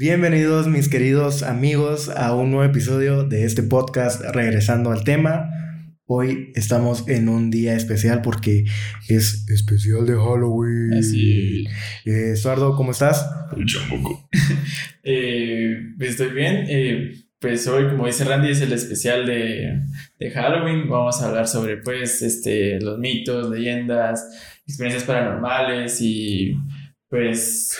Bienvenidos mis queridos amigos a un nuevo episodio de este podcast Regresando al tema. Hoy estamos en un día especial porque es especial de Halloween. Así. Eh, ¿cómo estás? eh, estoy bien. Eh, pues hoy, como dice Randy, es el especial de, de, Halloween. Vamos a hablar sobre, pues, este, los mitos, leyendas, experiencias paranormales y, pues,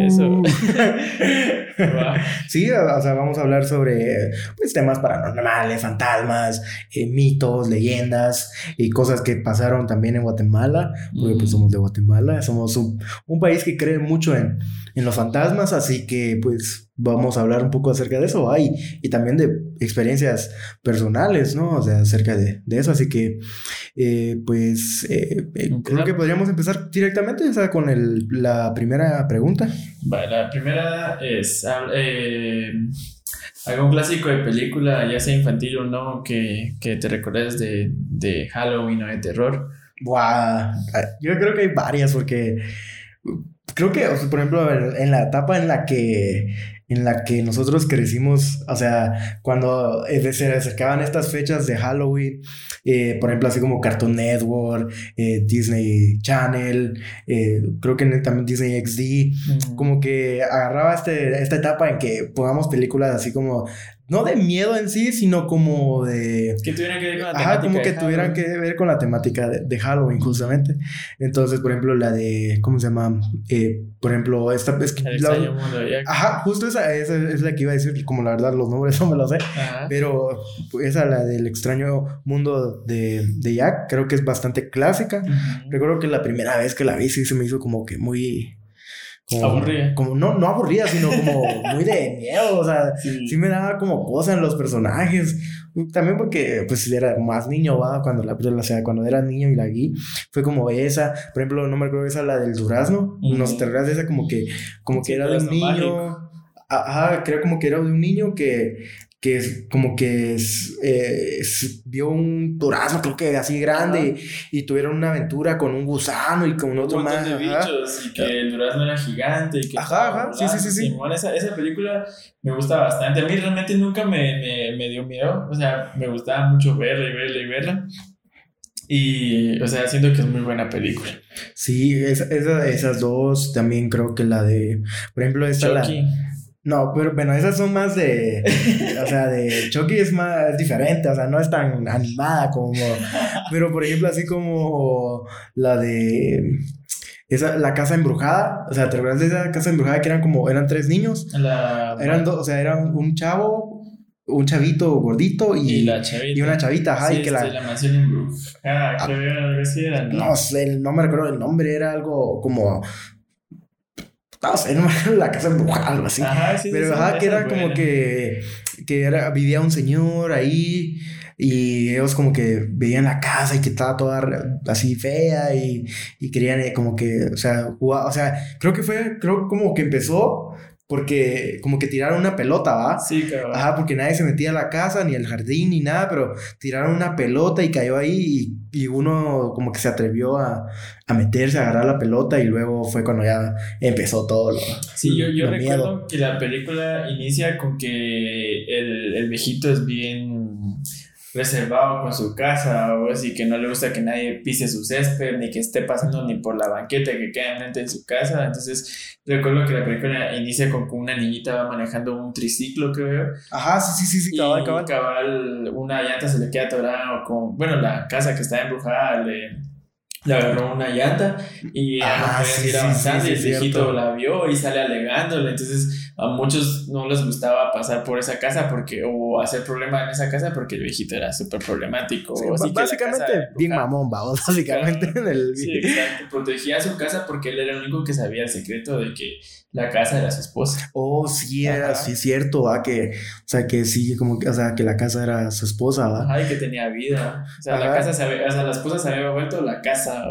eso. sí, o sea, vamos a hablar sobre pues, temas paranormales, fantasmas, eh, mitos, leyendas y cosas que pasaron también en Guatemala, porque pues somos de Guatemala, somos un, un país que cree mucho en, en, los fantasmas, así que pues vamos a hablar un poco acerca de eso ay, y también de experiencias personales, ¿no? O sea, acerca de, de eso, así que eh, pues eh, creo que podríamos empezar directamente o sea, con el, la primera pregunta. Vale, la primera es eh, algún clásico de película, ya sea infantil o no, que, que te recuerdes de, de Halloween o de terror. Buah, yo creo que hay varias porque creo que, por ejemplo, en la etapa en la que en la que nosotros crecimos, o sea, cuando eh, se acercaban estas fechas de Halloween, eh, por ejemplo, así como Cartoon Network, eh, Disney Channel, creo que también Disney XD, como que agarraba este, esta etapa en que pongamos películas así como no de miedo en sí, sino como de... Que tuvieran que ver con la temática. Ajá, como que tuvieran que ver con la temática de, Halloween, justamente. Entonces, por ejemplo, la de, ¿cómo se llama? Eh, por ejemplo, esta... Es que, El la, mundo de Jack. Ajá, justo esa, esa, es la que iba a decir, como la verdad los nombres no me los sé, ajá. pero esa, la del extraño mundo de, de Jack, creo que es bastante clásica. Recuerdo que la primera vez que la vi sí se me hizo como que muy como, aburrida. Como, no, no aburrida, sino como muy de miedo. O sea, sí. me daba como cosa en los personajes. También porque, pues, era más niño, ¿va? Cuando la o sea, cuando era niño y la vi, fue como esa. Por ejemplo, no me acuerdo esa, la del durazno. No sé, te de esa como que, como que era de un niño. Ajá, creo como que era de un niño que que es como que es, eh, vio un durazno, creo que así grande, y tuvieron una aventura con un gusano y con otro un más. de bichos, y que el durazno era gigante. Y que ajá, ajá, sí, sí, sí. sí. esa, esa, película me gusta bastante. A mí realmente nunca me, me, me, dio miedo, o sea, me gustaba mucho verla y verla y verla. Y, o sea, siento que es muy buena película. Sí, esa, esa, esas dos, también creo que la de, por ejemplo, esta Chucky. la... No, pero bueno, esas son más de. o sea, de Chucky es más diferente, o sea, no es tan animada como. Pero por ejemplo, así como la de. Esa, la casa embrujada, o sea, ¿te acuerdas de esa casa embrujada que eran como, eran tres niños? La... Eran dos, o sea, era un chavo, un chavito gordito y, y, la chavita. y una chavita, ajá, sí, y que este, la... la mansión embrujada, ah, creo que sí era, ¿no? No sé, no me recuerdo el nombre, era algo como me acuerdo la casa embrujada, algo así. Ajá, sí, Pero sí, ajá, que era es como buena. que, que era, vivía un señor ahí y ellos como que veían la casa y que estaba toda así fea y, y querían eh, como que, o sea, jugar, o sea, creo que fue, creo como que empezó porque como que tiraron una pelota, ¿va? Sí, cabrón. Ajá, porque nadie se metía a la casa, ni al jardín, ni nada, pero tiraron una pelota y cayó ahí y, y uno como que se atrevió a, a meterse, a agarrar la pelota y luego fue cuando ya empezó todo lo... Sí, yo, yo lo recuerdo miedo. que la película inicia con que el, el viejito es bien reservado con su casa o así que no le gusta que nadie pise su césped ni que esté pasando ni por la banqueta que queda enfrente de su casa entonces recuerdo que la película inicia con que una niñita va manejando un triciclo creo Ajá, sí, sí, sí, sí, cabal, y cabal. cabal, una llanta se le queda atorada o con bueno la casa que está embrujada le le agarró una llanta y Ah, no podía sí, seguir sí, avanzando sí, y el sí, viejito la vio y sale alegándole. Entonces a muchos no les gustaba pasar por esa casa porque o hacer problema en esa casa porque el viejito era súper problemático. Sí, o así que la básicamente, bien mamón, vamos, básicamente en el... Sí, exacto. Protegía su casa porque él era el único que sabía el secreto de que la casa era su esposa. Oh, sí, era, Ajá. sí, es cierto, va, que, o sea, que sí, como que, o sea, que la casa era su esposa, va. Ajá, y que tenía vida. O sea, la casa se había, o sea, la esposa se había vuelto la casa.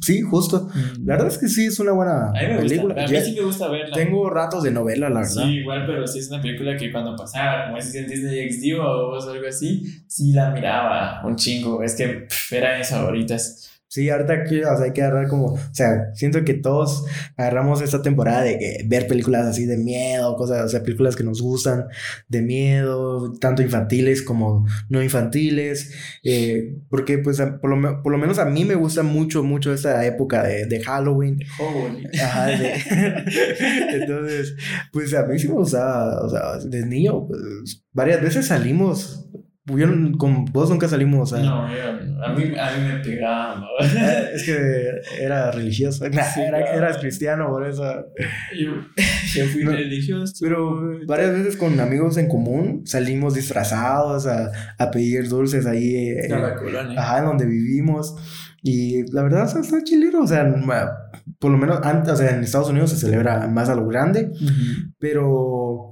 Sí, justo. La verdad es que sí, es una buena A mí me película. gusta. A mí sí me gusta verla. Tengo ratos de novela, la verdad. Sí, igual, pero sí es una película que cuando pasaba, como decís en Disney XD o algo así, sí la miraba un chingo. Es que pff, eran mis favoritas. Sí, ahorita que, o sea, hay que agarrar como, o sea, siento que todos agarramos esta temporada de que ver películas así de miedo, cosas, o sea, películas que nos gustan de miedo, tanto infantiles como no infantiles, eh, porque pues por lo, por lo, menos a mí me gusta mucho, mucho esta época de, de Halloween. Ajá, entonces, pues a mí sí me gustaba, o sea, de niño, pues, varias veces salimos con vos nunca salimos No, a, mí, a mí me pegaba. Eh, es que era religioso. era, eras cristiano, por eso. Yo, fui religioso. Pero varias veces con amigos en común salimos disfrazados a, a pedir dulces ahí. Eh, la colonia. Ajá, en donde vivimos. Y la verdad está chilero, o sea, por lo menos antes, o sea, en Estados Unidos se celebra más a lo grande, pero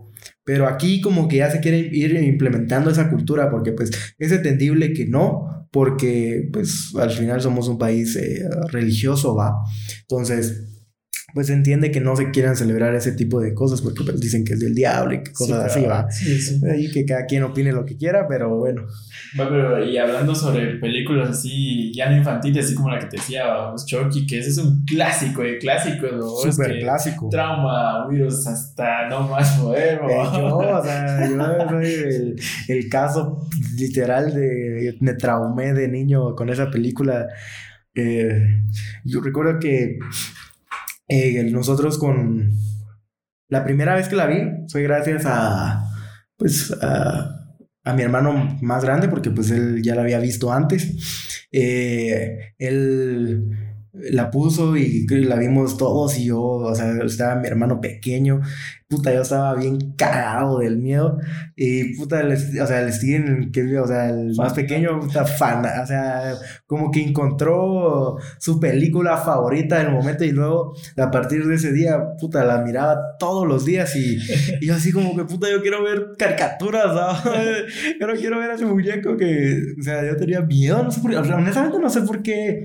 pero aquí como que ya se quiere ir implementando esa cultura porque pues es entendible que no, porque pues al final somos un país eh, religioso, ¿va? Entonces pues se entiende que no se quieran celebrar ese tipo de cosas porque pues, dicen que es del diablo y cosas así, va. Sí, sí. Ahí que cada quien opine lo que quiera, pero bueno. pero y hablando sobre películas así, ya no infantiles, así como la que te decía, Chucky, que ese es un clásico de clásicos, ¿no? Súper clásico. Trauma, virus, hasta no más poder, eh, yo, o sea, yo soy el, el caso literal de me traumé de niño con esa película. Eh, yo recuerdo que eh, nosotros con... La primera vez que la vi fue gracias a... Pues a, a mi hermano más grande, porque pues él ya la había visto antes. Eh, él la puso y la vimos todos y yo, o sea, estaba mi hermano pequeño, puta, yo estaba bien cagado del miedo y puta, o sea, el Steven, que, o sea, el más pequeño, puta, fan, o sea, como que encontró su película favorita del momento y luego a partir de ese día, puta, la miraba todos los días y, y yo así como que, puta, yo quiero ver caricaturas, ¿sabes? Yo no quiero ver a ese muñeco que, o sea, yo tenía miedo, no sé por qué, honestamente no sé por qué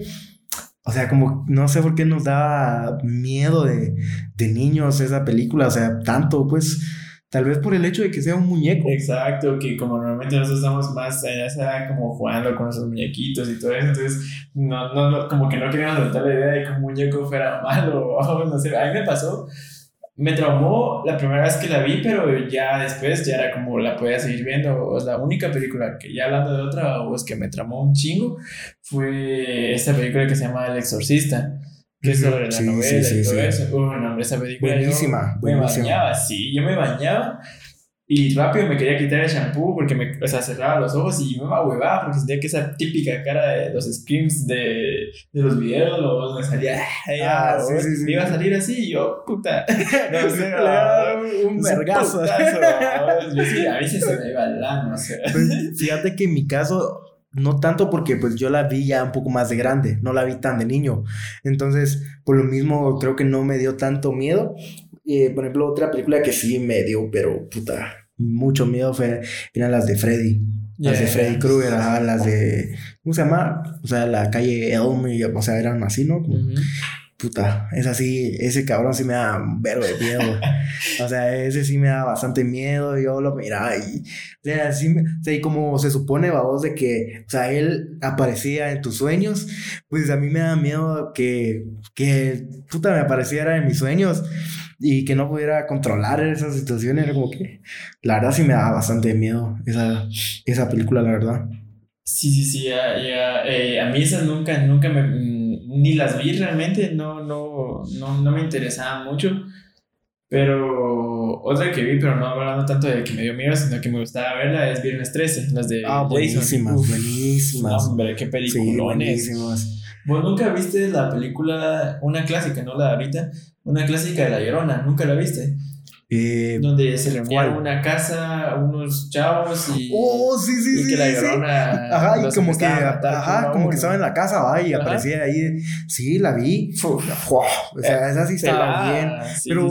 o sea, como no sé por qué nos da miedo de, de niños esa película, o sea, tanto, pues, tal vez por el hecho de que sea un muñeco. Exacto, que como normalmente nosotros estamos más en esa como jugando con esos muñequitos y todo eso, entonces, no, no, como que no queríamos aceptar la idea de que un muñeco fuera malo, no sé, a mí me pasó me traumó la primera vez que la vi, pero ya después ya era como la podía seguir viendo. O la única película que ya hablando de otra, o es que me tramó un chingo, fue esta película que se llama El Exorcista. Que es sobre la novela y todo eso. Uy, no, esa película. Buenísima, buenísima. Me bañaba, sí, yo me bañaba y rápido me quería quitar el shampoo porque me o sea, cerraba los ojos y me huevaba porque sentía que esa típica cara de los screams de, de los videos me salía. Ah, sí, sí, sí. iba a salir así y yo, puta. No sé, un vergazo. Yo sí, a veces se me iba el lano. O sea. Pues, fíjate que en mi caso. No tanto porque pues yo la vi ya un poco más de grande, no la vi tan de niño. Entonces, por lo mismo creo que no me dio tanto miedo, eh, por ejemplo, otra película que sí me dio, pero puta, mucho miedo fue, eran las de Freddy. Las de Freddy Krueger, las de. ¿Cómo se llama? O sea, la calle Elm, o sea, eran así, ¿no? Puta, es así, ese cabrón sí me da un verbo de miedo. o sea, ese sí me da bastante miedo. Yo lo miraba y. O sea, así, o sea, y como se supone, vos, de que, o sea, él aparecía en tus sueños, pues a mí me da miedo que, que, puta, me apareciera en mis sueños y que no pudiera controlar esas situaciones. Era como que, la verdad, sí me daba bastante miedo esa, esa película, la verdad. Sí, sí, sí, eh, a mí esas nunca, nunca me, mm, ni las vi realmente, no, no, no, no me interesaban mucho. Pero otra que vi, pero no hablando tanto de que me dio miedo, sino que me gustaba verla, es Viernes 13, las de Ah, buenísimas, buenísimas. Hombre, qué peliculones. ¿Vos nunca viste la película, una clásica, no la de ahorita, una clásica de La Llorona, ¿nunca la viste? Eh, donde se reunían en una casa unos chavos y, oh, sí, sí, y que la llorona ajá y como que ajá como que estaba en la casa va y aparecía ahí sí la vi o sea esa sí estaba bien pero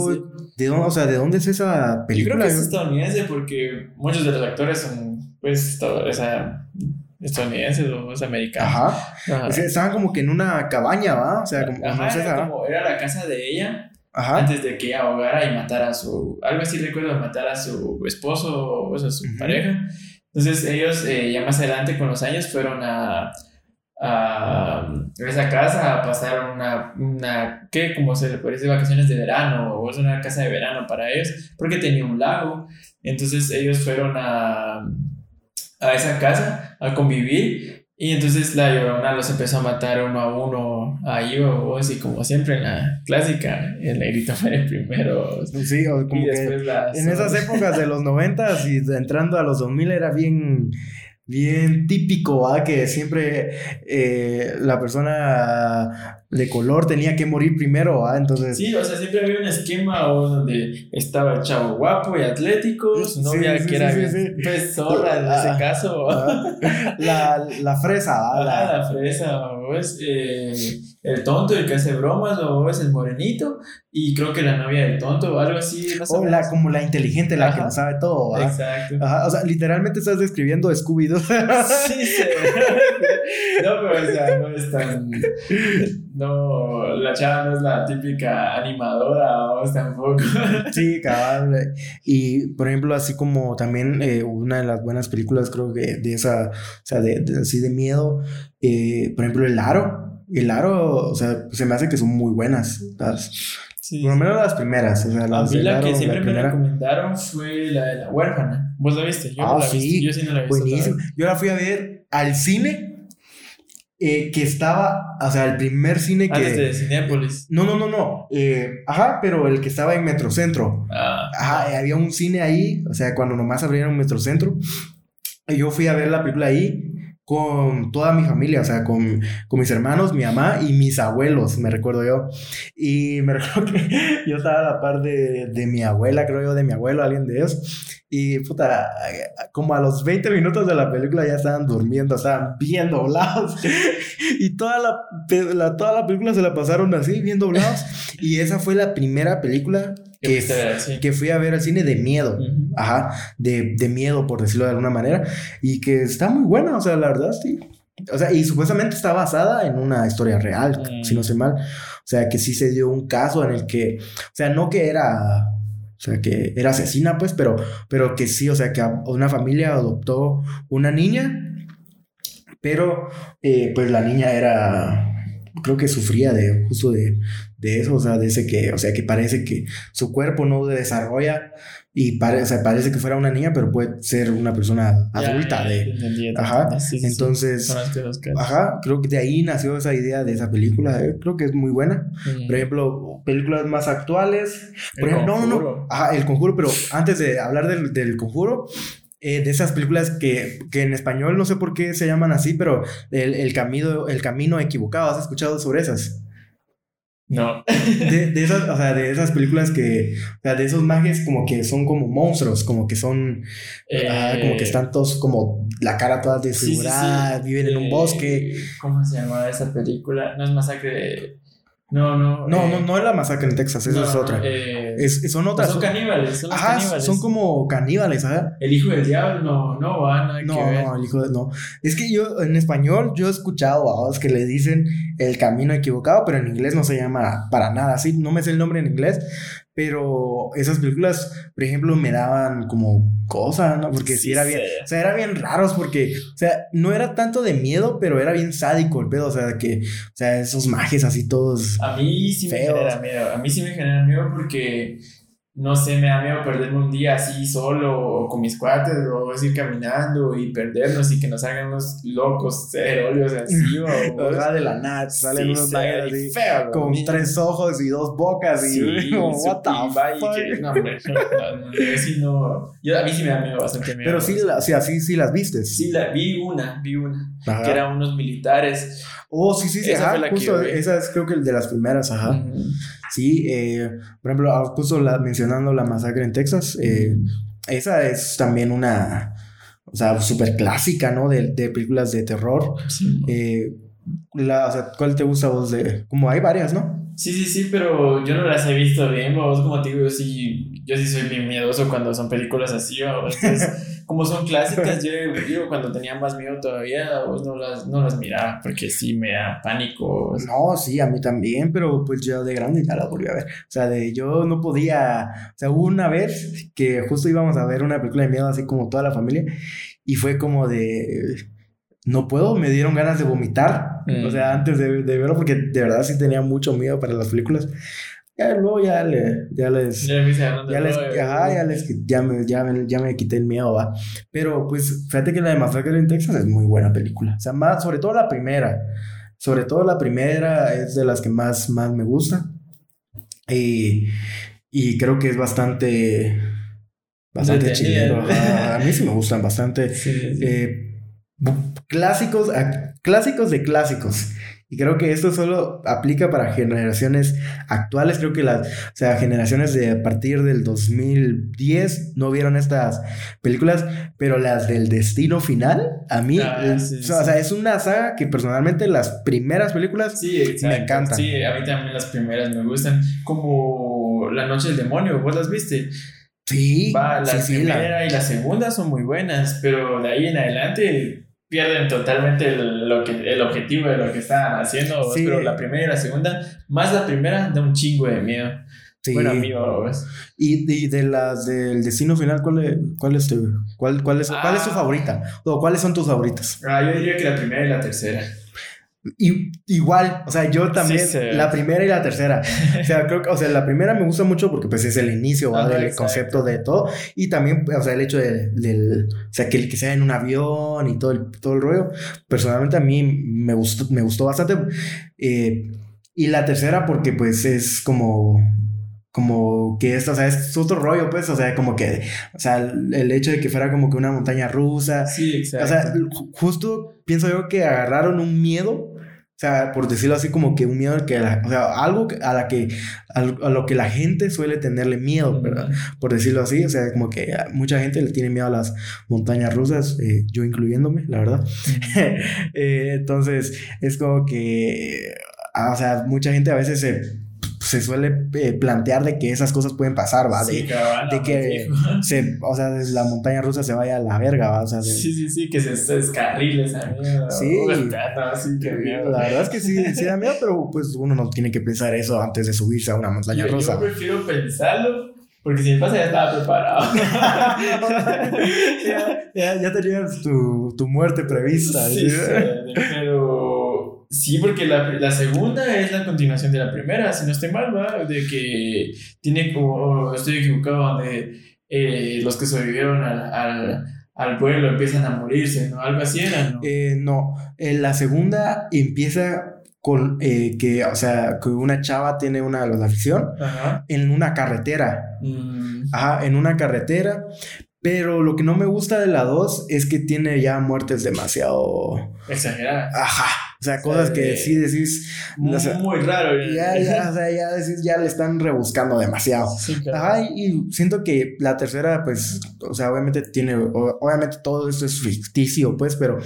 de dónde o sea de dónde es esa película yo creo que es estadounidense porque muchos de los actores son pues todo, esa estadounidenses o americanos. Ajá. estaban como que en una cabaña, ¿va? O sea, como, no sé, era, como, era la casa de ella. Ajá. Antes de que ella ahogara y matara a su. Algo así recuerdo, matar a su esposo o a su pareja. Entonces ellos, eh, ya más adelante con los años, fueron a, a esa casa a pasar una, una, ¿qué? Como se le parece vacaciones de verano, o es una casa de verano para ellos, porque tenía un lago. Entonces ellos fueron a, a esa casa a convivir y entonces la llorona los empezó a matar uno a uno ahí o así como siempre en la clásica, el negrito fue primero. Sí, o como que en esas épocas de los noventas y entrando a los 2000 era bien bien típico, ¿ah? que siempre eh, la persona de color tenía que morir primero, ¿ah? entonces... Sí, o sea, siempre había un esquema donde estaba el chavo guapo y atlético, su novia que era pues, zorra en ese caso. la, la fresa, ¿ah? La, la fresa, pues, eh, el tonto, el que hace bromas, o es el morenito, y creo que la novia del tonto o algo así. o la, como la inteligente, la que lo sabe todo. Exacto. o sea, literalmente estás describiendo Scooby-Doo. sí, sí. No, pero o sea, no es tan. No, la chava no es la típica animadora, o tampoco. Sí, cabal. Y por ejemplo, así como también eh, una de las buenas películas, creo que de esa, o sea, de, así de miedo, eh, por ejemplo, El Aro el aro, o sea, se me hace que son muy buenas. Las, por lo menos las primeras. O sea, las a mí la que siempre me recomendaron fue la de la huérfana. ¿Vos la viste? Yo ah, la sí. Yo sí no la vi. Buenísimo. Yo la fui a ver al cine. Eh, que estaba, o sea, el primer cine que. Antes de Cinepolis. No, no, no, no. Eh, ajá, pero el que estaba en Metrocentro. Ah. Ajá, había un cine ahí, o sea, cuando nomás abrieron Metrocentro. Y yo fui a ver la película ahí con toda mi familia, o sea, con, con, mis hermanos, mi mamá y mis abuelos, me recuerdo yo. Y me recuerdo que yo estaba a la par de, de mi abuela, creo yo, de mi abuelo, alguien de ellos. Y puta, como a los 20 minutos de la película ya estaban durmiendo, estaban bien doblados. y toda la, toda la película se la pasaron así, bien doblados. y esa fue la primera película que, que fui a ver al cine de miedo. Ajá, de, de, miedo, por decirlo de alguna manera. Y que está muy buena, o sea, la verdad, sí. O sea, y supuestamente está basada en una historia real, si no sé mal. O sea, que sí se dio un caso en el que, o sea, no que era o sea, que era asesina, pues, pero, pero que sí, o sea, que una familia adoptó una niña, pero eh, pues la niña era, creo que sufría de justo de, de eso, o sea, de ese que, o sea, que parece que su cuerpo no desarrolla y parece, parece que fuera una niña, pero puede ser una persona adulta de... ajá. Entonces, ajá, creo que de ahí nació esa idea de esa película. Eh, creo que es muy buena. Por ejemplo, películas más actuales. Por ejemplo, no, no, ajá, El Conjuro, pero antes de hablar del, del Conjuro, eh, de esas películas que, que, en español no sé por qué se llaman así, pero el, el, camino, el camino equivocado. ¿Has escuchado sobre esas? No. De, de, esas, o sea, de esas películas que, o sea, de esos mages como que son como monstruos, como que son, ah, como que eh, están todos como la cara toda desfigurada, viven en un bosque. Eh, ¿Cómo se llama esa película? No es masacre no, no. No, eh, no, no es la masacre en Texas, esa es otra. Eh, es, son otras. Son caníbales, son ajá, caníbales. Son como caníbales, ¿ah? El hijo del diablo, no, no, va, no, no, no, el hijo de, no. Es que yo, en español, yo he escuchado a vos que le dicen el camino equivocado, pero en inglés no se llama para nada así. No me sé el nombre en inglés, pero esas películas, por ejemplo, me daban como cosas, ¿no? Porque sí, era bien, o sea, era bien raros porque, o sea, no era tanto de miedo, pero era bien sádico el pedo, o sea, que, o sea, esos mages así todos. A mí sí me genera miedo, a mí sí me genera miedo porque no sé, me da miedo perderme un día así solo o con mis cuates o ir caminando y perdernos y que nos hagan unos locos ceroles así o, o de la nada salen unos así feo, con tres ojos y dos bocas y sí, what the fuck que, no, hombre, no, yo, a mí sí me da miedo bastante miedo. Pero sí, la, sí así sí las viste sí la vi una vi una que eran unos militares. Oh sí sí sí esa ajá, justo esa es creo que el de las primeras ajá Sí, eh, por ejemplo, ah, justo la, mencionando la masacre en Texas, eh, esa es también una, o sea, súper clásica, ¿no? De, de, películas de terror. Eh, la, o sea, ¿cuál te gusta vos de...? Como hay varias, ¿no? Sí, sí, sí, pero yo no las he visto bien, vos como te digo, yo sí, yo sí soy bien miedoso cuando son películas así, o como son clásicas, yo digo, cuando tenía más miedo todavía, vos no las, no las miraba, porque sí me da pánico. No, sí, a mí también, pero pues yo de grande ya las volví a ver. O sea, de yo no podía, o sea, hubo una vez que justo íbamos a ver una película de miedo así como toda la familia, y fue como de, no puedo, me dieron ganas de vomitar O sea, antes de, de, verlo, porque de verdad sí tenía mucho miedo para las películas. Ya luego ya, le, ya les. Ya, les. Ajá, ya les. Ya me, ya, me, ya me quité el miedo, va. Pero pues, fíjate que la de Masacre en Texas es muy buena película. O sea, más, sobre todo la primera. Sobre todo la primera es de las que más, más me gusta. Y, y creo que es bastante. Bastante chido. A mí sí me gustan bastante. Eh, clásicos, clásicos de clásicos. Y creo que esto solo aplica para generaciones actuales. Creo que las, o sea, generaciones de a partir del 2010 no vieron estas películas, pero las del Destino Final, a mí, ah, o sea, es una saga que personalmente las primeras películas me encantan. Sí, a mí también las primeras me gustan. Como La Noche del Demonio, ¿vos las viste? Sí, Va, la primera y la segunda son muy buenas, pero de ahí en adelante pierden totalmente el, lo que, el objetivo de lo que estaban haciendo. Pero la primera y la segunda, más la primera, da un chingo de miedo. Bueno, amigo, ¿Y, de las del destino final, cuál es, cuál es, tu, cuál, cuál es, cuál es tu ah. favorita? ¿O cuáles son tus favoritas? Ah, yo diría que la primera y la tercera. Y, igual, o sea, yo también, la primera y la tercera. O sea, creo que, o sea, la primera me gusta mucho porque pues es el inicio del concepto de todo. Y también, o sea, el hecho de, del, o sea, que, que sea en un avión y todo el, todo el rollo. Personalmente a mí me gustó, me gustó bastante. Eh, y la tercera porque pues es como como que esto, o sea, es otro rollo, pues, o sea, como que, o sea, el hecho de que fuera como que una montaña rusa. Sí, exacto. O sea, justo pienso yo que agarraron un miedo, o sea, por decirlo así, como que un miedo al que, o sea, algo a la que, a lo que la gente suele tenerle miedo, ¿verdad? Por decirlo así, o sea, como que mucha gente le tiene miedo a las montañas rusas, eh, yo incluyéndome, la verdad. Eh, entonces, es como que, ah, o sea, mucha gente a veces se se suele eh, plantear de que esas cosas pueden pasar, ¿va? De, de que se, o sea, la montaña rusa se vaya a la verga, ¿va? O sea, sí, sí, sí, que se, se descarrile esa mierda. Sí, la verdad es que sí, sí da miedo, pero pues uno no tiene que pensar eso antes de subirse a una montaña rusa. Yo prefiero pensarlo porque si me pasa ya estaba preparado. ya, ya, tenías tu, tu muerte prevista. Sí, sí, pero Sí, porque la, la, segunda es la continuación de la primera, si no estoy mal, ¿va? De que tiene como, estoy equivocado, donde eh, los que sobrevivieron al, al, al, vuelo empiezan a morirse, ¿no? Algo así era, ¿no? Eh, no, en la segunda empieza con eh, que, o sea, que una chava tiene una afición en una carretera. Mm. Ajá, en una carretera. Pero lo que no me gusta de la 2 es que tiene ya muertes demasiado... Exageradas. Ajá. O sea, cosas que sí decís. muy raro. Ya, ya, o sea, ya decís, ya le están rebuscando demasiado. Sí, Ajá, y, siento que la tercera, pues, o sea, obviamente tiene, obviamente todo esto es ficticio, pues, pero,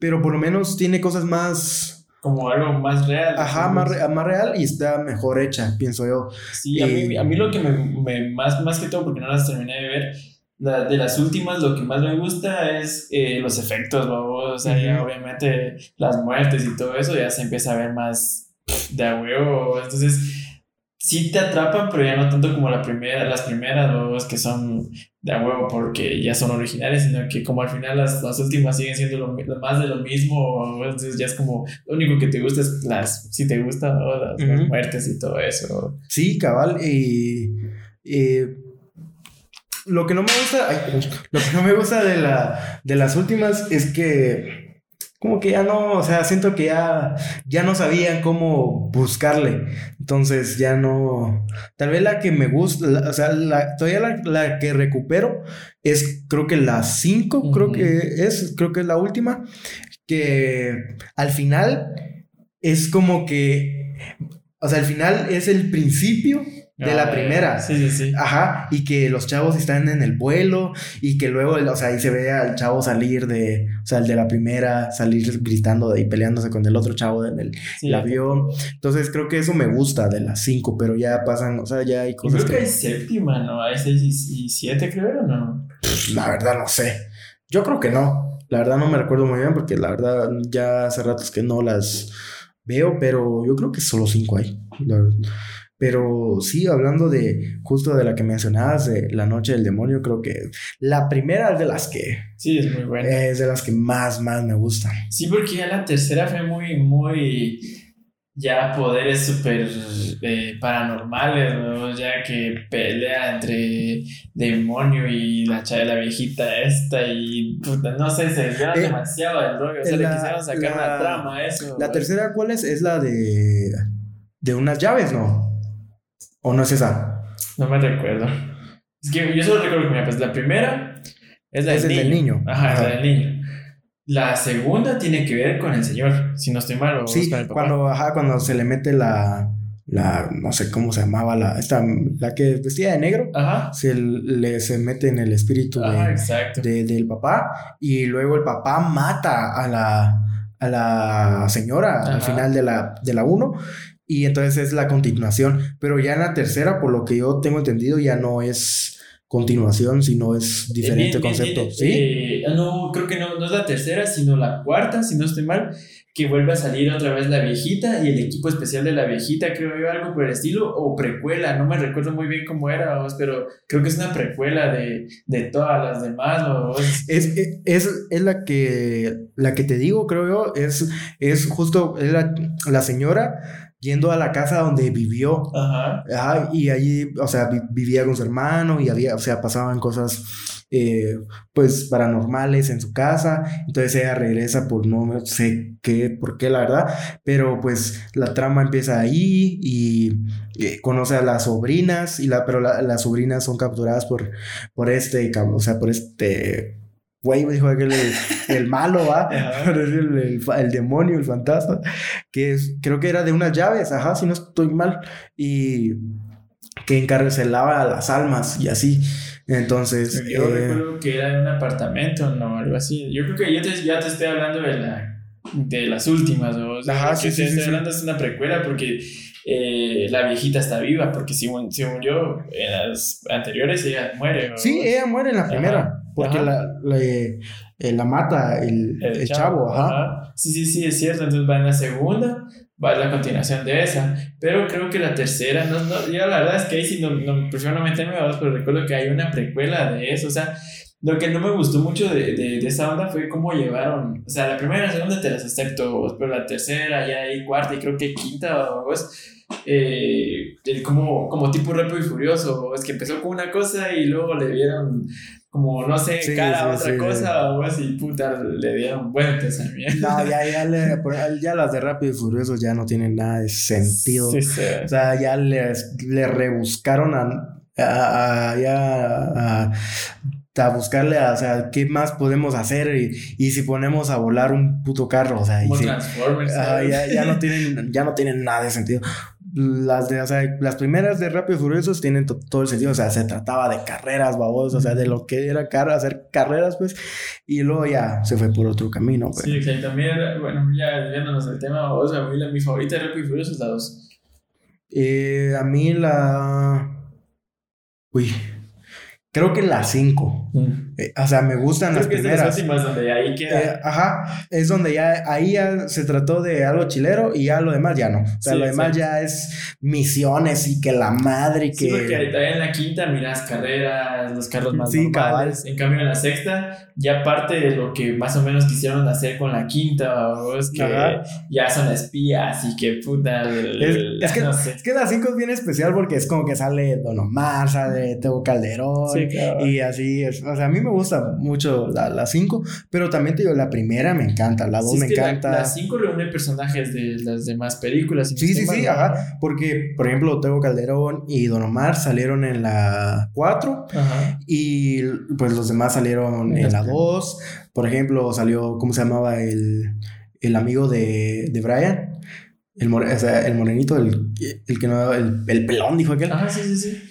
pero por lo menos tiene cosas más como algo más real. Ajá, más, más, real y está mejor hecha, pienso yo. Sí, a, mí, a mí lo que me, me, más, más que todo, porque no las terminé de ver, de las últimas, lo que más me gusta es eh, los efectos, O sea, obviamente las muertes y todo eso ya se empieza a ver más de a huevo. Entonces, sí te atrapan, pero ya no tanto como la primera, las primeras, que son de a huevo porque ya son originales, sino que como al final las, las últimas siguen siendo lo, más de lo mismo. Entonces, ya es como lo único que te gusta es las, si te gustan las, muertes y todo eso. Sí, cabal. Y. Eh, lo que no me gusta, lo que no me gusta de, la, de las últimas es que como que ya no, o sea, siento que ya, ya no sabían cómo buscarle. Entonces ya no. Tal vez la que me gusta, o sea, la, todavía la, que recupero es creo que la 5, creo que es, creo que es la última. Que al final es como que. O sea, al final es el principio de la primera. Sí, sí, sí. Ajá, y que los chavos están en el vuelo y que luego, o sea, ahí se ve al chavo salir de, o sea, el de la primera, salir gritando y peleándose con el otro chavo en el, avión. Entonces creo que eso me gusta de las cinco, pero ya pasan, o sea, ya hay cosas. creo que, hay séptima, ¿no? Hay seis y siete, creo, ¿no? La verdad no sé. Yo creo que no. La verdad no me recuerdo muy bien porque la verdad ya hace ratos que no las veo, pero yo creo que solo cinco hay. La verdad. Pero sí, hablando de justo de la que mencionabas, de La Noche del Demonio, creo que la primera es de las que... Sí, es muy buena. Es de las que más, más me gustan. Sí, porque ya la tercera fue muy, muy ya poderes súper eh, paranormales, ¿no? Ya que pelea entre demonio y la chava la viejita esta y puta, no sé, se vieron Eh, demasiado del rollo, o sea, le la- quisieron sacar la- una trama a eso. La tercera, ¿cuál es? Es la de... De unas llaves, ¿no? ¿O no es esa? No me recuerdo. Es que yo solo recuerdo que mira, pues la primera es la Es del el del niño. niño. Ajá, Ajá. la del niño. La segunda tiene que ver con el señor, si no estoy mal, o es Sí, el papá. cuando, ajá, cuando se le mete la... La, no sé cómo se llamaba, la, esta, la que vestía de negro, Ajá, se le se mete en el espíritu de, ajá, exacto. de- del papá y luego el papá mata a la, a la señora Ajá. al final de la, de la 1 y entonces es la continuación, pero ya en la tercera, por lo que yo tengo entendido, ya no es continuación, sino es diferente Eh, bien, concepto, bien, ¿sí? eh, ah, no, creo que no, no es la tercera, sino la cuarta, si no estoy mal, que vuelve a salir otra vez la viejita y el equipo especial de la viejita, creo yo, algo por el estilo, o precuela, no me recuerdo muy bien cómo era, vos, pero creo que es una precuela de, de todas las demás, vos. Es, es, es, es la que la que te digo, creo yo, es, es justo es la, la señora yendo a la casa donde vivió Ajá. Ajá, y allí, o sea, vi- vivía con su hermano y había, o sea, pasaban cosas, eh, pues, paranormales en su casa. Entonces ella regresa por no sé qué, por qué, la verdad. Pero pues la trama empieza ahí y eh, conoce a las sobrinas, y la, pero la- las sobrinas son capturadas por, por este, o sea, por este... Güey, me dijo aquel el, el malo, ¿va? El, el fa- el demonio, el fantasma, que es, creo que era de unas llaves, ajá, si no estoy mal y que encarcelaba a las almas y así. Entonces, Yo eh, recuerdo que era en un apartamento, no, algo así. Yo creo que ya te, ya te estoy hablando de, la, de las últimas, o sea, Ajá, sí, que sí, te sí, estoy hablando es una precuela porque eh, la viejita está viva, porque según, según yo, en las anteriores ella muere. o- sí, ella muere en la primera, Ajá, porque la, la, eh, la mata el, el chavo, ajá. Sí, sí, sí, es cierto. Entonces va en la segunda, va en la continuación de esa. Pero creo que la tercera, no, no, ya la verdad es que ahí sí no, no, prefiero no meterme a dos, pero recuerdo que hay una precuela de eso. O sea, lo que no me gustó mucho de, de, de esa onda fue cómo llevaron. O sea, la primera y la segunda te las acepto, pero la tercera, ya hay cuarta y creo que quinta o pues, eh, como, como tipo rápido y furioso. Es que empezó con una cosa y luego le dieron como, no sé, Sí, cara a sí, otra sí, cosa o así, puta, le dieron vueltas a mí. No, ya, ya, le- ya las de Rápido y Furioso ya no tienen nada de sentido. O sea, ya les, le rebuscaron a, a, a- ya a, a buscarle, a, o sea, qué más podemos hacer y, y si ponemos a volar un puto carro, o sea, y si- ¿sabes? ya, ya no tienen, ya no tienen nada de sentido. Las de, o sea, las primeras de Rápido y Furiosos tienen to- todo el sentido. O sea, se trataba de carreras, babos, o sea, de lo que era car hacer carreras, pues. Y luego ya se fue por otro camino, pues. Sí, que también, bueno, ya desviándonos del tema, sea, a mí la- mi favorita de Rápido y Furioso es la 2. Eh, a mí la. Uy. Creo que la 5. O sea, me gustan Creo las que es de las primeras. donde ahí queda. Eh, ajá, es donde ya ahí ya se trató de algo chilero y ya lo demás ya no. O sea, Sí, lo demás exacto. ya es misiones y que la madre que. Sí, porque ahorita en la quinta miras carreras, los carros más Sí, normales. En cambio, en la sexta, ya parte de lo que más o menos quisieron hacer con la quinta, es que Ajá. ya son espías y que puta. el- Es, es que, no sé. es que la 5 es bien especial porque es como que sale Don Omar, sale Teo Calderón Sí, claro. y así es. O sea, a mí me gusta mucho la 5, pero también te digo, la primera me encanta, la 2 Sí, es me que encanta. La 5 reúne personajes de las demás películas. Sí, sí, sí, ajá. Porque, por ejemplo, Teo Calderón y Don Omar salieron en la 4 Ajá. y pues los demás salieron en la 2. Por ejemplo, salió, ¿cómo se llamaba? El, el amigo de, de Brian. El, more- o sea, el morenito, el, el que no, el, el pelón, dijo aquel. Ajá, sí, sí, sí.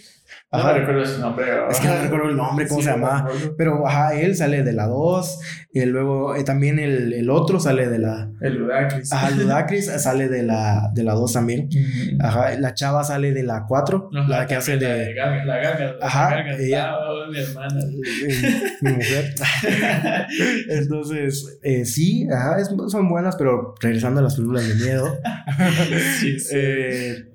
Ajá. recuerdo su nombre. Es que no recuerdo el nombre, cómo Sí, se acuerdo. Pero, ajá, él sale de la 2. Y luego eh, también el, el otro sale de la. El Ludacris. Ajá, Ludacris sale de la, de la 2 también. Mm. Ajá, la chava sale de la 4. Ajá, la que hace de. La Gaga, la Gaga, la Ajá, Gaga, ella. ah, mi hermana. mi mujer. Entonces, eh, sí, ajá, es- son buenas, pero regresando a las películas de miedo. Sí, sí. eh,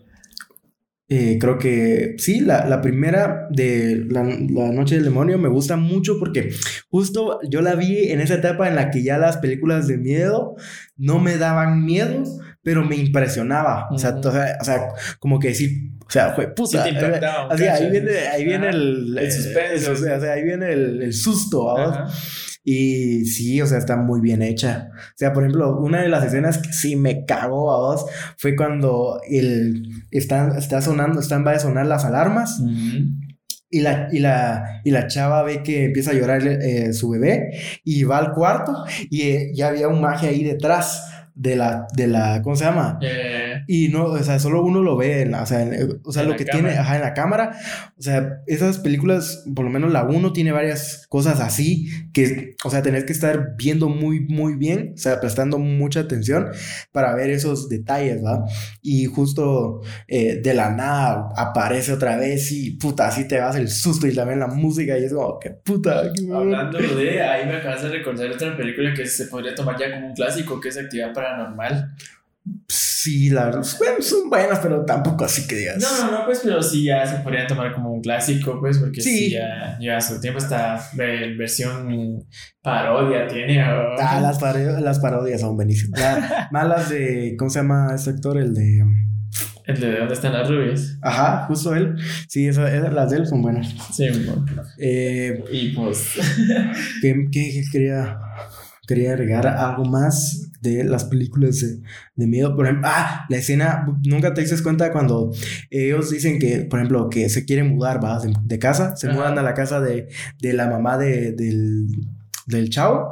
Eh, creo que sí, la, la primera de la, la, Noche del Demonio me gusta mucho porque justo yo la vi en esa etapa en la que ya las películas de miedo no me daban miedo, pero me impresionaba. o, sea, o, sea, como que decir, o sea, fue puta. Sí ahí viene, ahí viene el, el, suspenso. o sea, ahí viene el, el susto. Y sí, o sea, está muy bien hecha. O sea, por ejemplo, una de las escenas que sí me cagó a vos fue cuando el, está, está sonando, están va a sonar las alarmas. Y la, y, la, y la chava ve que empieza a llorar eh, su bebé y va al cuarto y eh, ya había un magia ahí detrás de la, de la, ¿cómo se llama? Y no, o sea, solo uno lo ve, en la, o sea, o sea lo que tiene, ajá, en la cámara. O sea, esas películas, por lo menos la uno tiene varias cosas así que, o sea, tenés que estar viendo muy, muy bien, o sea, prestando mucha atención para ver esos detalles, ¿va? Y justo eh, de la nada aparece otra vez y puta, así te vas el susto y también la música y es como, que puta. Hablando de, ahí me acabas de recordar otra película que se podría tomar ya como un clásico, que es Actividad para normal Sí, la verdad, son buenas, pero tampoco así que digas. No, no, no, pues, pero sí ya se podrían tomar como un clásico, pues, porque sí, ya, ya su tiempo está versión parodia tiene. Ah, las, las parodias son buenísimas. malas de, ¿cómo se llama ese actor? El de... El de ¿Dónde están las rubias? Ajá, justo él. Sí, esas, las de él son buenas. Sí, bueno. Eh, y pues... ¿qué, qué, quería, quería agregar algo más? De las películas de, miedo. Por ejemplo, ah, la escena, nunca te dices cuenta cuando ellos dicen que, por ejemplo, que se quieren mudar, ¿va? De, casa, se mudan a la casa de, de la mamá de, del, del chavo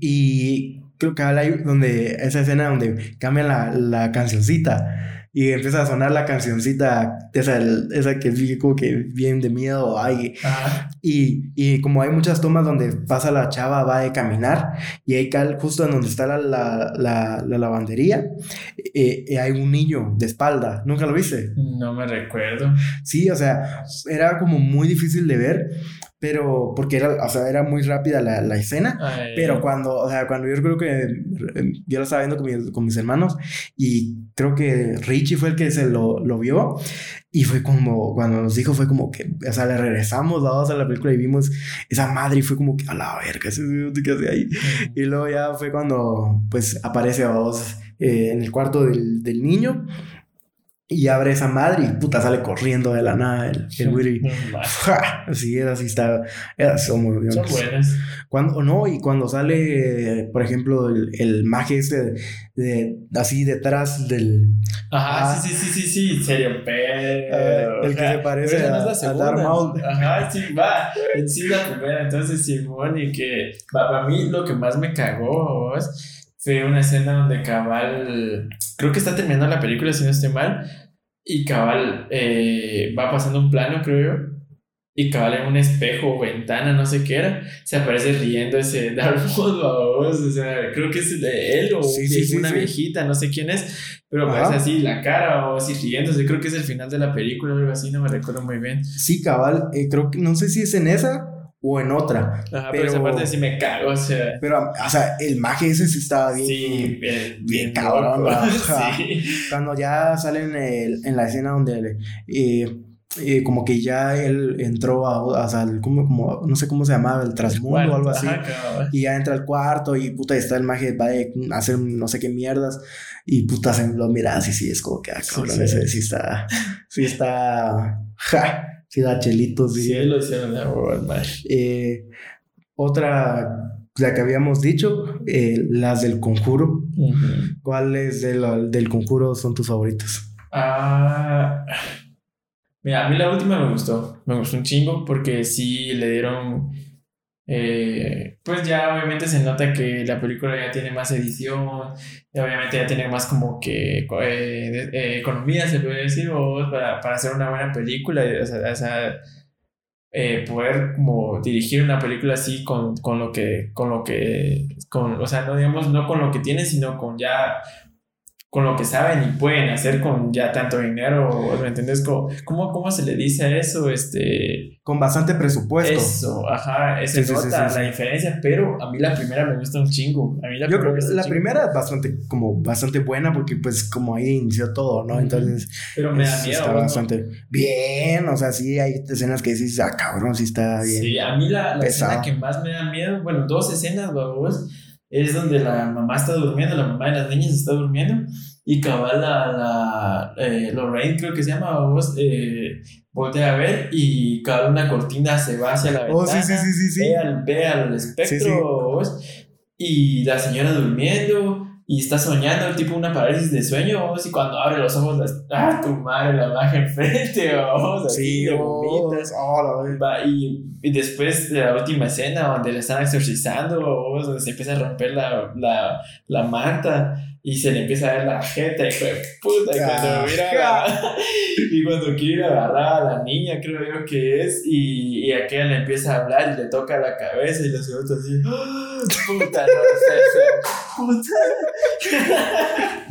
y creo que hay donde esa escena donde cambia la, la cancioncita y empieza a sonar la cancioncita, esa, esa que es como que bien de miedo. Ay, y, y, como hay muchas tomas donde pasa la chava, va a caminar, y ahí justo en donde está la, la, la, lavandería, eh, eh, hay un niño de espalda. ¿Nunca lo viste? No me recuerdo. Sí, o sea, era como muy difícil de ver pero porque era, o sea, era muy rápida la, la escena, pero cuando, o sea, cuando yo creo que yo lo estaba viendo con, con, mis hermanos y creo que Richie fue el que se lo, lo, vio y fue como, cuando nos dijo fue como que, o sea, le regresamos dos a la película y vimos esa madre y fue como que a la verga, ¿qué hace ahí? Y luego ya fue cuando pues aparece a dos eh, en el cuarto del, del niño y abre esa madre y puta sale corriendo de la nada el, el Sí, era así, está. Era, son muy Son buenas. Cuando, no, y cuando sale, por ejemplo, el, el maje este de, así detrás del. Ajá, sí, sí, sí, sí, sí, serio, pero. el que se parece a, a Darth Maul. Ajá, sí, va. Sí, la primera. Entonces, Simón, y que. Para mí, lo que más me cagó fue una escena donde Cabal. Creo que está terminando la película, si no estoy mal y cabal eh, va pasando un plano, creo yo. Y cabal en un espejo o ventana, no sé qué era, se aparece riendo ese Darth Maul, o sea, creo que es de él o una viejita, no sé quién es, pero parece así la cara o así riéndose, creo que es el final de la película o algo así, no me recuerdo muy bien. Sí, cabal, eh, creo que, no sé si es en esa o en otra. Ajá, pero, esa parte sí me cago, o sea. Pero, o sea, el maje ese sí estaba bien. Sí, bien, bien, cabrón. Sí. Cuando ya salen en la escena donde. Eh, eh, como que ya él entró a, o sea, como, como, no sé cómo se llamaba, el trasmundo o algo así. y ya entra al cuarto y puta, está el maje, va a hacer no sé qué mierdas. Y puta, se lo mira así, sí, es como que, ah, cabrón, sí, ese sí está, sí está, ja, sí da chelitos. Sí, lo hicieron eh, Otra, la que habíamos dicho, eh, las del conjuro. ¿Cuáles del conjuro son tus favoritas? Ah, mira, a mí la última me gustó. Me gustó un chingo porque sí le dieron eh, pues ya obviamente se nota que la película ya tiene más edición, obviamente ya tiene más como que eh, eh, economía, se puede decir, o para, para, hacer una buena película, o sea, poder como dirigir una película así con, con lo que, con lo que, con, o sea, no digamos no con lo que tiene, sino con ya con lo que saben y pueden hacer con ya tanto dinero, ¿me entiendes? ¿Cómo, cómo, se le dice a eso? Este... Con bastante presupuesto. Eso, ajá, esa nota la diferencia, pero a mí la primera me gusta un chingo. A mí la Yo creo que la primera es bastante, como bastante buena porque pues como ahí inició todo, ¿no? Entonces... Pero me da miedo. Está bastante bien, o sea, sí hay escenas que dices, ah, cabrón, sí está bien. Sí, a mí la, la escena que más me da miedo, bueno, dos escenas, babos es donde la mamá está durmiendo, la mamá de las niñas está durmiendo y cabal la, la eh, Lorraine creo que se llama vos eh, voltea a ver y cada una cortina se va hacia la ventana oh, sí, sí, sí, ve, al, ve al espectro y la señora durmiendo y está soñando, tipo una parálisis de sueño, y cuando abre los ojos, ¡ah, tu madre la baja enfrente! o sí, oh, y, y, después de la última escena, donde le están exorcizando, donde se empieza a romper la, la, la manta y se le empieza a ver la jeta, hijo de puta, y cuando mira y cuando quiere agarrar a la niña, creo yo que es, y, y aquella le empieza a hablar y le toca la cabeza y la señora así, ¡Ah, puta, no sé, puta.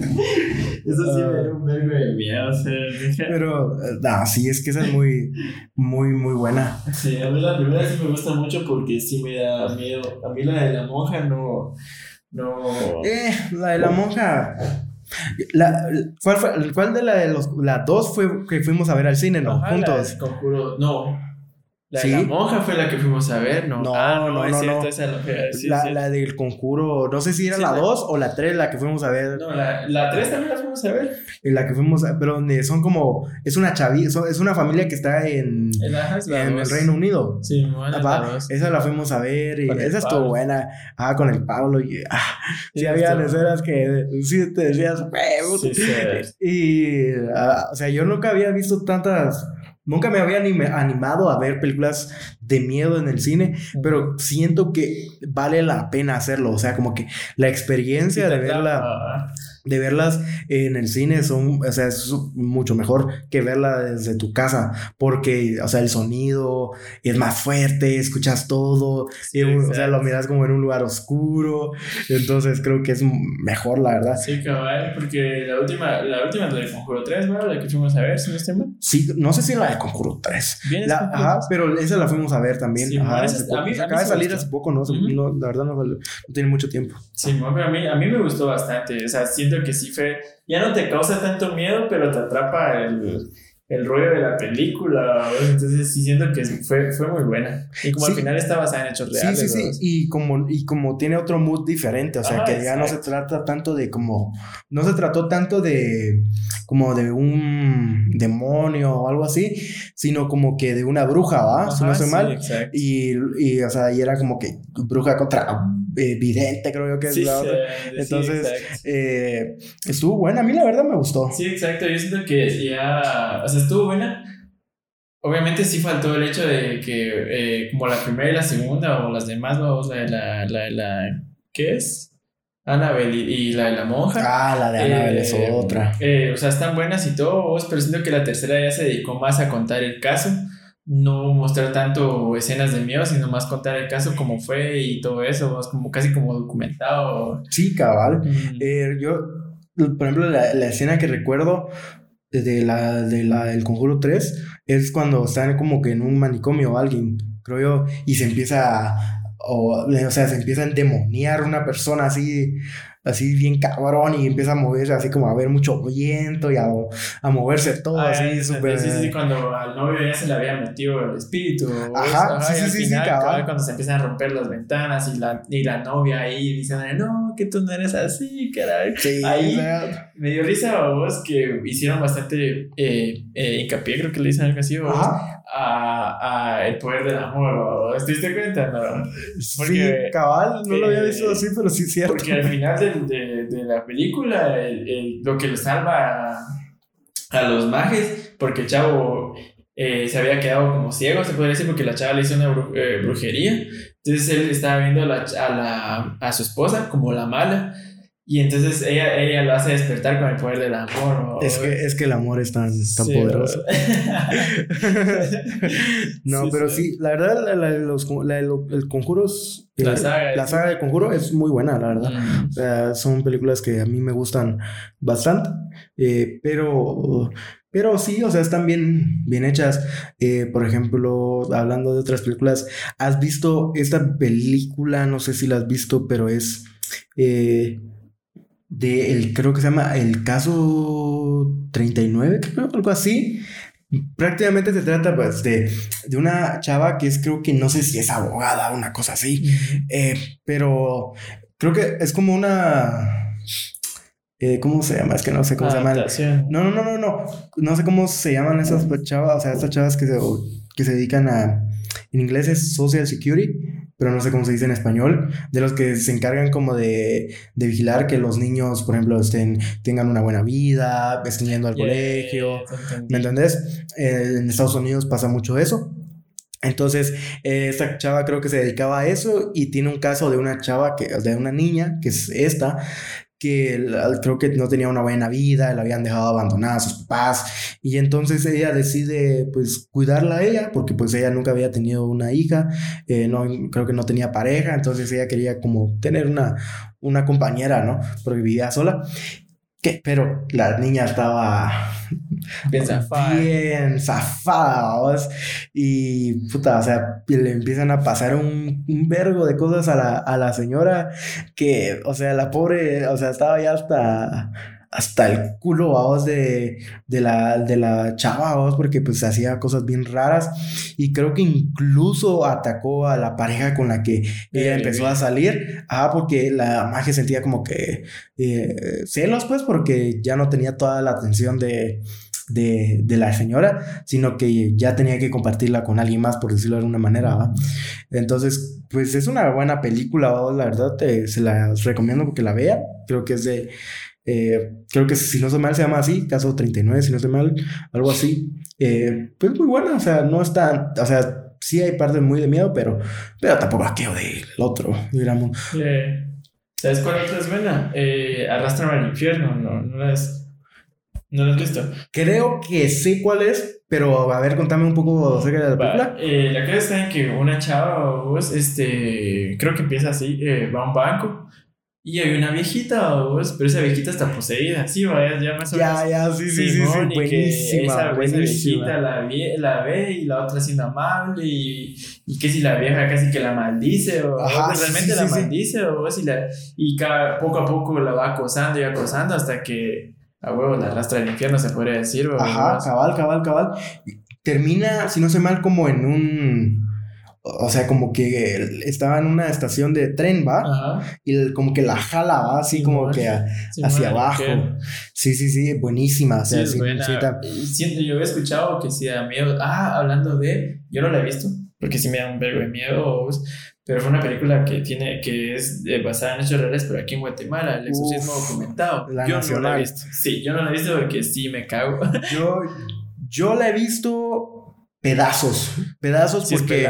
Eso sí me dio un vergo de miedo, o sea, Pero, no, sí, es que esa es muy, muy, muy buena. Sí, a mí la primera sí me gusta mucho porque sí me da miedo. A mí la de la monja no no. Eh, la de la monja. La, ¿cuál, fue, ¿Cuál de la de los. La dos fue que fuimos a ver al cine, ¿no? Juntos. conjuro, no. La, la monja fue la que fuimos a ver, ¿no? No, ah, no, no, es cierto, esa la, la, del conjuro, no sé si era la 2 o la 3 la que fuimos a ver. No, la 3 también la fuimos a ver. En la que fuimos a pero donde son como, es una chavi, es una familia que está en, en el Reino Unido. Sí, bueno, ah, Esa la fuimos a ver y esa estuvo buena. Ah, con el Pablo y ah, sí, había escenas que sí te decías, sí, sí, y, ah, o sea, yo nunca había visto tantas Nunca me había animado a ver películas de miedo en el cine, pero siento que vale la pena hacerlo. O sea, como que la experiencia de verla de verlas en el cine son, o sea, es mucho mejor que verla desde tu casa, porque, o sea, el sonido es más fuerte, escuchas todo, o sea, lo miras como en un lugar oscuro, entonces creo que es mejor, la verdad. Sí, cabal, porque la última, la última es la de Conjuro 3, ¿no? La que fuimos a ver, si no estoy mal. Sí, no sé si la de Conjuro 3. ajá, pero esa la fuimos a ver también. Sí, ajá, a mí, acaba de salir hace poco, ¿no? La verdad no, no, tiene mucho tiempo. Sí, pero a mí, a mí me gustó bastante, o sea, siento que sí fue, ya no te causa tanto miedo, pero te atrapa el, el rollo de la película, entonces sí siento que fue, fue muy buena. Y como al final está basada en hechos reales. Sí, sí, sí, y como, y como tiene otro mood diferente, o sea, que ya no se trata tanto de como, no se trató tanto de como de un demonio o algo así, sino como que de una bruja, ¿va? si no sé mal. Y, y, o sea, y era como que bruja contra eh, vidente, creo yo que es la otra. Entonces, eh, estuvo buena, a mí la verdad me gustó. Sí, exacto, yo siento que ya, o sea, estuvo buena. Obviamente sí faltó el hecho de que, eh, como la primera y la segunda, o las demás, vamos, la de la, la, la, ¿qué es? Annabelle y, la de la monja. Ah, la de Annabelle es eh, otra. Eh, o sea, están buenas y todo, pero siento que la tercera ya se dedicó más a contar el caso. No mostrar tanto escenas de miedo, sino más contar el caso como fue y todo eso, más como casi como documentado. Sí, cabal. yo, por ejemplo, la, la escena que recuerdo de la, de la del Conjuro 3 es cuando están como que en un manicomio o alguien, creo yo, y se empieza a, o, o sea, se empieza a endemoniar una persona así así bien cabrón y empieza a moverse así como a ver mucho viento y a, a moverse todo ah, así súper... Sí, sí, cuando al novio ya se le había metido el espíritu. Ajá, sí, sí, sí, final, sí, Cuando se empiezan a romper las ventanas y la, y la novia ahí diciendo, no, que tú no eres así, caray. Sí, ahí me dio risa a vos que hicieron bastante eh, eh, hincapié, creo que le dicen algo así, a, a, el poder del amor. ¿Te diste cuenta? No? Porque, sí, cabal, no lo había visto así, pero sí es cierto. Porque al final de de, de, la película, lo que le salva a, los mages, porque el chavo eh, se había quedado como ciego, se podría decir, porque la chava le hizo una brujería. Entonces él estaba viendo a, la, a, la, a su esposa como la mala. Y entonces ella, ella lo hace despertar con el poder del amor. Es que, es que el amor es tan, tan poderoso. no, pero sí. la verdad, la, los, el conjuro eh, la, saga, la saga de conjuro es muy buena, la verdad. Mm. O sea, son películas que a mí me gustan bastante. Eh, pero pero sí, o sea, están bien, bien hechas. Eh, por ejemplo, hablando de otras películas, ¿has visto esta película? No sé si la has visto, pero es eh, de el, creo que se llama El Caso 39, creo, algo así. Prácticamente se trata pues de, de, una chava que es creo que no sé si es abogada o una cosa así, eh, pero creo que es como una eh, ¿Cómo se llama? Es que no sé cómo se llaman. No, no, no, no, no. No sé cómo se llaman esas chavas, o sea, estas chavas que se, que se dedican a. En inglés es Social Security, pero no sé cómo se dice en español. De los que se encargan como de, de vigilar que los niños, por ejemplo, estén, tengan una buena vida, estén yendo al colegio. ¿Me entendés? Eh, en Estados Unidos pasa mucho eso. Entonces, eh, esta chava creo que se dedicaba a eso y tiene un caso de una chava, que, de una niña, que es esta, que creo que no tenía una buena vida, la habían dejado abandonada a sus papás y entonces ella decide pues cuidarla a ella porque pues ella nunca había tenido una hija, eh, no, creo que no tenía pareja, entonces ella quería como tener una, una compañera, ¿no? Porque vivía sola pero la niña estaba bien zafada. Bien zafada, Y puta, o sea, le empiezan a pasar un, un vergo de cosas a la, a la señora que, o sea, la pobre, o sea, estaba ya hasta hasta el culo, vamos, de, de, la, de la chava, vamos, porque pues hacía cosas bien raras. Y creo que incluso atacó a la pareja con la que ella empezó a salir, ah, porque la magia sentía como que eh, celos, pues, porque ya no tenía toda la atención de, de, de, la señora, sino que ya tenía que compartirla con alguien más, por decirlo de alguna manera, ¿va? Entonces, pues es una buena película, la verdad, te, se la recomiendo porque la vea, creo que es de eh, creo que si no se mal se llama así, caso 39, si no se mal, algo así. Eh, pues muy buena, o sea, no está, o sea, sí hay partes muy de miedo, pero, pero tampoco aquello del otro, digamos. ¿Sabes cuál otra es buena? Eh, Arrastra al infierno, no, no has, no la has visto. Creo que sé cuál es, pero a ver, contame un poco acerca de la película. Eh, la que está en que una chava, pues, este, creo que empieza así, va a un banco y hay una viejita, vos, pero esa viejita está poseída, sí, vaya, ya más o menos. Ya, ya, sí, sí, sí, sí, buenísima, esa, viejita la, la, ve y la otra siendo amable y, y que si la vieja casi que la maldice o, realmente la maldice o si la, y cada, poco a poco la va acosando y acosando hasta que a huevo la arrastra al infierno, se puede decir. Ajá, cabal, cabal, cabal. Termina, si no sé mal, como en un o sea, como que estaba en una estación de tren, ¿va? Y como que la jala, ¿va? Así como que hacia abajo. Sí, sí, sí, buenísima. O sea, sí, Siento, yo he escuchado que sí da miedo. Ah, hablando de. Yo no la he visto, porque sí me da un vergo de miedo. Pero fue una película que tiene que es basada en hechos reales, pero aquí en Guatemala, el exorcismo documentado. yo no la he visto. Sí, yo no la he visto porque sí me cago. Yo, yo la he visto pedazos, pedazos porque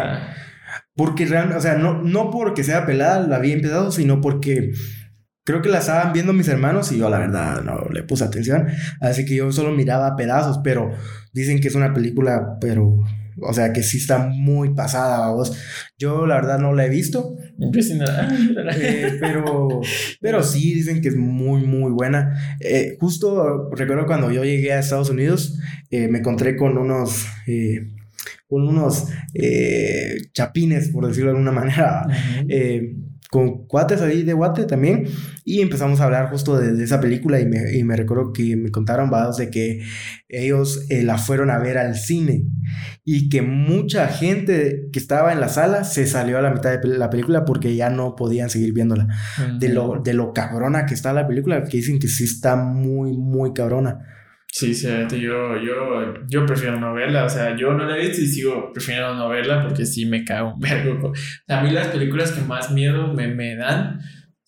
porque realmente, o sea, no, no porque sea pelada, la vi en pedazos, sino porque creo que la estaban viendo mis hermanos y yo la verdad no le puse atención. Así que yo solo miraba pedazos, pero dicen que es una película, pero, o sea, que sí está muy pasada, vos. Yo la verdad no la he visto. Eh, pero, pero sí dicen que es muy, muy buena. Eh, justo recuerdo cuando yo llegué a Estados Unidos, eh, me encontré con unos con unos eh, chapines, por decirlo de alguna manera, eh, con cuates ahí de guate también, y empezamos a hablar justo de, esa película y me, y me, recuerdo que me contaron vados de que ellos eh, la fueron a ver al cine y que mucha gente que estaba en la sala se salió a la mitad de la película porque ya no podían seguir viéndola. de, lo, de lo cabrona que está la película, que dicen que sí está muy, muy cabrona. Sí, sí, yo, yo, yo prefiero no verla, o sea, yo no la he visto y sigo prefiriendo no verla porque sí me cago un vergo. A mí las películas que más miedo me, me dan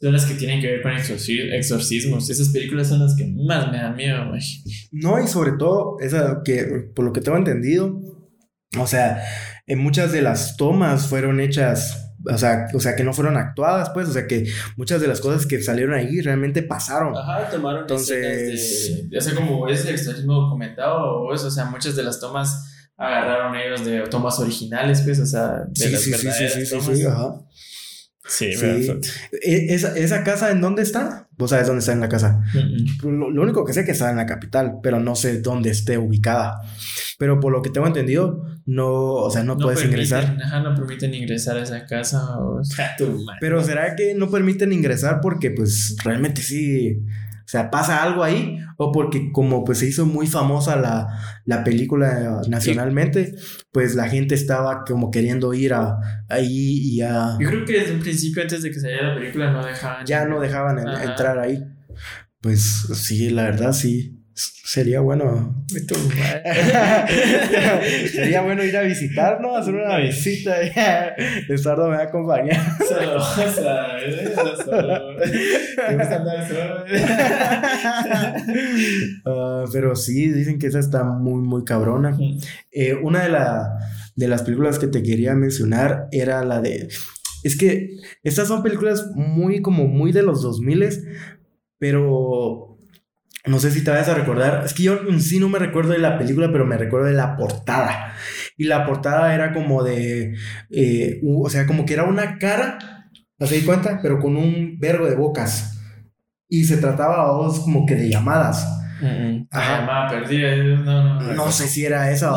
son las que tienen que ver con exorcismos. Esas películas son las que más me dan miedo, güey. No, y sobre todo, esa que, por lo que tengo entendido, o sea, en muchas de las tomas fueron hechas o sea, o sea, que no fueron actuadas, pues, o sea, que muchas de las cosas que salieron ahí realmente pasaron. Ajá, tomaron Entonces, de, o sea, como es el extremismo documentado o eso, o sea, muchas de las tomas agarraron ellos de tomas originales, pues, o sea, de sí, las sí, sí, sí, sí, sí, ajá. Sí, sí. E, ¿Esa, ¿Esa casa en dónde está? ¿Vos sabes dónde está en la casa? lo, único que sé es que está en la capital, pero no sé dónde esté ubicada. Pero por lo que tengo entendido, no, o sea, no, puedes ingresar. Ajá, no permiten ingresar a esa casa. O sea, pero ¿será que no permiten ingresar porque pues realmente sí sea, pasa algo ahí, o porque como pues se hizo muy famosa la, la película nacionalmente, pues la gente estaba como queriendo ir a, ahí y a... Yo creo que desde un principio, antes de que saliera la película, no dejaban... Ya no dejaban entrar ahí. Pues sí, la verdad sí. Sería bueno. Sería bueno ir a visitarnos, hacer una visita. Estardo me va a acompañar. Solo, uh, pero sí, dicen que esa está muy, muy cabrona. Eh, una de, la, de las películas que te quería mencionar era la de. Es que estas son películas muy, como muy de los 2000 pero no sé si te vas a recordar. Es que yo en sí no me recuerdo de la película, pero me recuerdo de la portada. Y la portada era como de. Eh, o sea, como que era una cara. ¿Te das cuenta? Pero con un verbo de bocas. Y se trataba a vos como que de llamadas. Ajá. Llamada perdida. No, no, no, no sé si era esa,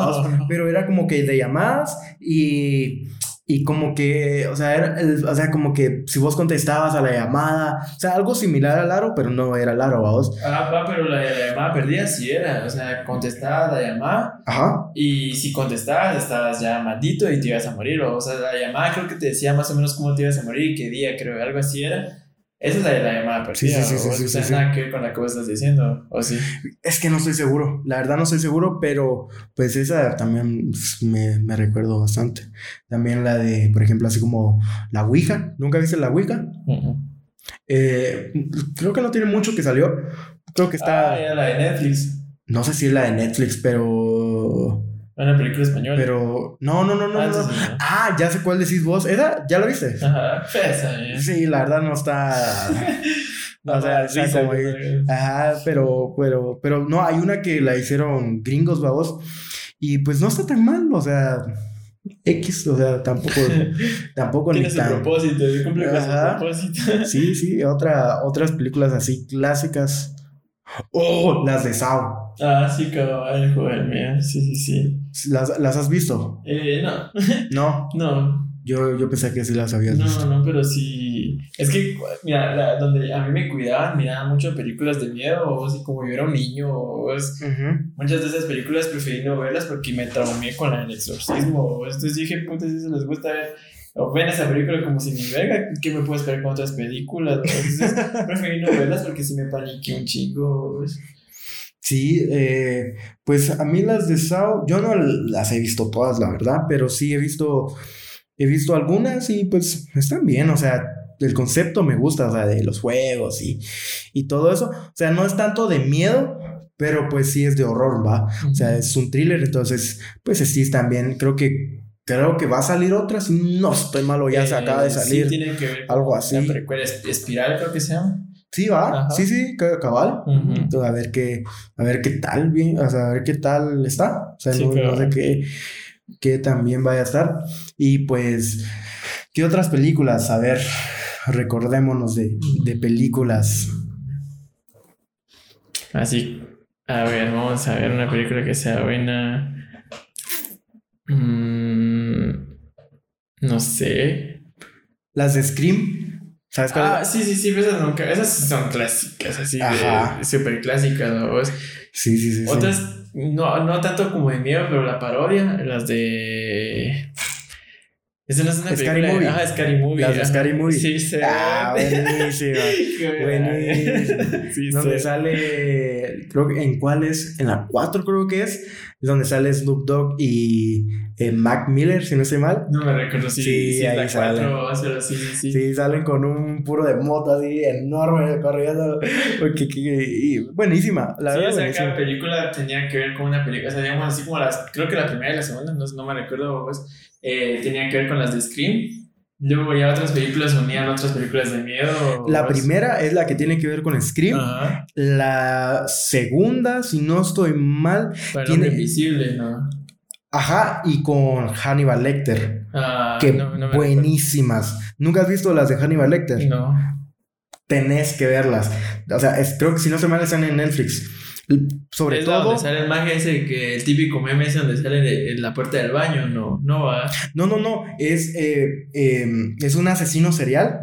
pero era como que de llamadas y y como que, o sea, era o sea, como que si vos contestabas a la llamada, o sea, algo similar al aro, pero no era el aro, vos. Ah, va, pero la, llamada perdida sí era, o sea, contestabas la llamada. Ajá. Y si contestabas, estabas ya maldito y te ibas a morir, o sea, la llamada creo que te decía más o menos cómo te ibas a morir qué día, creo, algo así era. Esa es la, la llamada perdida. Sí, sí, sí. sí, sí, sí, nada que ver con la que vos estás diciendo, ¿o sí? Es que no estoy seguro. La verdad no estoy seguro, pero pues esa también pues, me, me recuerdo bastante. También la de, por ejemplo, así como la Ouija. ¿Nunca viste la Ouija? eh, creo que no tiene mucho que salió. Creo que está. Ah, la de Netflix. No sé si es la de Netflix, pero. Una película española. Pero. No, no, no, no. Ah, no. ah ya sé cuál decís vos. ¿Esa? ¿Ya lo viste? Ajá. Esa, ¿eh? Sí, la verdad no está. o sea, sí, como. Ajá, pero, pero, pero no, hay una que la hicieron gringos, babos. Y pues no está tan mal, o sea. X, o sea, tampoco, tampoco ni tan. propósito, cumple con su propósito. Sí, sí, otra, otras películas así clásicas. Oh, las de Sao. Ah, sí, cabrón, joder, mía. Sí, sí, sí. ¿Las, ¿Las has visto? Eh, no. ¿No? No. Yo, yo pensé que sí las habías visto. No, no, pero sí. Es que, mira, donde a mí me cuidaban, miraban mucho películas de miedo, o así como yo era un niño, o es, muchas de esas películas preferí no verlas porque me traumé con el exorcismo. Entonces dije, puta, si eso les gusta ver o ven esa película como si ni verga, ¿qué me puedo esperar con otras películas? Entonces, preferí no verlas porque si me paniqué un chingo. Sí, eh, pues a mí las de Sao, yo no las he visto todas, la verdad, pero sí he visto, he visto algunas y pues están bien, o sea, el concepto me gusta, o sea, de los juegos y, y todo eso, o sea, no es tanto de miedo, pero pues sí es de horror, va, o sea, es un thriller, entonces, pues sí, también, creo que Creo que va a salir otra, si no estoy malo, ya se acaba de salir. Sí, tiene que ver algo así. Espiral, creo que se llama. Sí, va, sí, sí, cabal. Entonces, a ver qué, a ver qué tal, bien, o sea, a ver qué tal está. O sea, no, sé qué, qué también vaya a estar. Y pues, ¿qué otras películas? A ver, recordémonos de, de películas. Así, a ver, vamos a ver una película que sea buena. Mm, no sé. Las de Scream. ¿Sabes cuál? Ah, sí, sí, sí, esas, nunca, esas son clásicas, así de súper clásicas, ¿no? Sí, sí, sí. Otras, No, no tanto como de miedo, pero la parodia, las de. Esa no es una Scary película. Movie. Ajá, Scary Movie. Las de Scary Movie. Sí, sí. Ah, buenísima. buenísima. Sí, donde sale, creo que en cuál es, en la 4 creo que es, donde sale Snoop Dogg y eh, Mac Miller, si no estoy mal. No me recuerdo si sí, sí, ahí la salen. sí, sí, sí. salen con un puro de moto así enorme corriendo. Porque, y, buenísima, la sí, verdad. O sea, cada película tenía que ver con una película, o sea, digamos así como las, creo que la primera y la segunda, no, no me recuerdo, pues, eh, tenía que ver con las de Scream. Luego ya otras películas unían otras películas de miedo. La primera es la que tiene que ver con Scream. La segunda, si no estoy mal, tiene invisible, ¿no? Ajá, y con Hannibal Lecter. Ah, que buenísimas. ¿Nunca has visto las de Hannibal Lecter? No. Tenés que verlas. O sea, creo que si no se mal están en Netflix. Sobre todo. Donde sale el magia ese que el típico meme es donde sale en la puerta del baño, no, no va. No, no, no. Es, eh, em, es un asesino serial.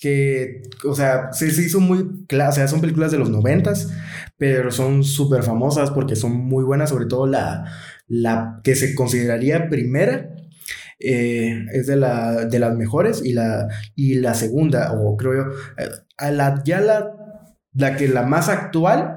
Que, o sea, se, hizo muy. O sea, son películas de los noventas, pero son súper famosas porque son muy buenas, sobre todo la, la que se consideraría primera. Eh, es de, la, de las mejores y la, y la segunda, o creo yo, eh, a la, ya la, la que la más actual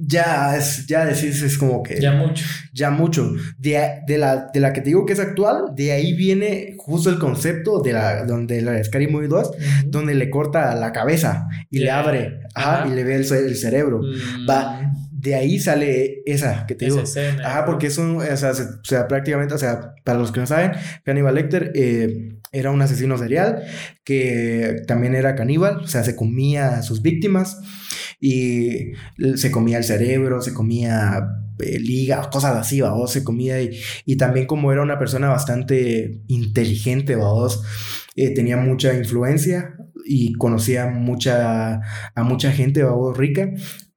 ya es, ya decís, es como que. Ya mucho. Ya mucho. De, de, la, de la que te digo que es actual, de ahí viene justo el concepto de la, donde la Scary Movie 2, donde le corta la cabeza y le abre, ajá, y le ve el, el cerebro. Mm. Va. De ahí sale esa que te digo. ajá, porque es un, o sea, o sea, prácticamente, o sea, para los que no saben, Hannibal Lecter eh, era un asesino serial que también era caníbal, o sea, se comía a sus víctimas y se comía el cerebro, se comía hígado, cosas así, vamos, se comía y, y, también como era una persona bastante inteligente, vamos, eh, tenía mucha influencia y conocía mucha, a mucha gente, vamos, rica,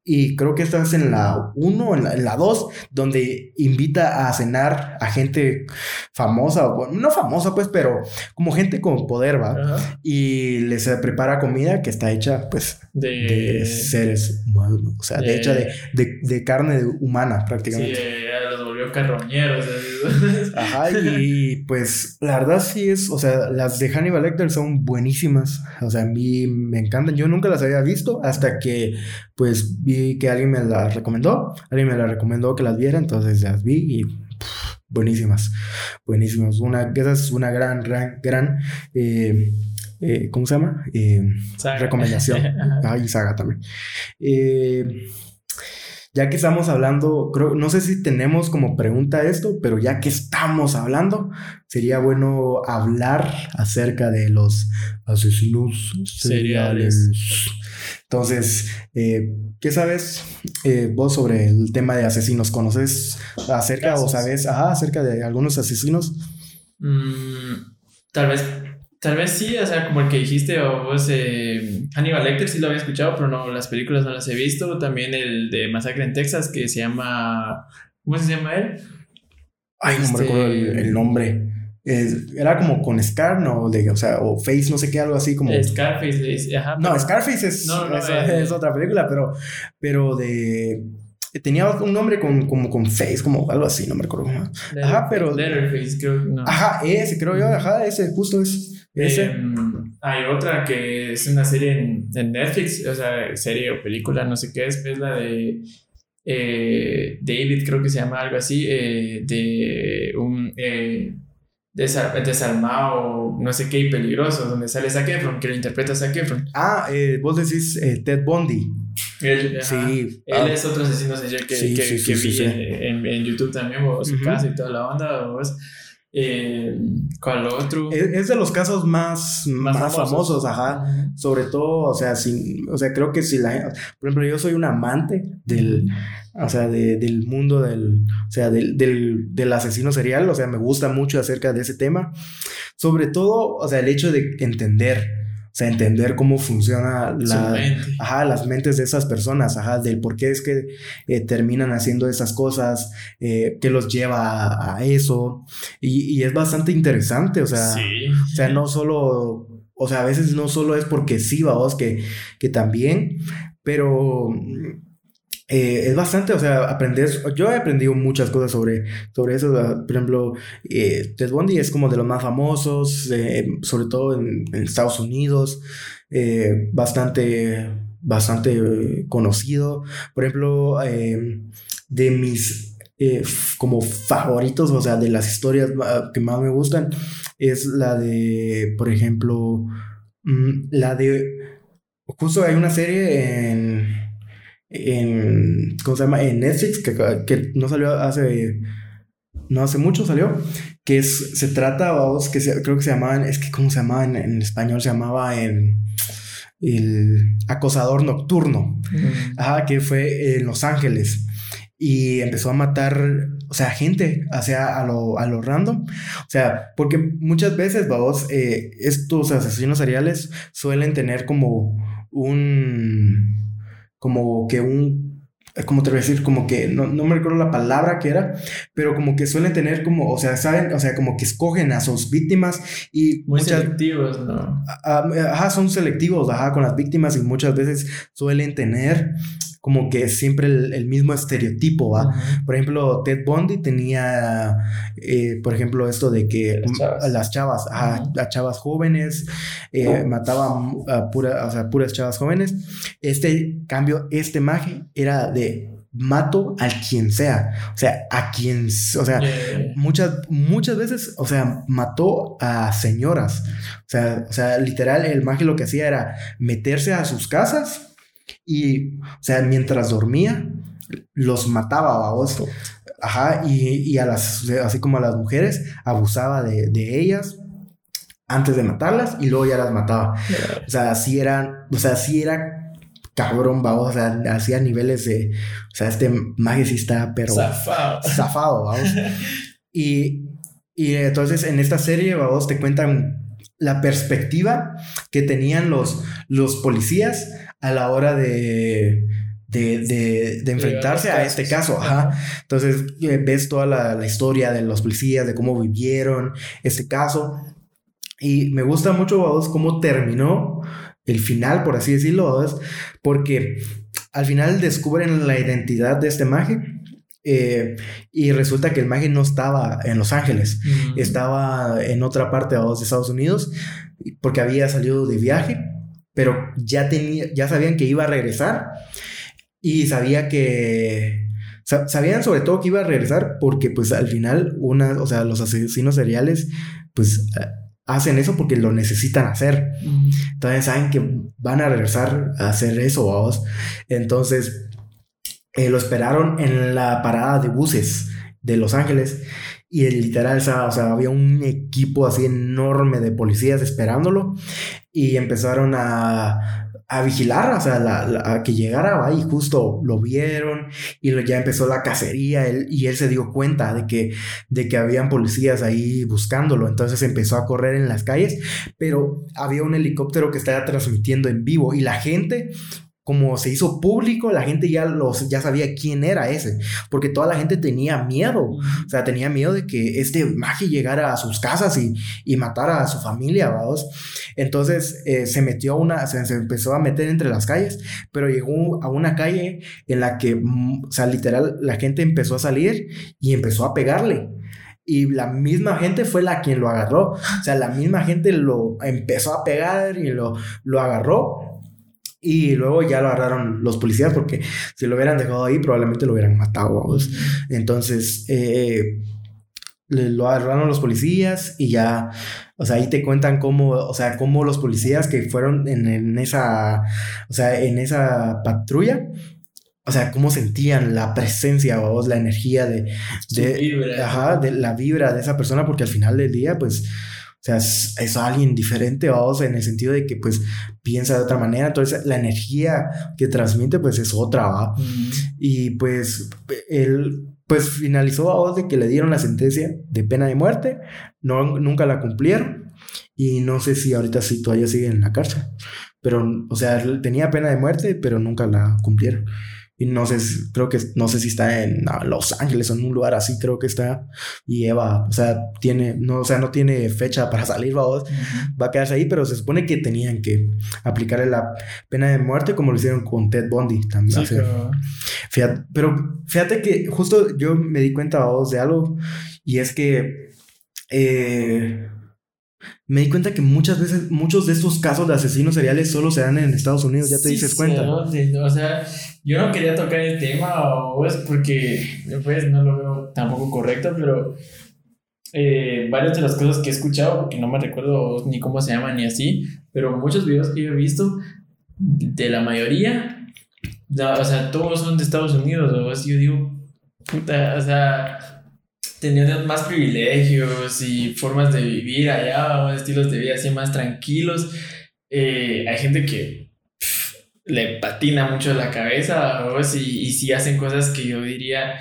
y creo que esta es en la 1, en la 2, donde invita a cenar a gente famosa, bueno, no famosa pues, pero como gente con poder, ¿va? Y les prepara comida que está hecha pues de, seres humanos, o sea, de, hecha de, de, carne humana prácticamente. Sí, los volvió carroñeros. Ajá, y pues la verdad sí es, o sea, las de Hannibal Lecter son buenísimas, o sea, a mí me encantan, yo nunca las había visto hasta que pues vi que alguien me las recomendó, alguien me las recomendó que las viera, entonces las vi y buenísimas, buenísimas. Una, esa es una gran, gran, gran, eh, eh, ¿cómo se llama? Eh, recomendación. ah, y saga también. ya que estamos hablando, creo, no sé si tenemos como pregunta esto, pero ya que estamos hablando, sería bueno hablar acerca de los asesinos seriales. Entonces, eh, ¿qué sabes eh, vos sobre el tema de asesinos? ¿Conoces acerca o sabes acerca de algunos asesinos? Mm, tal vez, tal vez sí, o sea, como el que dijiste, o vos, eh, Hannibal Lecter sí lo había escuchado, pero no, las películas no las he visto. También el de Masacre en Texas, que se llama, ¿cómo se llama él? Ay, no me recuerdo el nombre era como con Scar, ¿no? De, o sea, o Face, no sé qué, algo así como. Scarface, ajá. No, Scarface es, es, otra película, pero, pero de. Tenía un nombre con, como con Face, como algo así, no me recuerdo Ajá, pero. Letterface, creo. No. Ajá, ese, creo yo, ajá, ese, justo es. Ese. Em, hay otra que es una serie en, en, Netflix, o sea, serie o película, no sé qué es, es la de. Eh, David, creo que se llama algo así, eh, de un. Desarmado, no sé qué, y peligroso, donde sale Zac Efron, que lo interpreta Zac Efron. Ah, eh, vos decís eh, Ted Bundy. sí. Él es otro asesino serial que, que, vi en, en, YouTube también, o su casa y toda la onda, vos. Eh, ¿Cuál otro? Es, de los casos más, más, famosos. ajá. Sobre todo, o sea, sin, o sea, creo que si la por ejemplo, yo soy un amante del, o sea, del mundo del, o sea, del, del, del, asesino serial, o sea, me gusta mucho acerca de ese tema. Sobre todo, o sea, el hecho de entender o sea, entender cómo funciona la, las mentes de esas personas, ajá, del por qué es que eh, terminan haciendo esas cosas, eh, qué los lleva a, eso. Y, es bastante interesante, o sea, o sea, no solo, o sea, a veces no solo es porque sí, vamos, que, que también, pero eh, es bastante, o sea, aprender, yo he aprendido muchas cosas sobre, sobre eso, por ejemplo, eh, Ted Bundy es como de los más famosos, eh, sobre todo en, Estados Unidos, eh, bastante, bastante conocido, por ejemplo, de mis como favoritos, o sea, de las historias que más me gustan, es la de, por ejemplo, mm, la de, justo hay una serie en en, ¿cómo se llama? En Netflix, que, que no salió hace no hace mucho salió, que es, se trata, vamos, que creo que se llamaban, es que, ¿cómo se llamaba en, español? Se llamaba en el acosador nocturno, ajá, que fue en Los Ángeles y empezó a matar, o sea, gente, sea, a lo, a lo random. O sea, porque muchas veces, vamos, eh, estos asesinos seriales suelen tener como un, como que un, como te voy a decir, como que, no, no, me recuerdo la palabra que era, pero como que suelen tener como, o sea, saben, o sea, como que escogen a sus víctimas y... Muy selectivos, ¿no? Ajá, son selectivos, ajá, con las víctimas y muchas veces suelen tener como que siempre el, mismo estereotipo, ¿va? Por ejemplo, Ted Bundy tenía, eh, por ejemplo, esto de que las chavas, a chavas jóvenes, eh, mataba a, pura, o sea, puras chavas jóvenes. Este cambio, este maje era de mato al quien sea, o sea, a quien, o sea, muchas, muchas veces, o sea, mató a señoras, o sea, o sea, literal, el maje lo que hacía era meterse a sus casas y, o sea, mientras dormía, los mataba, vos. Ajá, y, a las, así como a las mujeres, abusaba de, ellas antes de matarlas y luego ya las mataba. O sea, así eran, o sea, así era cabrón, vamos, o sea, hacía niveles de, o sea, este magia sí está, pero zafado, zafado vamos. y, y entonces en esta serie, vamos, te cuentan la perspectiva que tenían los, los policías a la hora de, de, enfrentarse a este caso. Ajá. Entonces eh, ves toda la, historia de los policías, de cómo vivieron este caso. Y me gusta mucho, vos, cómo terminó el final, por así decirlo, porque al final descubren la identidad de este maje. Eh, y resulta que el maje no estaba en Los Ángeles, mm. estaba en otra parte de Estados Unidos porque había salido de viaje pero ya, tenía, ya sabían que iba a regresar y sabía que... Sabían sobre todo que iba a regresar porque pues al final una, o sea, los asesinos seriales pues hacen eso porque lo necesitan hacer. Entonces saben que van a regresar a hacer eso, vamos. Entonces eh, lo esperaron en la parada de buses de Los Ángeles y literal, o sea, había un equipo así enorme de policías esperándolo y empezaron a, a vigilar, o sea, a que llegara y justo lo vieron y ya empezó la cacería él, y él se dio cuenta de que, de que habían policías ahí buscándolo, entonces empezó a correr en las calles, pero había un helicóptero que estaba transmitiendo en vivo y la gente como se hizo público, la gente ya, los, ya sabía quién era ese, porque toda la gente tenía miedo, o sea, tenía miedo de que este magia llegara a sus casas y, y matara a su familia, vamos. Entonces eh, se metió a una, se, empezó a meter entre las calles, pero llegó a una calle en la que, mm, o sea, literal, la gente empezó a salir y empezó a pegarle y la misma gente fue la quien lo agarró. O sea, la misma gente lo empezó a pegar y lo, lo agarró. Y luego ya lo agarraron los policías porque si lo hubieran dejado ahí probablemente lo hubieran matado. Entonces, eh, lo agarraron los policías y ya, o sea, ahí te cuentan cómo, o sea, cómo los policías que fueron en, esa, o sea, en esa patrulla, o sea, cómo sentían la presencia o la energía de, de, ajá, de la vibra de esa persona, porque al final del día, pues, o sea, es, alguien diferente, vamos, en el sentido de que pues piensa de otra manera, entonces la energía que transmite pues es otra, ¿va? Y pues él pues finalizó a vos de que le dieron la sentencia de pena de muerte, no, nunca la cumplieron y no sé si ahorita sí todavía sigue en la cárcel, pero o sea, tenía pena de muerte, pero nunca la cumplieron. Y no sé, creo que no sé si está en Los Ángeles o en un lugar así, creo que está. Y Eva, o sea, tiene, no, o sea, no tiene fecha para salir, va, va a quedarse ahí, pero se supone que tenían que aplicarle la pena de muerte como lo hicieron con Ted Bundy también. fíjate, pero fíjate que justo yo me di cuenta vos de algo y es que eh, me di cuenta que muchas veces, muchos de estos casos de asesinos seriales solo se dan en Estados Unidos, ya te dices cuenta. o sea, yo no quería tocar el tema, o es porque pues, no lo veo tampoco correcto, pero eh, varias de las cosas que he escuchado, porque no me recuerdo ni cómo se llaman ni así, pero muchos videos que yo he visto, de la mayoría, o sea, todos son de Estados Unidos, o así yo digo, puta, o sea teniendo más privilegios y formas de vivir allá, estilos de vida así más tranquilos, eh, hay gente que le patina mucho la cabeza y, y sí hacen cosas que yo diría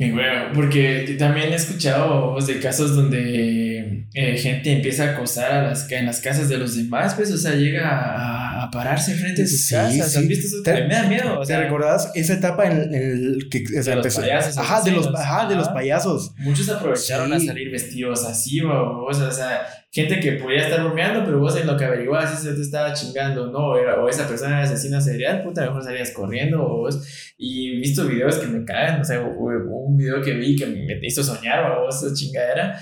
y bueno, porque también he escuchado de casos donde eh, gente empieza a acosar a las, en las casas de los demás, pues, o sea, llega a, a pararse frente de sus casas. ¿Has visto eso? me da miedo. O sea, ¿Te recordás esa etapa en, el que de los payasos? Ajá, de los, ajá, de los payasos. Muchos aprovecharon a salir vestidos así, o, o sea, gente que podía estar bromeando, pero vos en lo que averiguabas si te estaba chingando no, era, o esa persona era asesina serial, puta, mejor salías corriendo, o vos, y he visto videos que me caen, o sea, un video que vi que me hizo soñar, o esa chingadera,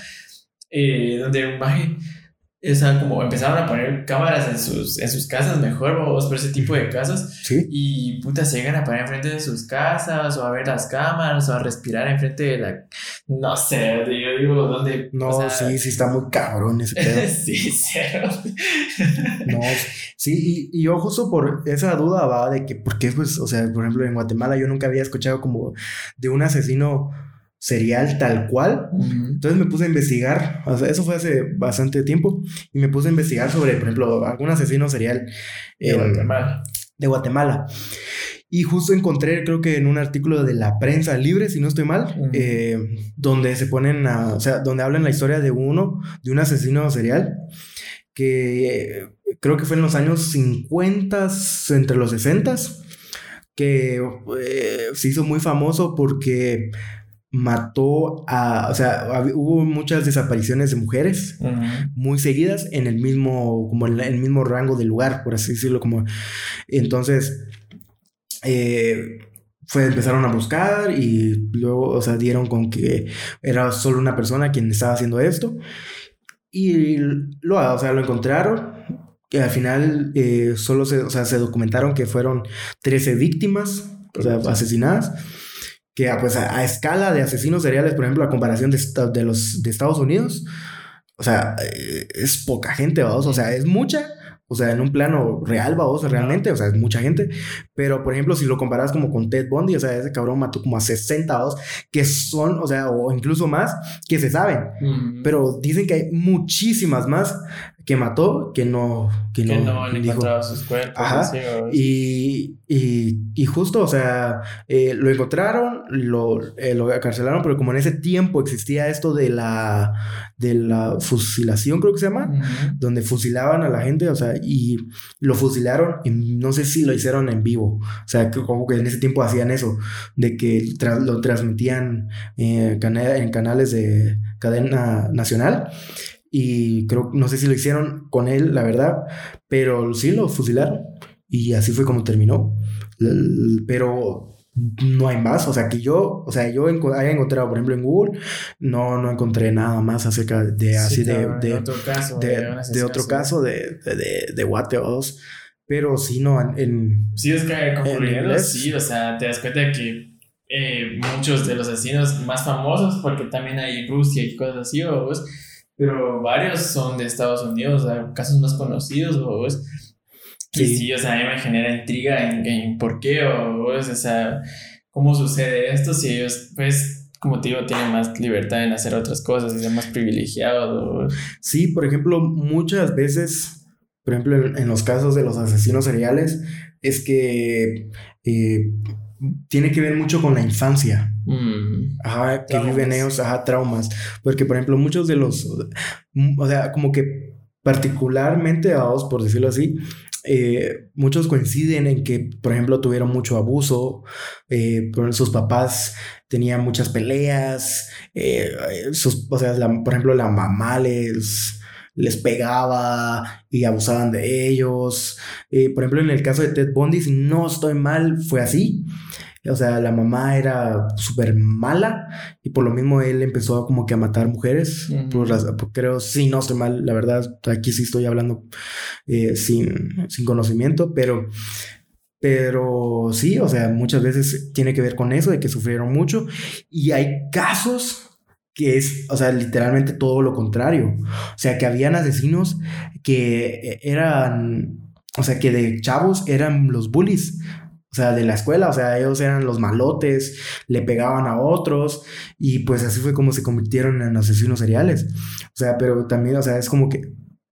eh, donde un maje o sea, como empezaron a poner cámaras en sus, en sus casas mejor, vos por ese tipo de casos. Sí. Y puta, se llegan a poner enfrente de sus casas, o a ver las cámaras, o a respirar enfrente de la. No sé, yo digo, ¿dónde? No, sí, sí, está muy cabrón ese pedo. sí, cero. no, sí, y, yo justo por esa duda va de que, ¿por qué, pues, o sea, por ejemplo, en Guatemala yo nunca había escuchado como de un asesino serial tal cual. Entonces me puse a investigar, o sea, eso fue hace bastante tiempo, y me puse a investigar sobre, por ejemplo, algún asesino serial de, Guatemala. de Guatemala. Y justo encontré, creo que en un artículo de la prensa libre, si no estoy mal, eh, donde se ponen a, o sea, donde hablan la historia de uno, de un asesino serial, que creo que fue en los años 50, entre los 60, que eh, se hizo muy famoso porque mató a, o sea, hubo muchas desapariciones de mujeres muy seguidas en el mismo, como en el mismo rango de lugar, por así decirlo, como, entonces, eh, fue, empezaron a buscar y luego, o sea, dieron con que era solo una persona quien estaba haciendo esto y lo, o sea, lo encontraron y al final eh, solo se, o sea, se documentaron que fueron 13 víctimas, o sea, asesinadas que pues a, escala de asesinos seriales, por ejemplo, a comparación de, de los de Estados Unidos, o sea, eh, es poca gente, vamos, o sea, es mucha, o sea, en un plano real, vamos, realmente, o sea, es mucha gente. Pero, por ejemplo, si lo comparas como con Ted Bundy, o sea, ese cabrón mató como a 60 vamos, que son, o sea, o incluso más, que se saben. Pero dicen que hay muchísimas más que mató, que no, que, no, no han encontrado sus cuerpos. Ajá. y, y, y, justo, o sea, eh, lo encontraron, lo, eh, lo acarcelaron, pero como en ese tiempo existía esto de la, de la fusilación, creo que se llama, donde fusilaban a la gente, o sea, y lo fusilaron, y no sé si lo hicieron en vivo, o sea, como que en ese tiempo hacían eso, de que lo transmitían eh, en canales de cadena nacional y creo, no sé si lo hicieron con él, la verdad, pero sí lo fusilaron. Y así fue como terminó. Pero no hay más. O sea, que yo, o sea, yo haya encontrado, por ejemplo, en Google, no, no encontré nada más acerca de así de, de, otro caso, de, de, otro caso de, de, de, Pero sí, no, en. Sí, es que concluyendo, sí, o sea, te das cuenta de que eh, muchos de los asesinos más famosos, porque también hay Rusia y cosas así, o pero varios son de Estados Unidos, o casos más conocidos, o sí. sí, o sea, a mí me genera intriga en, por qué, o, o sea, cómo sucede esto, si ellos, pues, como te digo, tienen más libertad en hacer otras cosas y son más privilegiados. Sí, por ejemplo, muchas veces, por ejemplo, en, los casos de los asesinos seriales, es que eh, tiene que ver mucho con la infancia. Mm. Ajá, que viven ellos, ajá, traumas. Porque, por ejemplo, muchos de los, o sea, como que particularmente a vos, por decirlo así, eh, muchos coinciden en que, por ejemplo, tuvieron mucho abuso, eh, sus papás tenían muchas peleas, eh, sus, o sea, por ejemplo, la mamá les, les pegaba y abusaban de ellos. por ejemplo, en el caso de Ted Bundy, si no estoy mal, fue así. O sea, la mamá era súper mala y por lo mismo él empezó como que a matar mujeres. por creo, sí, no estoy mal, la verdad, aquí sí estoy hablando eh, sin, sin conocimiento, pero, pero sí, o sea, muchas veces tiene que ver con eso, de que sufrieron mucho y hay casos que es, o sea, literalmente todo lo contrario. O sea, que habían asesinos que eran, o sea, que de chavos eran los bullies. O sea, de la escuela, o sea, ellos eran los malotes, le pegaban a otros y pues así fue como se convirtieron en asesinos seriales. O sea, pero también, o sea, es como que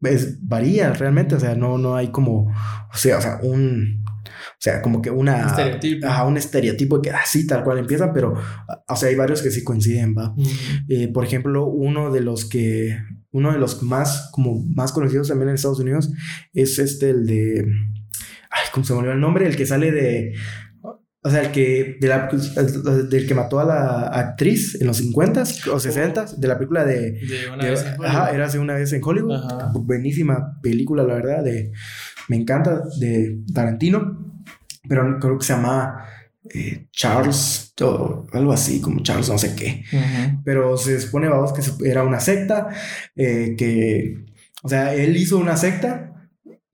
es, varía realmente, o sea, no, no hay como, o sea, o sea, un, o sea, como que una... Un estereotipo. Ajá, un estereotipo que así tal cual empieza, pero, o sea, hay varios que sí coinciden, va. Eh, por ejemplo, uno de los que, uno de los más, como más conocidos también en Estados Unidos es este, el de, ay, ¿cómo se me olvidó el nombre? El que sale de, o sea, el que, de la, del que mató a la actriz en los 50s o 60s, de la película de... De una de- vez en ajá, era hace una vez en Hollywood. Ajá. Buenísima película, la verdad, de... Me encanta, de Tarantino. Pero creo que se llama eh, Charles o algo así, como Charles no sé qué. Pero se supone, vamos, que era una secta, eh, que, o sea, él hizo una secta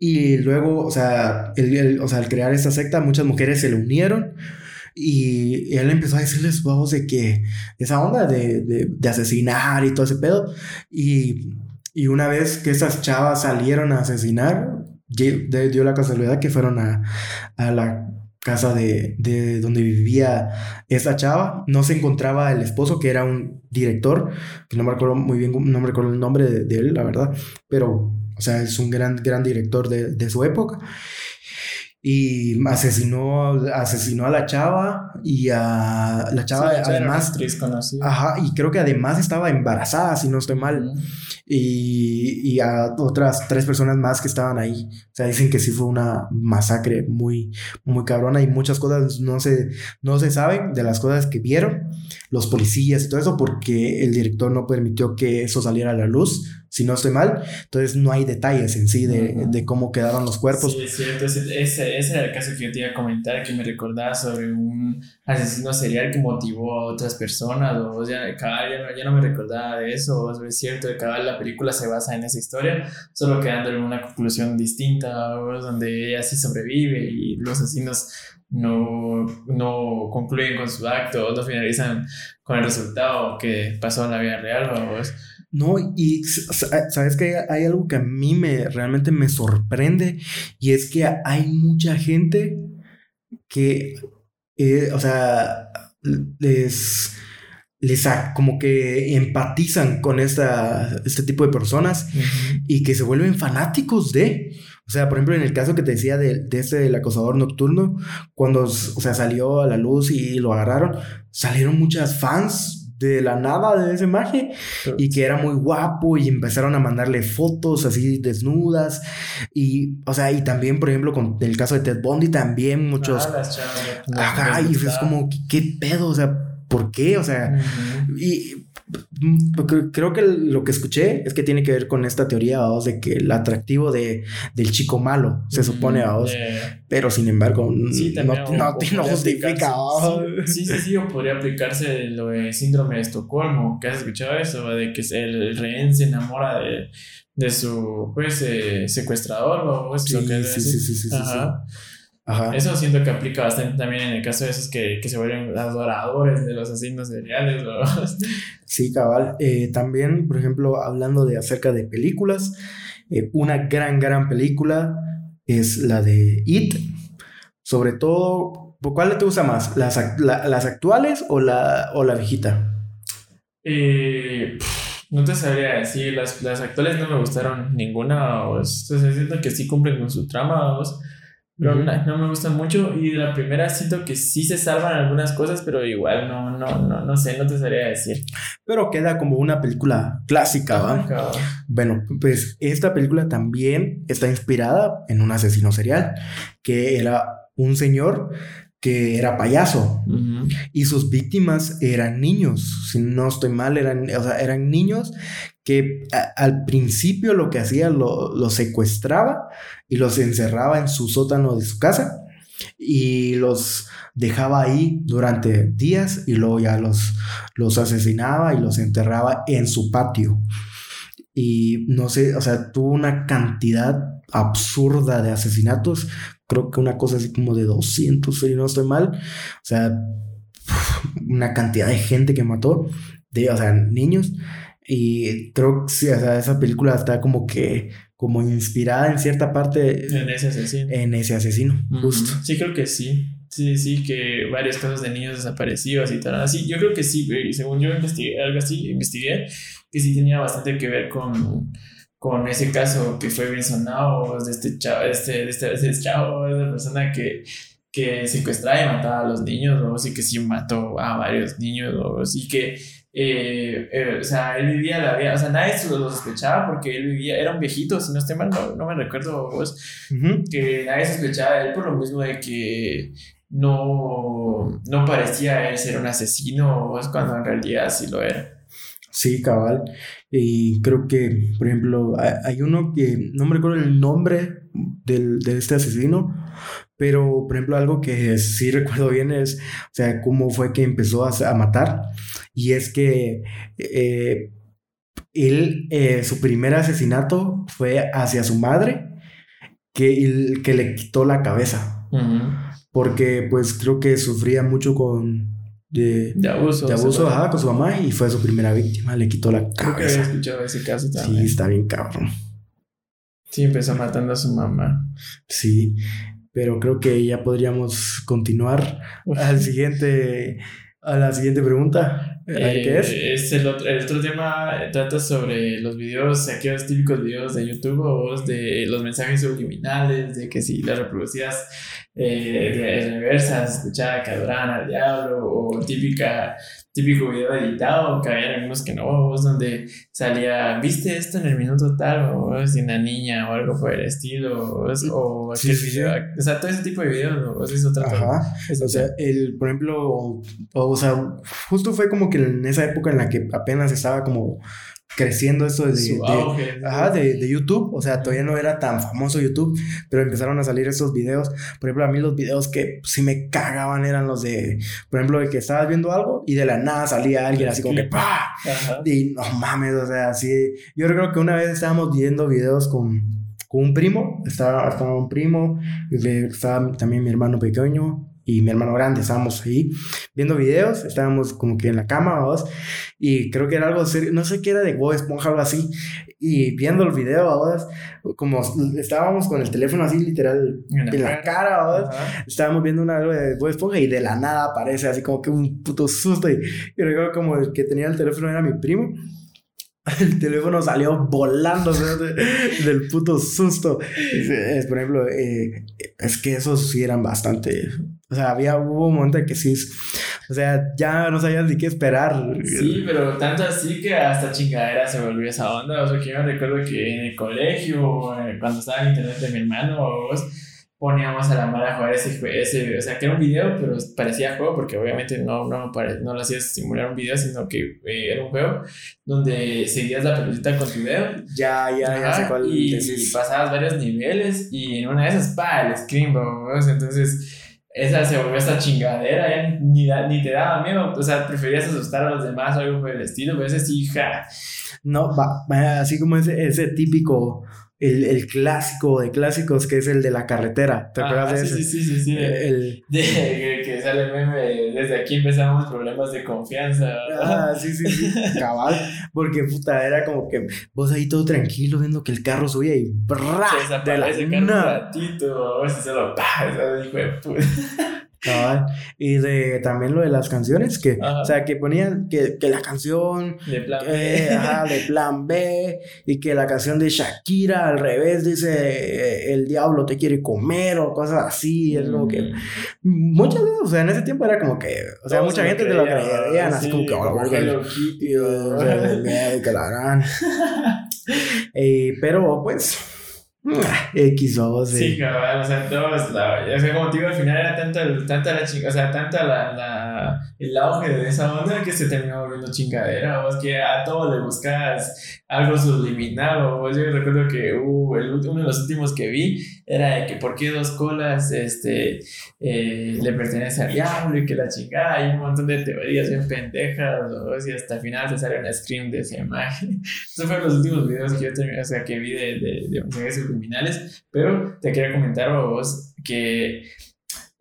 y luego, o sea, él- o sea, al crear esta secta, muchas mujeres se le unieron y él empezó a decirles, vamos, de que esa onda de, de, de asesinar y todo ese pedo. Y, y una vez que esas chavas salieron a asesinar, dio la casualidad que fueron a, a la casa de, de donde vivía esa chava. No se encontraba el esposo, que era un director, que no me recuerdo muy bien, no me recuerdo el nombre de, de él, la verdad, pero, o sea, es un gran, gran director de, de su época. Y asesinó, asesinó a la chava y a la chava Sí, además... Ajá, y creo que además estaba embarazada, si no estoy mal y, y a otras tres personas más que estaban ahí. O sea, dicen que sí fue una masacre muy, muy cabrona y muchas cosas no se, no se saben de las cosas que vieron los policías y todo eso porque el director no permitió que eso saliera a la luz, si no estoy mal. Entonces no hay detalles en sí de, Ujú. de cómo quedaron los cuerpos. Sí, es cierto. Ese, ese, ese era el caso que yo te iba a comentar, que me recordaba sobre un asesino serial que motivó a otras personas. O sea, cabal, ya, no, ya no me recordaba de eso. o sea, es cierto, cabal, la película se basa en esa historia, solo quedando en una conclusión distinta, o donde ella sí sobrevive y los asesinos no, no concluyen con su acto, no finalizan con el resultado que pasó en la vida real. o es- No, y sabes que hay algo que a mí me realmente me sorprende y es que hay mucha gente que, eh, o sea, les, les a- como que empatizan con esta, este tipo de personas y que se vuelven fanáticos de. O sea, por ejemplo, en el caso que te decía de, de este del acosador nocturno, cuando o sea, salió a la luz y lo agarraron, salieron muchas fans de la nada de ese maje y que era muy guapo y empezaron a mandarle fotos así desnudas y o sea y también por ejemplo con el caso de Ted Bundy también muchos Ah, las chavas, les- ajá y es como ¿qué, pedo o sea ¿por qué? o sea y creo que lo que escuché es que tiene que ver con esta teoría vamos, de que el atractivo de, del chico malo se supone vamos, Eh, pero sin embargo sí, no, no, no justifica. Sí, sí, sí, o podría aplicarse lo de síndrome de Estocolmo, que has escuchado eso, de que el rehén se enamora de, de su pues eh, secuestrador o es Sí, lo que sí, sí, sí, sí. Ajá. Eso siento que aplica bastante también en el caso de esos que, que se vuelven adoradores de los asesinos seriales. o- Sí, cabal. Eh, también, por ejemplo, hablando de acerca de películas, eh, una gran, gran película es la de It. Sobre todo, ¿cuál te gusta más? ¿Las, la- las actuales o la, o la viejita? Eh, no te sabría decir, las, las actuales no me gustaron ninguna, o es- o sea, siento que sí cumplen con su trama, o no, no me gustan mucho. Y de la primera siento que sí se salvan algunas cosas, pero igual no, no, no, no sé, no te sabría decir. Pero queda como una película clásica, ¿va? Bueno, pues esta película también está inspirada en un asesino serial, que era un señor que era payaso. Y sus víctimas eran niños. Si no estoy mal, eran, o sea, eran niños que al principio lo que hacía lo, los secuestraba y los encerraba en su sótano de su casa y los dejaba ahí durante días y luego ya los, los asesinaba y los enterraba en su patio. Y no sé, o sea, tuvo una cantidad absurda de asesinatos. Creo que una cosa así como de 200, si no estoy mal. O sea, una cantidad de gente que mató, de, o sea, niños. Y creo que sí, o sea, esa película está como que, como inspirada en cierta parte En ese asesino. en ese asesino, justo. Sí, creo que sí. Sí, sí, que varios casos de niños desaparecidos y tal. Así, yo creo que sí, según yo investigué, algo así, investigué, que sí tenía bastante que ver con, con ese caso que fue bien sonado de este chavo, este, de este, de este chavo, de esa persona que, que secuestraba y mataba a los niños, o sí que sí mató a varios niños, o sí que eh, eh, o sea, él vivía la vida, o sea, nadie lo sospechaba porque él vivía, era un viejito, si no estoy mal, no, me recuerdo vos, que nadie sospechaba de él por lo mismo de que no, no parecía él ser un asesino, vos, cuando en realidad sí lo era. Sí, cabal. Y creo que, por ejemplo, hay uno que no me recuerdo el nombre del, de este asesino, pero, por ejemplo, algo que sí recuerdo bien es, o sea, cómo fue que empezó a, a matar. Y es que eh, él, eh, su primer asesinato fue hacia su madre, que, que le quitó la cabeza. Porque, pues, creo que sufría mucho con de, de abuso. De abuso, ajá, con su mamá y fue su primera víctima, le quitó la cabeza. Que había escuchado ese caso también. Sí, está bien cabrón. Sí, empezó matando a su mamá. Sí, pero creo que ya podríamos continuar al siguiente, a la siguiente pregunta. ¿Qué es? Eh, es el, otro, el otro tema trata sobre los videos, aquellos típicos videos de YouTube o de los mensajes subliminales, de que si las reproducías eh, de reversas, escuchaba que adoraban al diablo, o típica, típico video editado, que había algunos que no, donde salía, ¿viste esto en el minuto tal? O si una niña o algo por el estilo, o, aquel video, o sea, todo ese tipo de videos, o es otra Ajá. o sea, el, por ejemplo, o sea, justo fue como que en esa época en la que apenas estaba como creciendo esto de, de, de, YouTube, o sea, todavía no era tan famoso YouTube, pero empezaron a salir esos videos, por ejemplo, a mí los videos que sí me cagaban eran los de, por ejemplo, de que estabas viendo algo y de la nada salía alguien así como que ¡pah! Y no mames, o sea, así, yo creo que una vez estábamos viendo videos con, con un primo, estaba, estaba un primo, estaba también mi hermano pequeño, y mi hermano grande, estábamos ahí viendo videos, estábamos como que en la cama, vamos, y creo que era algo serio, no sé qué era de Bob Esponja, algo así, y viendo el video, vamos, como estábamos con el teléfono así literal en la, cara, vamos, estábamos viendo una algo de Bob Esponja y de la nada aparece así como que un puto susto, y, y recuerdo como el que tenía el teléfono era mi primo, el teléfono salió volando del puto susto. Es, por ejemplo, eh, es que esos sí eran bastante. O sea, había, hubo un momento en que sí. O sea, ya no sabías ni qué esperar. Sí, pero tanto así que hasta chingadera se volvió esa onda. O sea, que yo me recuerdo que en el colegio, eh, cuando estaba en internet de mi hermano, vos poníamos a la mala a jugar ese, ese, o sea, que era un video, pero parecía juego, porque obviamente no, no, no lo hacías simular un video, sino que eh, era un juego donde seguías la pelotita con tu dedo. Ya, ya, ya sé cuál y, y, pasabas varios niveles, y en una de esas, pa, el scream, entonces esa se volvió esta chingadera, ya ni, ni te daba miedo, o sea, preferías asustar a los demás o algo por el estilo, pero ese sí, ja. No, va, así como ese, ese típico el, el, clásico de clásicos que es el de la carretera. ¿Te acuerdas de ese? Sí, sí, sí, sí. El... De, que, sale meme, desde aquí empezamos problemas de confianza. Ah, sí, sí, sí. Cabal. Porque puta, era como que vos ahí todo tranquilo viendo que el carro subía y ¡brrr! Se desaparece de la... un ratito, a ver si se lo... ¡Pah! Hijo de puta. Y de también lo de las canciones, que, o sea, que ponían que, que la canción de plan, B. Eh, ajá, de plan B, y que la canción de Shakira al revés dice eh, el diablo te quiere comer o cosas así. Es como que mm. muchas veces, o sea, en ese tiempo era como que, o sea, mucha gente te lo creía, así como que, oh, que la harán. pero pues X o Sí, cabrón, o sea, todos, la, o sea, como te digo, al final era tanta, tanta la chinga, o sea, tanta la, la, el auge de esa onda que se terminó volviendo chingadera, es que a todo le buscas algo subliminal, o yo recuerdo que uh, el, uno de los últimos que vi era de que por qué dos colas este, eh, le pertenece al diablo y que la chingada, hay un montón de teorías bien pendejas, o y hasta el final te sale un scream de esa imagen. Esos fueron los últimos videos que yo terminé, o sea, que vi de, de, de criminales, pero te quería comentar a vos que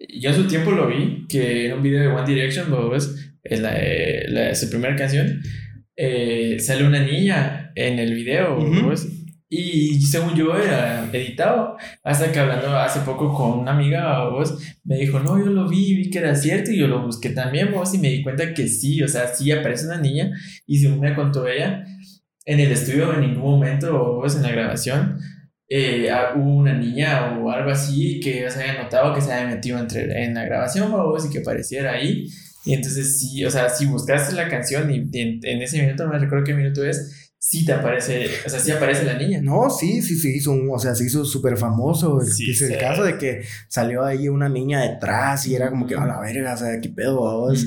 yo en su tiempo lo vi, que en un video de One Direction, vos, en la, la, su primera canción, eh, sale una niña en el video, Y según yo era editado, hasta que hablando hace poco con una amiga vos, me dijo, no, yo lo vi, vi que era cierto y yo lo busqué también vos y me di cuenta que sí, o sea, sí aparece una niña y según me contó ella, en el estudio en ningún momento vos en la grabación eh, una niña o algo así que se haya notado que se haya metido entre, en la grabación vos y que apareciera ahí. Y entonces sí, o sea, si buscaste la canción y en, en ese minuto, no me recuerdo qué minuto es, sí te aparece, o sea, sí aparece la niña. No, sí, sí, sí hizo, o sea, se hizo súper famoso. Sí, es el caso de que salió ahí una niña detrás y era como que, a la verga, o sea, qué pedo, vos.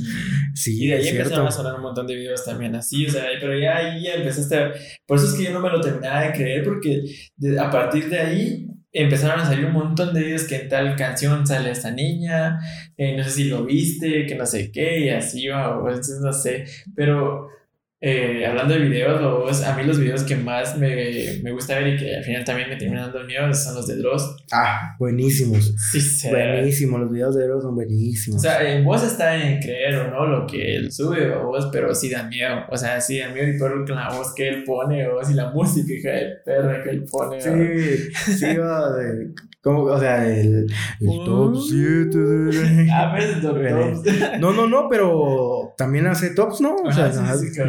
Sí, y de ahí empezaron a sonar un montón de videos también así, o sea, pero ya ahí ya empezaste a... Por eso es que yo no me lo terminaba de creer, porque a partir de ahí empezaron a salir un montón de videos que en tal canción sale esta niña, eh, no sé si lo viste, que no sé qué, y así, o, entonces no sé, pero eh, hablando de videos, a mí los videos que más me, me, gusta ver y que al final también me terminan dando miedo son los de Dross. Ah, buenísimos. Sí, Buenísimos, los videos de Dross son buenísimos. O sea, en vos está en creer o no lo que él sube o vos, pero sí da miedo. O sea, sí da miedo y por con la voz que él pone o si la música de perra que él pone. Sí, sí, va de, como, o sea, el, el top 7 de... A veces top No, no, no, pero también hace tops, ¿no? O sea, sí, sí,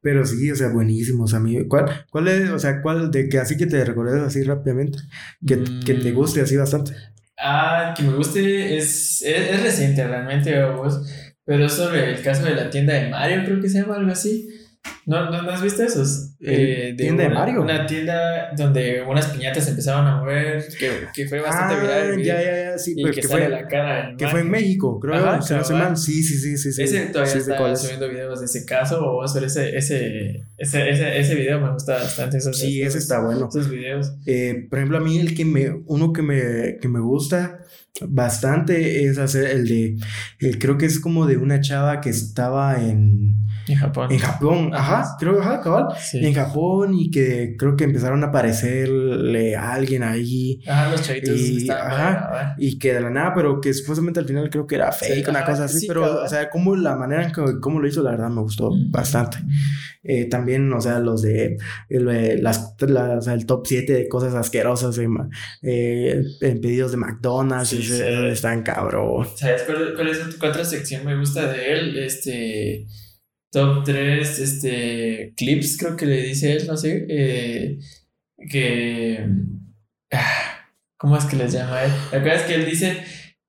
pero sí, o sea, buenísimos, amigo. ¿Cuál, cuál es, o sea, cuál de que así que te recuerdes así rápidamente? Que, que te mm. guste así bastante. Ah, que me guste es, es, reciente realmente, vos, pero es sobre el caso de la tienda de Mario, creo que se llama algo así. ¿No, no, has visto esos? Eh, de ¿Tienda de Mario? Una tienda donde unas piñatas empezaban a mover, que, que fue bastante ah, viral. Ya, ya, ya, sí, y pero que, fue, la cara. Que fue en México, creo. Ajá, si no se mal. Sí, sí, sí, sí. Ese todavía está subiendo videos de ese caso, o ver ese, ese, ese, ese, ese video me gusta bastante. Esos, sí, ese está bueno. Esos videos. Eh, por ejemplo, a mí el que me, uno que me, que me gusta bastante es hacer el de, el, creo que es como de una chava que estaba en en Japón. En Japón, ajá, creo, ajá, cabal. En Japón y que creo que empezaron a aparecerle a alguien ahí. Ajá, los chavitos. Y, ajá, y que de la nada, pero que supuestamente al final creo que era fake, una cosa así. pero, o sea, como la manera en que cómo lo hizo, la verdad me gustó bastante. Eh, también, o sea, los de el, las, las, el top 7 de cosas asquerosas eh, en pedidos de McDonald's, están cabrón. ¿Sabes cuál, cuál es otra sección me gusta de él? Este top 3 este, clips, creo que le dice él, no sé, eh, que... Ah, ¿Cómo es que les llama él? La verdad es que él dice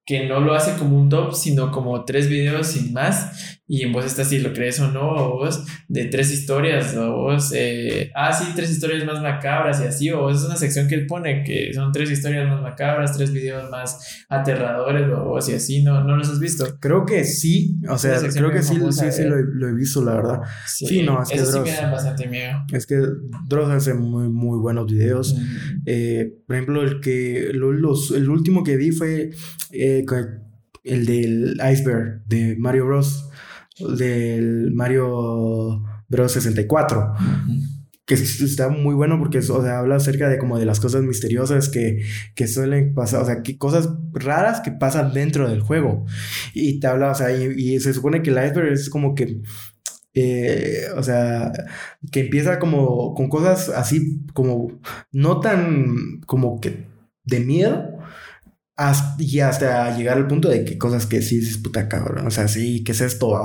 que no lo hace como un top, sino como tres videos sin más. Y en vos está si lo crees o no, o vos de tres historias, o vos, eh, ah, sí, tres historias más macabras y así, o vos es una sección que él pone que son tres historias más macabras, tres videos más aterradores, o vos y así, ¿no, no los has visto? Creo que sí, o sea, creo que sí, sí, sí lo, lo, he visto, la verdad. Sí, no, es que Dross, sí me da bastante miedo. Es que Dross hace muy, muy buenos videos. eh, por ejemplo, el que, los, el último que vi fue eh, el del iceberg de Mario Bros del Mario Bros 64. Que está muy bueno porque o sea, habla acerca de como de las cosas misteriosas que, que suelen pasar, o sea, que cosas raras que pasan dentro del juego. Y te habla, o sea, y, se supone que el iceberg es como que eh, o sea, que empieza como con cosas así como no tan como que de miedo, y hasta llegar al punto de que cosas que sí es puta cabrón. O sea, sí, que es esto?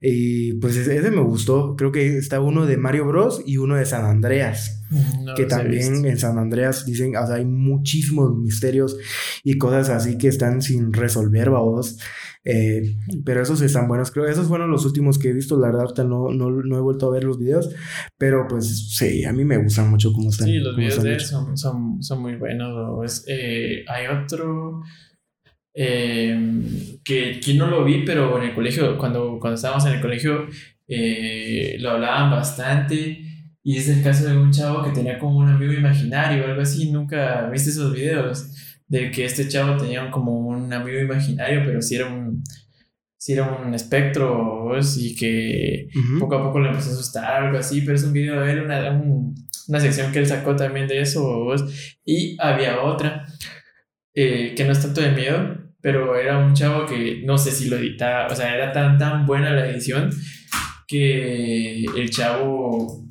Y pues ese, me gustó. Creo que está uno de Mario Bros. y uno de San Andreas. Mm, que también en San Andreas dicen, o sea, hay muchísimos misterios y cosas así que están sin resolver, vamos. Eh, pero esos están buenos. Creo esos fueron los últimos que he visto. La verdad, no, no, no, he vuelto a ver los videos. Pero pues sí, a mí me gustan mucho cómo están. Sí, los videos de él son, son, son, muy buenos. Eh, hay otro. Eh, que, que, no lo vi, pero en el colegio, cuando, cuando estábamos en el colegio, lo hablaban bastante. Y es el caso de un chavo que tenía como un amigo imaginario o algo así. Nunca viste esos videos de que este chavo tenía como un amigo imaginario, pero sí era un, sí era un espectro, y que poco a poco le empezó a asustar, algo así, pero es un video de él, una, una sección que él sacó también de eso, y había otra, eh, que no es tanto de miedo, pero era un chavo que no sé si lo editaba, o sea, era tan, tan buena la edición que el chavo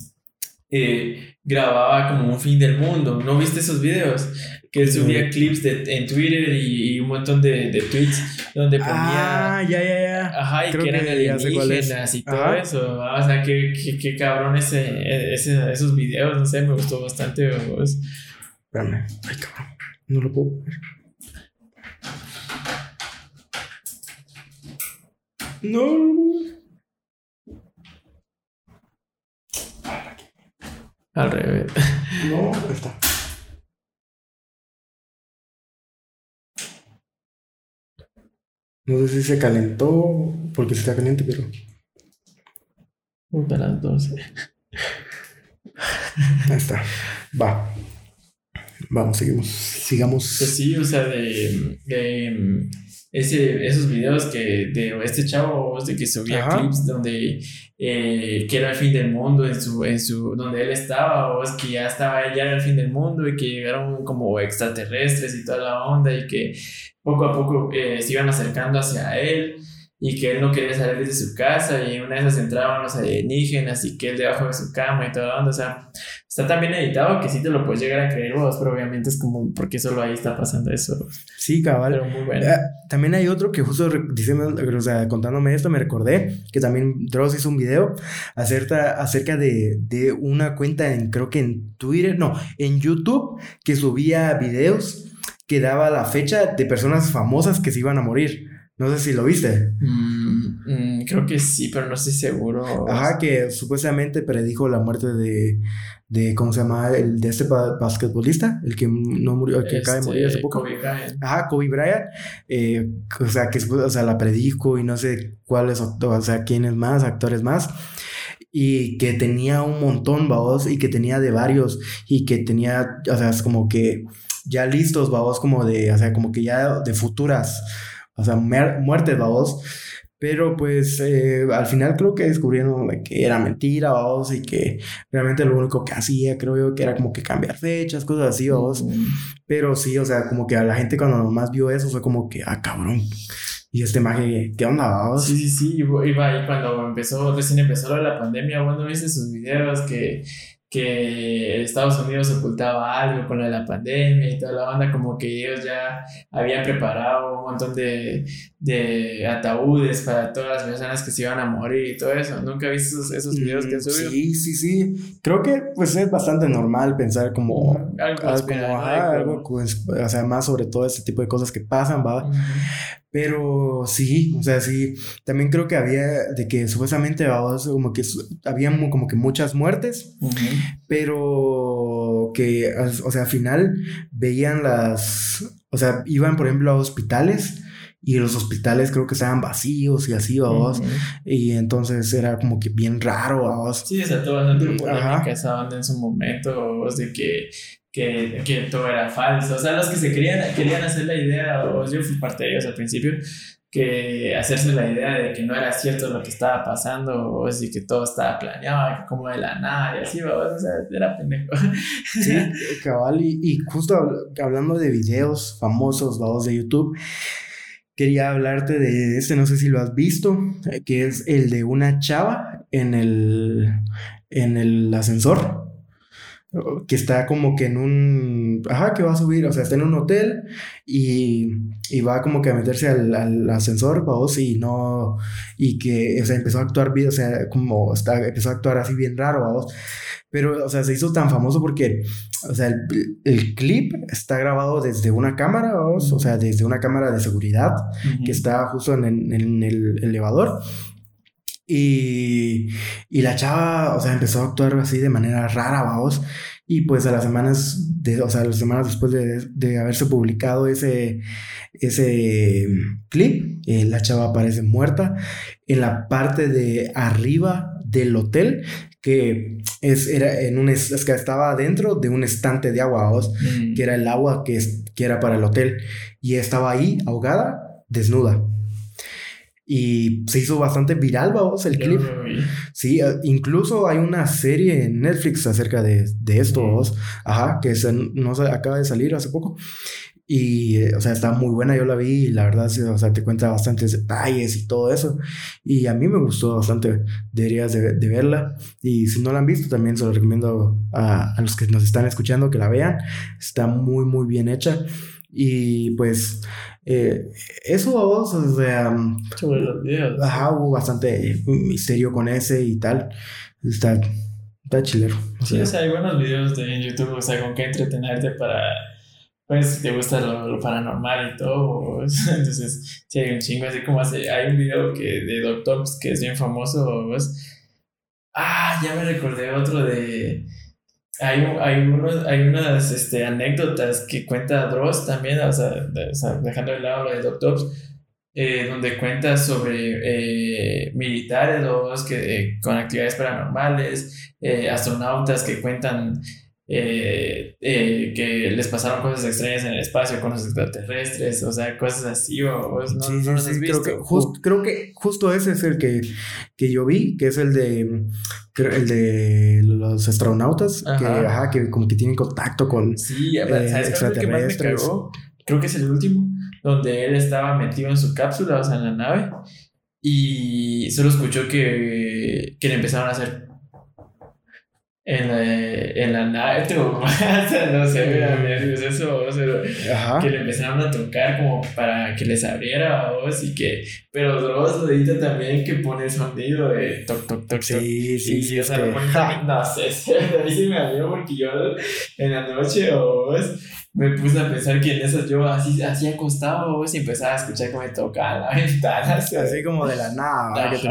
eh, grababa como un fin del mundo. ¿No viste esos videos? Que él subía clips de, en Twitter y, un montón de, de, tweets donde ponía. Ah, ya, ya, ya. Ajá, y que eran alienígenas y todo eso. O sea, qué, qué, qué cabrón ese, ese, esos videos. No sé, me gustó bastante. Espérame. Ay, cabrón. No lo puedo ver. No. Al revés. No, está. No sé si se calentó, porque está caliente, pero. a las 12. Ahí está. Va. Vamos, seguimos. Sigamos. Pues sí, o sea, de, de ese, esos videos que de este chavo de que subía clips donde eh, que era el fin del mundo en su, en su donde él estaba o es que ya estaba ya era el fin del mundo y que llegaron como extraterrestres y toda la onda y que poco a poco eh, se iban acercando hacia él y que él no quería salir de su casa y una vez entraban los alienígenas y que él debajo de su cama y onda, o sea, está tan bien editado que sí te lo puedes llegar a creer vos, pero obviamente es como porque solo ahí está pasando eso. Sí, cabal. Pero muy bueno. Eh, también hay otro que justo diciendo, o sea, contándome esto me recordé que también Dross hizo un video acerca, acerca de, de una cuenta en, creo que en Twitter, no, en YouTube, que subía videos que daba la fecha de personas famosas que se iban a morir. No sé si lo viste. Mm, mm, creo que sí, pero no estoy seguro. Ajá, que supuestamente predijo la muerte de, de ¿cómo se llama? El de este basquetbolista, el que no murió, el que acaba de morir hace este, poco. Kobe Bryant. Ajá, Kobe Bryant. Eh, o sea, que o sea, la predijo y no sé cuáles, o sea, quiénes más, actores más y que tenía un montón, vaos, y que tenía de varios, y que tenía, o sea, es como que ya listos, vaos, como de, o sea, como que ya de futuras o sea, muertes, vamos. Pero pues eh, al final creo que descubrieron que era mentira, vamos, y que realmente lo único que hacía, creo yo, que era como que cambiar fechas, cosas así, vamos. Pero sí, o sea, como que a la gente cuando más vio eso fue como que, ah, cabrón. Y este maje, ¿qué onda, vamos? Sí, sí, sí, iba ahí cuando empezó, recién empezó la pandemia, cuando viste sus videos que que Estados Unidos ocultaba algo con la pandemia y toda la banda, como que ellos ya habían preparado un montón de, de ataúdes para todas las personas que se iban a morir y todo eso. ¿Nunca viste esos, esos videos que han subido? Sí, sí, sí. Creo que pues es bastante normal pensar como algo, algo, o sea, más sobre todo ese tipo de cosas que pasan, ¿va? Pero sí, o sea, sí. También creo que había de que supuestamente como que había como que muchas muertes, pero que, o sea, al final veían las, o sea, iban por ejemplo a hospitales y los hospitales creo que estaban vacíos y así, vamos. Y entonces era como que bien raro, vamos. Sí, o sea, todo bastante polémica esa onda en su momento, de que que, que, todo era falso. O sea, los que se querían, querían hacer la idea, o yo fui parte de ellos al principio, que hacerse la idea de que no era cierto lo que estaba pasando, o así que todo estaba planeado, que como de la nada, y así, o sea, era pendejo. Sí, cabal, y, y justo hablando de videos famosos, vamos, de YouTube, quería hablarte de este, no sé si lo has visto, que es el de una chava en el, en el ascensor que está como que en un, ajá, que va a subir, o sea, está en un hotel y, y va como que a meterse al, al ascensor, vos, y no, y que, o sea, empezó a actuar bien, o sea, como está, empezó a actuar así bien raro, vos, pero, o sea, se hizo tan famoso porque, o sea, el, el clip está grabado desde una cámara, o sea, desde una cámara de seguridad que está justo en, en el elevador y, y, la chava, o sea, empezó a actuar así de manera rara, vamos. Y pues a las semanas, de, o sea, las semanas después de, de haberse publicado ese, ese clip, eh, la chava aparece muerta en la parte de arriba del hotel, que es, era en un, es que estaba dentro de un estante de agua, ¿vos? Mm. que era el agua que, que era para el hotel. Y estaba ahí, ahogada, desnuda. Y se hizo bastante viral, vamos, el clip. Sí, eh, incluso hay una serie en Netflix acerca de, de esto, vamos. Ajá, que se, no se acaba de salir hace poco. Y, eh, o sea, está muy buena, yo la vi y la verdad, o sea, te cuenta bastantes detalles y todo eso. Y a mí me gustó bastante, deberías de, de verla. Y si no la han visto, también se lo recomiendo a, a, los que nos están escuchando que la vean. Está muy, muy bien hecha. Y pues, eh, eso a vos, o sea... Sobre los videos. Ajá, hubo bastante misterio con ese y tal. Está, está chilero. O sea, sí, o sea, hay buenos videos de YouTube, o sea, con qué entretenerte para pues te gusta lo, paranormal y todo, pues, entonces sí hay un chingo, así como hace, hay un video que de Doctops que es bien famoso, pues, ah, ya me recordé otro de, hay, hay, unos, hay unas este, anécdotas que cuenta Dross también, o sea, dejando de lado lo de Doctops, eh, donde cuenta sobre eh, militares que, eh, con actividades paranormales, astronautas que cuentan eh, eh, que les pasaron cosas extrañas en el espacio con los extraterrestres, o sea, cosas así, o, no, sí, no sí, creo, que creo que justo ese es el que, que yo vi, que es el de el de los astronautas, que, ajá, que como que tienen contacto con sí, eh, extraterrestres. Creo que es el último, donde él estaba metido en su cápsula, o sea, en la nave, y solo escuchó que, que le empezaron a hacer en la, en la nave, no sé, mira, eso, que le empezaron a tocar como para que les abriera voz y que, pero Dross edita también que pone sonido de toc, toc, toc, sí, sí, sí, o sea, lo no sé, a mí se me abrió porque yo en la noche o vos me puse a pensar que en esas yo así, así acostado vos y empezaba a escuchar como me tocaba la ventana, así como de la nada, que te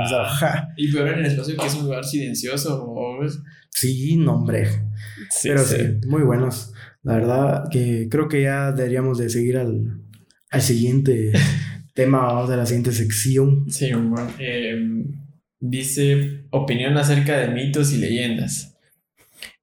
y peor en el espacio que es un lugar silencioso, vos Sí, no, hombre. Pero sí. muy buenos. La verdad que creo que ya deberíamos de seguir al, al siguiente tema, vamos de la siguiente sección. Sí, bueno, eh, dice opinión acerca de mitos y leyendas.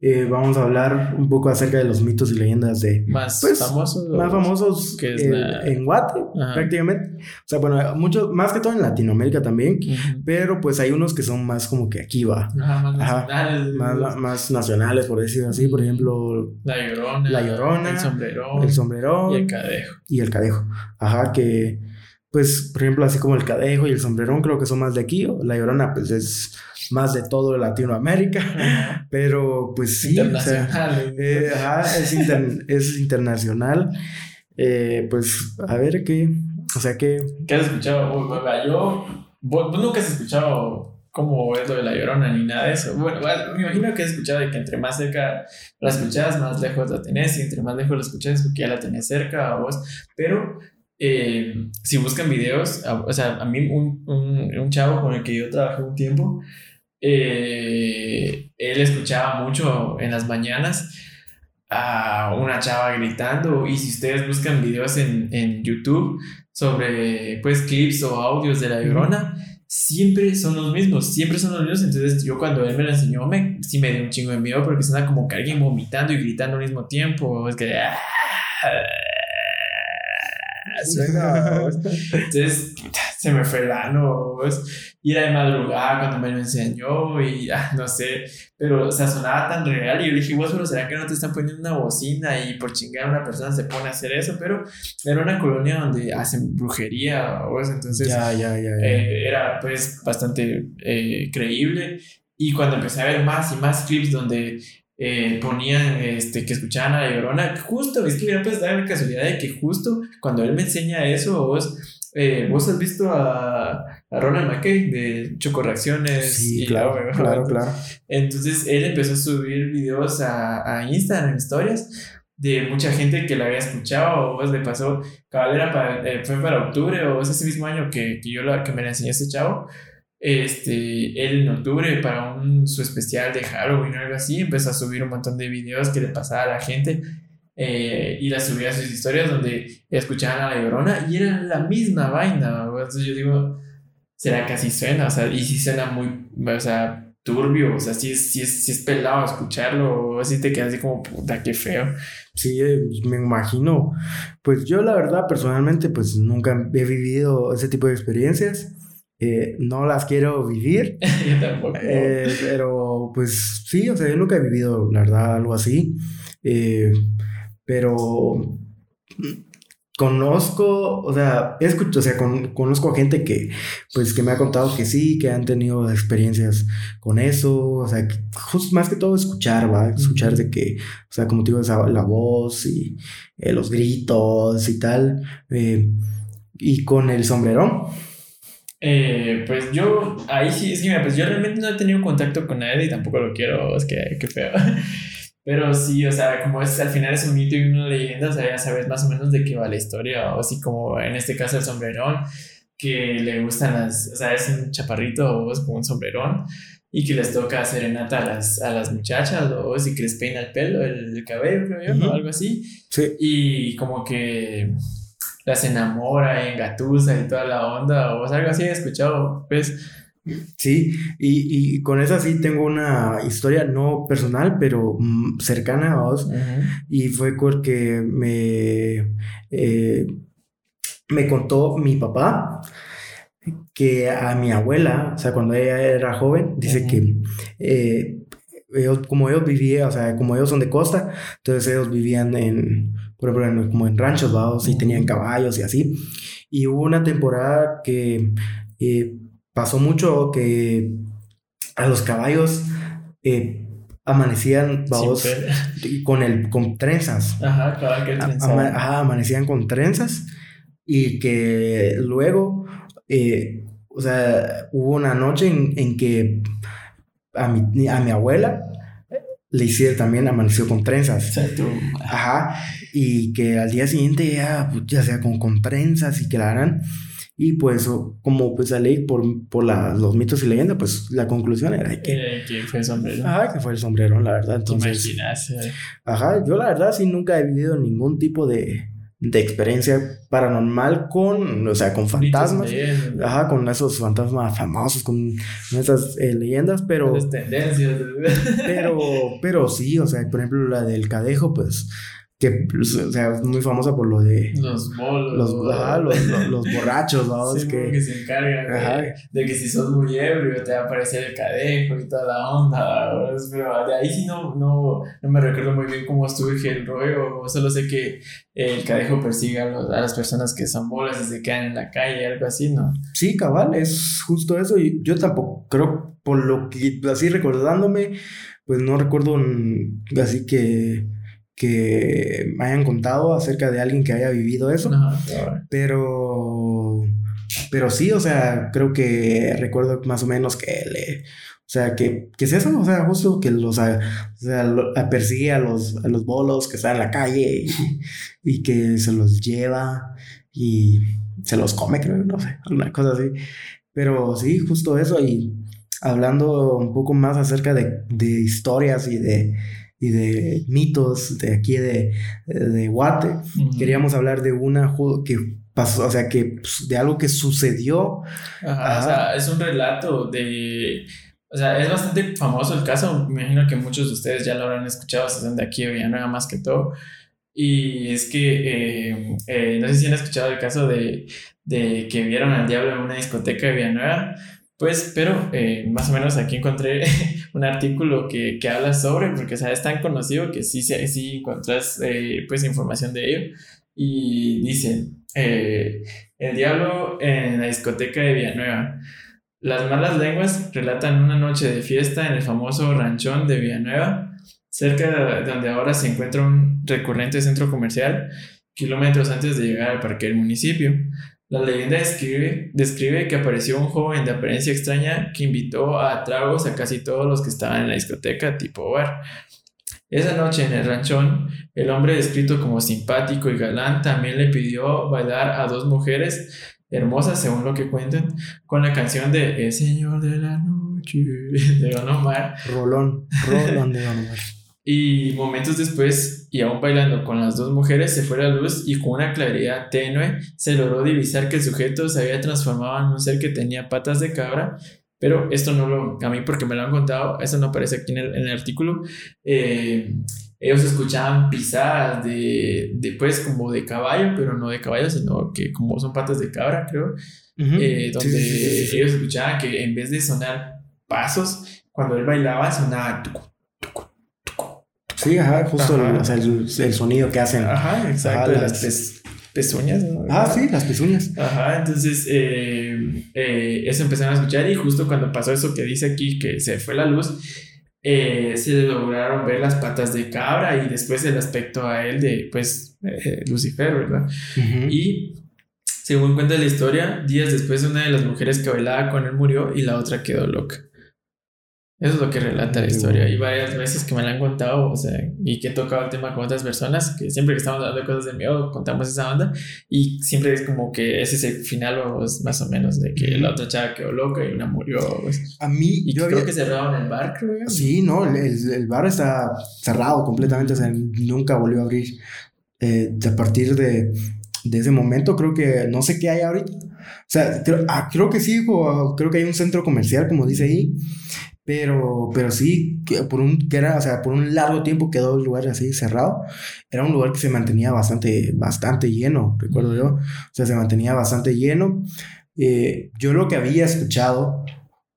Eh, vamos a hablar un poco acerca de los mitos y leyendas de más pues, famosos más famosos que es eh, en Guate prácticamente. O sea bueno muchos más que todo en Latinoamérica también pero pues hay unos que son más como que aquí va. Más, nacionales. Más, nacionales por decirlo así por ejemplo la llorona la llorona el sombrerón el sombrerón y el cadejo. y el cadejo. Ajá que pues por ejemplo así como el cadejo y el sombrerón creo que son más de aquí o la llorona pues es más de todo Latinoamérica, pero pues sí, internacional. Eh, es, internacional. Eh, pues a ver qué, o sea que... ¿Qué has escuchado? Yo, vos, nunca has escuchado cómo es lo de la llorona ni nada de eso. Bueno, me imagino que has escuchado de que entre más cerca la escuchas, más lejos la tenés, y entre más lejos la escuchas, porque ya la tenés cerca a vos. Pero eh, si buscan videos, o sea, a mí un, un, un, chavo con el que yo trabajé un tiempo, eh, él escuchaba mucho en las mañanas a una chava gritando y si ustedes buscan videos en, en YouTube sobre pues clips o audios de la llorona, siempre son los mismos, siempre son los mismos. Entonces, yo cuando él me lo enseñó, me, sí me dio un chingo de miedo porque suena como que alguien vomitando y gritando al mismo tiempo. Es que. Entonces, se me fue el ano, Y era de madrugada cuando me lo enseñó y ah, no sé, pero o sea, sonaba tan real y yo dije, vos, pero ¿será que no te están poniendo una bocina y por chingar a una persona se pone a hacer eso? Pero era una colonia donde hacen brujería, ¿vos? Entonces, ya, ya, ya, eh, era pues bastante eh, creíble. Y cuando empecé a ver más y más clips donde eh, ponían este, que escuchaban a la llorona. Justo, es que pues da la casualidad de que justo cuando él me enseña eso, vos, eh, vos has visto a, a Ronald McKay de Chocorreacciones. Sí, claro, claro, claro. Entonces él empezó a subir videos a, a Instagram, historias de mucha gente que la había escuchado, o vos le pasó, caballera para, eh, fue para octubre, o ese mismo año que, que yo la, que me la enseñó ese chavo, este, él en octubre para un, su especial de Halloween o algo así, empezó a subir un montón de videos que le pasaba a la gente eh, y las subía a sus historias donde escuchaban a la llorona y era la misma vaina. Entonces yo digo, ¿será que así suena? O sea, y si suena muy, o sea, turbio, o sea, si es, si es, si es pelado escucharlo, o así te quedas así como, puta, qué feo. Sí, eh, me imagino. Pues yo la verdad, personalmente, pues nunca he vivido ese tipo de experiencias. Eh, no las quiero vivir. yo tampoco. Eh, pero pues sí, o sea, yo nunca he vivido, la verdad, algo así. Eh, pero conozco, o sea, he escuchado, o sea, conozco a gente que, pues, que me ha contado que sí, que han tenido experiencias con eso, o sea, justo más que todo escuchar, va, escuchar de que, o sea, como te digo, esa, la voz y eh, los gritos y tal, y con el sombrerón. Eh, pues yo, ahí sí, es que, pues yo realmente no he tenido contacto con nadie y tampoco lo quiero, es que, qué feo. Pero sí, o sea, como es al final es un mito y una leyenda, o sea, ya sabes más o menos de qué va la historia, o así como en este caso el sombrerón, que le gustan las, o sea, es un chaparrito o es como un sombrerón, y que les toca serenata a las, a las muchachas, o si que les peina el pelo, el, cabello, creo yo, o algo así. Sí. Y como que las enamora, engatusa y toda la onda, o algo así he escuchado, pues. Sí, y, y, con esa sí tengo una historia no personal, pero mm, cercana a vos. Y fue porque me, eh, me contó mi papá que a mi abuela, o sea, cuando ella era joven, dice que eh, ellos, como ellos vivían, o sea, como ellos son de costa, entonces ellos vivían en, por ejemplo, como en ranchos, ¿va? y tenían caballos y así. Y hubo una temporada que... Eh, pasó mucho que a los caballos eh, amanecían con el con trenzas. Ajá, claro que Ajá, amanecían con trenzas y que luego, eh, o sea, hubo una noche en, que a mi, a mi abuela le hicieron también amaneció con trenzas. Ajá. Y que al día siguiente ya, pues, ya sea con, con trenzas y que la harán. Y pues, como pues la ley por, por los mitos y leyendas, pues la conclusión era que... que fue el sombrero. Ajá, que fue el sombrero, la verdad. Entonces... Eh. Ajá, yo la verdad sí nunca he vivido ningún tipo de, de experiencia paranormal con, o sea, con fantasmas. Ajá, con esos fantasmas famosos, con esas eh, leyendas, pero... tendencias. pero, pero sí, o sea, por ejemplo, la del cadejo, pues que pues, o sea, es muy famosa por lo de los bolos, los, los, los, borrachos, ¿no? Sí, que, que, se encargan de, que si sos muy ebrio te va a aparecer el cadejo y toda la onda, pero de ahí sí no, no, no me recuerdo muy bien cómo surge el rollo, solo sé que el cadejo persigue a, a, las personas que son bolas y se quedan en la calle, algo así, ¿no? Sí, cabal, es justo eso. Y yo tampoco creo, por lo que así recordándome, pues no recuerdo así que que me hayan contado acerca de alguien que haya vivido eso. Pero, pero sí, o sea, creo que recuerdo más o menos que le, o sea, que, que es eso, o sea, justo que los, o sea, persigue a los, a los bolos que están en la calle y, que se los lleva y se los come, creo, no sé, alguna cosa así. Pero sí, justo eso y hablando un poco más acerca de, de historias y de y de mitos de aquí de, de Guate. Queríamos hablar de una que pasó, o sea, que pues, de algo que sucedió. Ajá, o sea, es un relato de... O sea, es bastante famoso el caso. Me imagino que muchos de ustedes ya lo habrán escuchado, son de aquí o nada más que todo. Y es que, eh, eh, no sé si han escuchado el caso de, de que vieron al diablo en una discoteca de Villanueva. Pues, pero eh, más o menos aquí encontré un artículo que, que, habla sobre, porque o sea, es tan conocido que sí, sí encuentras eh, pues información de ello. Y dice, eh, el diablo en la discoteca de Villanueva. Las malas lenguas relatan una noche de fiesta en el famoso ranchón de Villanueva, cerca de donde ahora se encuentra un recurrente centro comercial, kilómetros antes de llegar al parque del municipio. La leyenda describe, que apareció un joven de apariencia extraña que invitó a tragos a casi todos los que estaban en la discoteca tipo bar. Esa noche en el ranchón, el hombre descrito como simpático y galán también le pidió bailar a dos mujeres hermosas, según lo que cuentan, con la canción de El Señor de la Noche de Don Omar. Rolón, Rolón de Don Omar. Y momentos después, y aún bailando con las dos mujeres, se fue la luz y con una claridad tenue se logró divisar que el sujeto se había transformado en un ser que tenía patas de cabra. Pero esto no lo, a mí porque me lo han contado, eso no aparece aquí en el, artículo. Eh, ellos escuchaban pisadas de, de, pues, como de caballo, pero no de caballo, sino que como son patas de cabra, creo. Eh, donde ellos escuchaban que en vez de sonar pasos, cuando él bailaba sonaba Sí, ajá, justo El, sonido que hacen. Ajá, exacto. las, pezuñas. Ah, sí, las pezuñas. Ajá, entonces eh, eh, eso empezaron a escuchar y justo cuando pasó eso que dice aquí que se fue la luz, eh, se lograron ver las patas de cabra y después el aspecto a él de, pues, Lucifer, ¿verdad? Y según cuenta la historia, días después una de las mujeres que bailaba con él murió y la otra quedó loca. Eso es lo que relata la historia. Y varias veces que me la han contado, o sea, y que he tocado el tema con otras personas, que siempre que estamos hablando de cosas de miedo, contamos esa onda, y siempre es como que ese es el final, más o menos, de que la otra chava quedó loca y una murió. Pues. A mí, y yo creo que cerraron el bar, creo. Sí, no, el, el, bar está cerrado completamente, o sea, nunca volvió a abrir. Eh, a partir de, de ese momento, creo que no sé qué hay ahorita. O sea, creo, ah, creo que sí, creo que hay un centro comercial, como dice ahí, pero, pero sí, que por un, que era, o sea, por un largo tiempo quedó el lugar así cerrado. Era un lugar que se mantenía bastante, bastante lleno, recuerdo yo. O sea, se mantenía bastante lleno. Eh, yo lo que había escuchado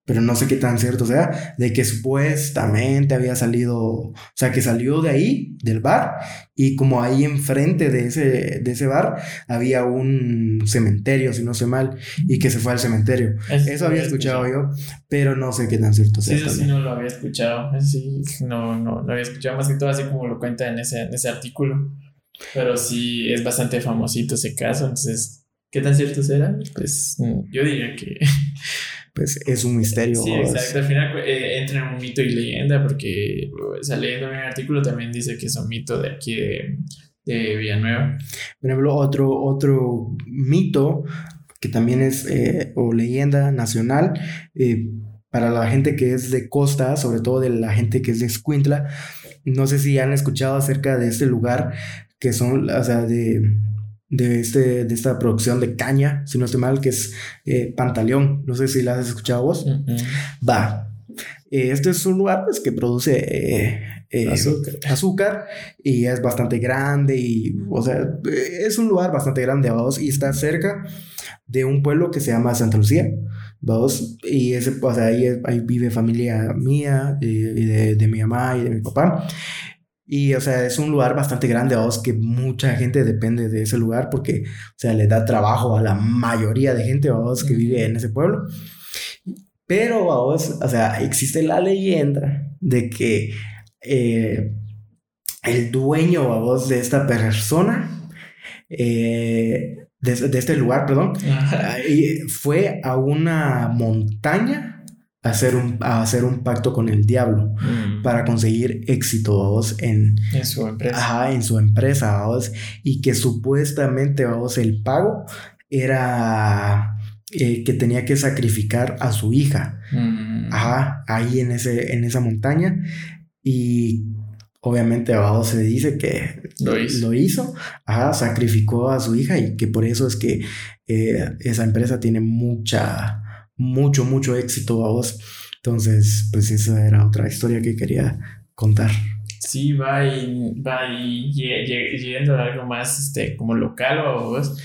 pero no sé qué tan cierto sea, de que supuestamente había salido, o sea, que salió de ahí, del bar, y como ahí enfrente de ese, de ese bar había un cementerio, si no sé mal, y que se fue al cementerio. Eso, había escuchado, yo, pero no sé qué tan cierto sea. Sí, eso sí no lo había escuchado, sí, no, no, no había escuchado más que todo así como lo cuenta en ese, en ese artículo, pero sí es bastante famosito ese caso, entonces, ¿qué tan cierto será? Pues yo diría que pues es un misterio. Sí, exacto. Al final eh, entra en un mito y leyenda, porque o leyendo en el artículo también dice que es un mito de aquí de, de Villanueva. Por ejemplo, otro, otro mito que también es, eh, o leyenda nacional, eh, para la gente que es de costa, sobre todo de la gente que es de Escuintla, no sé si han escuchado acerca de este lugar, que son, o sea, de de, este, de esta producción de caña, si no estoy mal, que es eh, Pantaleón. No sé si la has escuchado vos. Va. Eh, este es un lugar pues, que produce eh, azúcar. y es bastante grande y, o sea, es un lugar bastante grande, vamos, y está cerca de un pueblo que se llama Santa Lucía, vamos, y ese, o sea, ahí, ahí vive familia mía y de, de mi mamá y de mi papá. Y, o sea, es un lugar bastante grande, vos, que mucha gente depende de ese lugar porque, o sea, le da trabajo a la mayoría de gente, vos, que vive en ese pueblo. Pero, vos, o sea, existe la leyenda de que eh, el dueño, vos, de esta persona, eh, de, de, este lugar, perdón, fue a una montaña hacer un, hacer un pacto con el diablo mm. para conseguir éxito en, en su empresa. Ajá, en su empresa, y que supuestamente vamos, el pago era eh, que tenía que sacrificar a su hija. Mm. Ajá, ahí en, ese, en esa montaña. Y obviamente abajo se dice que lo hizo. lo hizo. Ajá, sacrificó a su hija y que por eso es que eh, esa empresa tiene mucha mucho, mucho éxito a vos. Entonces, pues esa era otra historia que quería contar. Sí, va y, va y yendo a algo más este, como local o vos.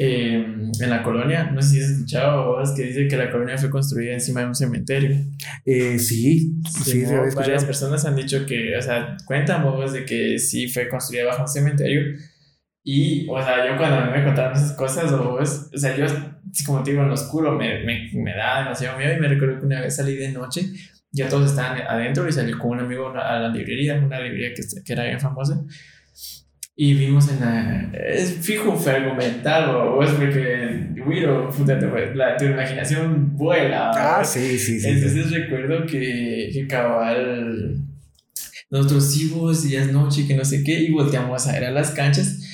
Em, en la colonia, no sé si has escuchado vos que dice que la colonia fue construida encima de un cementerio. Eh, sí, sí, varias personas han dicho que, o sea, cuentan vos de que sí fue construida bajo un cementerio. Y, o sea, yo cuando me contaron esas cosas, o, o sea, yo como te digo, en lo oscuro me, me, me, da demasiado miedo y me recuerdo que una vez salí de noche, ya todos estaban adentro y salí con un amigo a la librería, una librería que, que era bien famosa. Y vimos en la. Es fijo, fue algo mental, o, es porque. Wiro, la, tu imaginación vuela. Ah, sí, sí, sí. Entonces recuerdo que, que cabal. Nosotros íbamos y es noche, que no sé qué, y volteamos a ver a las canchas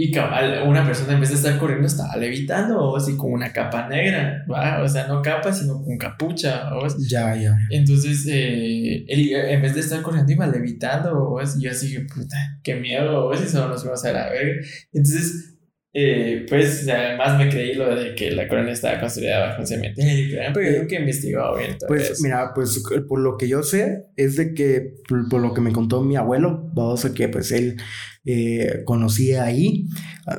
y una persona en vez de estar corriendo estaba levitando o así con una capa negra, ¿va? o sea, no capa, sino con capucha. ¿o? Ya, ya. Entonces, eh, él en vez de estar corriendo iba levitando, ¿o? y yo así, puta, qué miedo, o si solo nos vamos a la verga. Entonces, eh, pues además me creí lo de que la corona estaba construida bajo un cementerio, pero yo nunca he investigado bien. pues mira, pues por lo que yo sé es de que, por, lo que me contó mi abuelo, vamos a que pues él eh, conocía ahí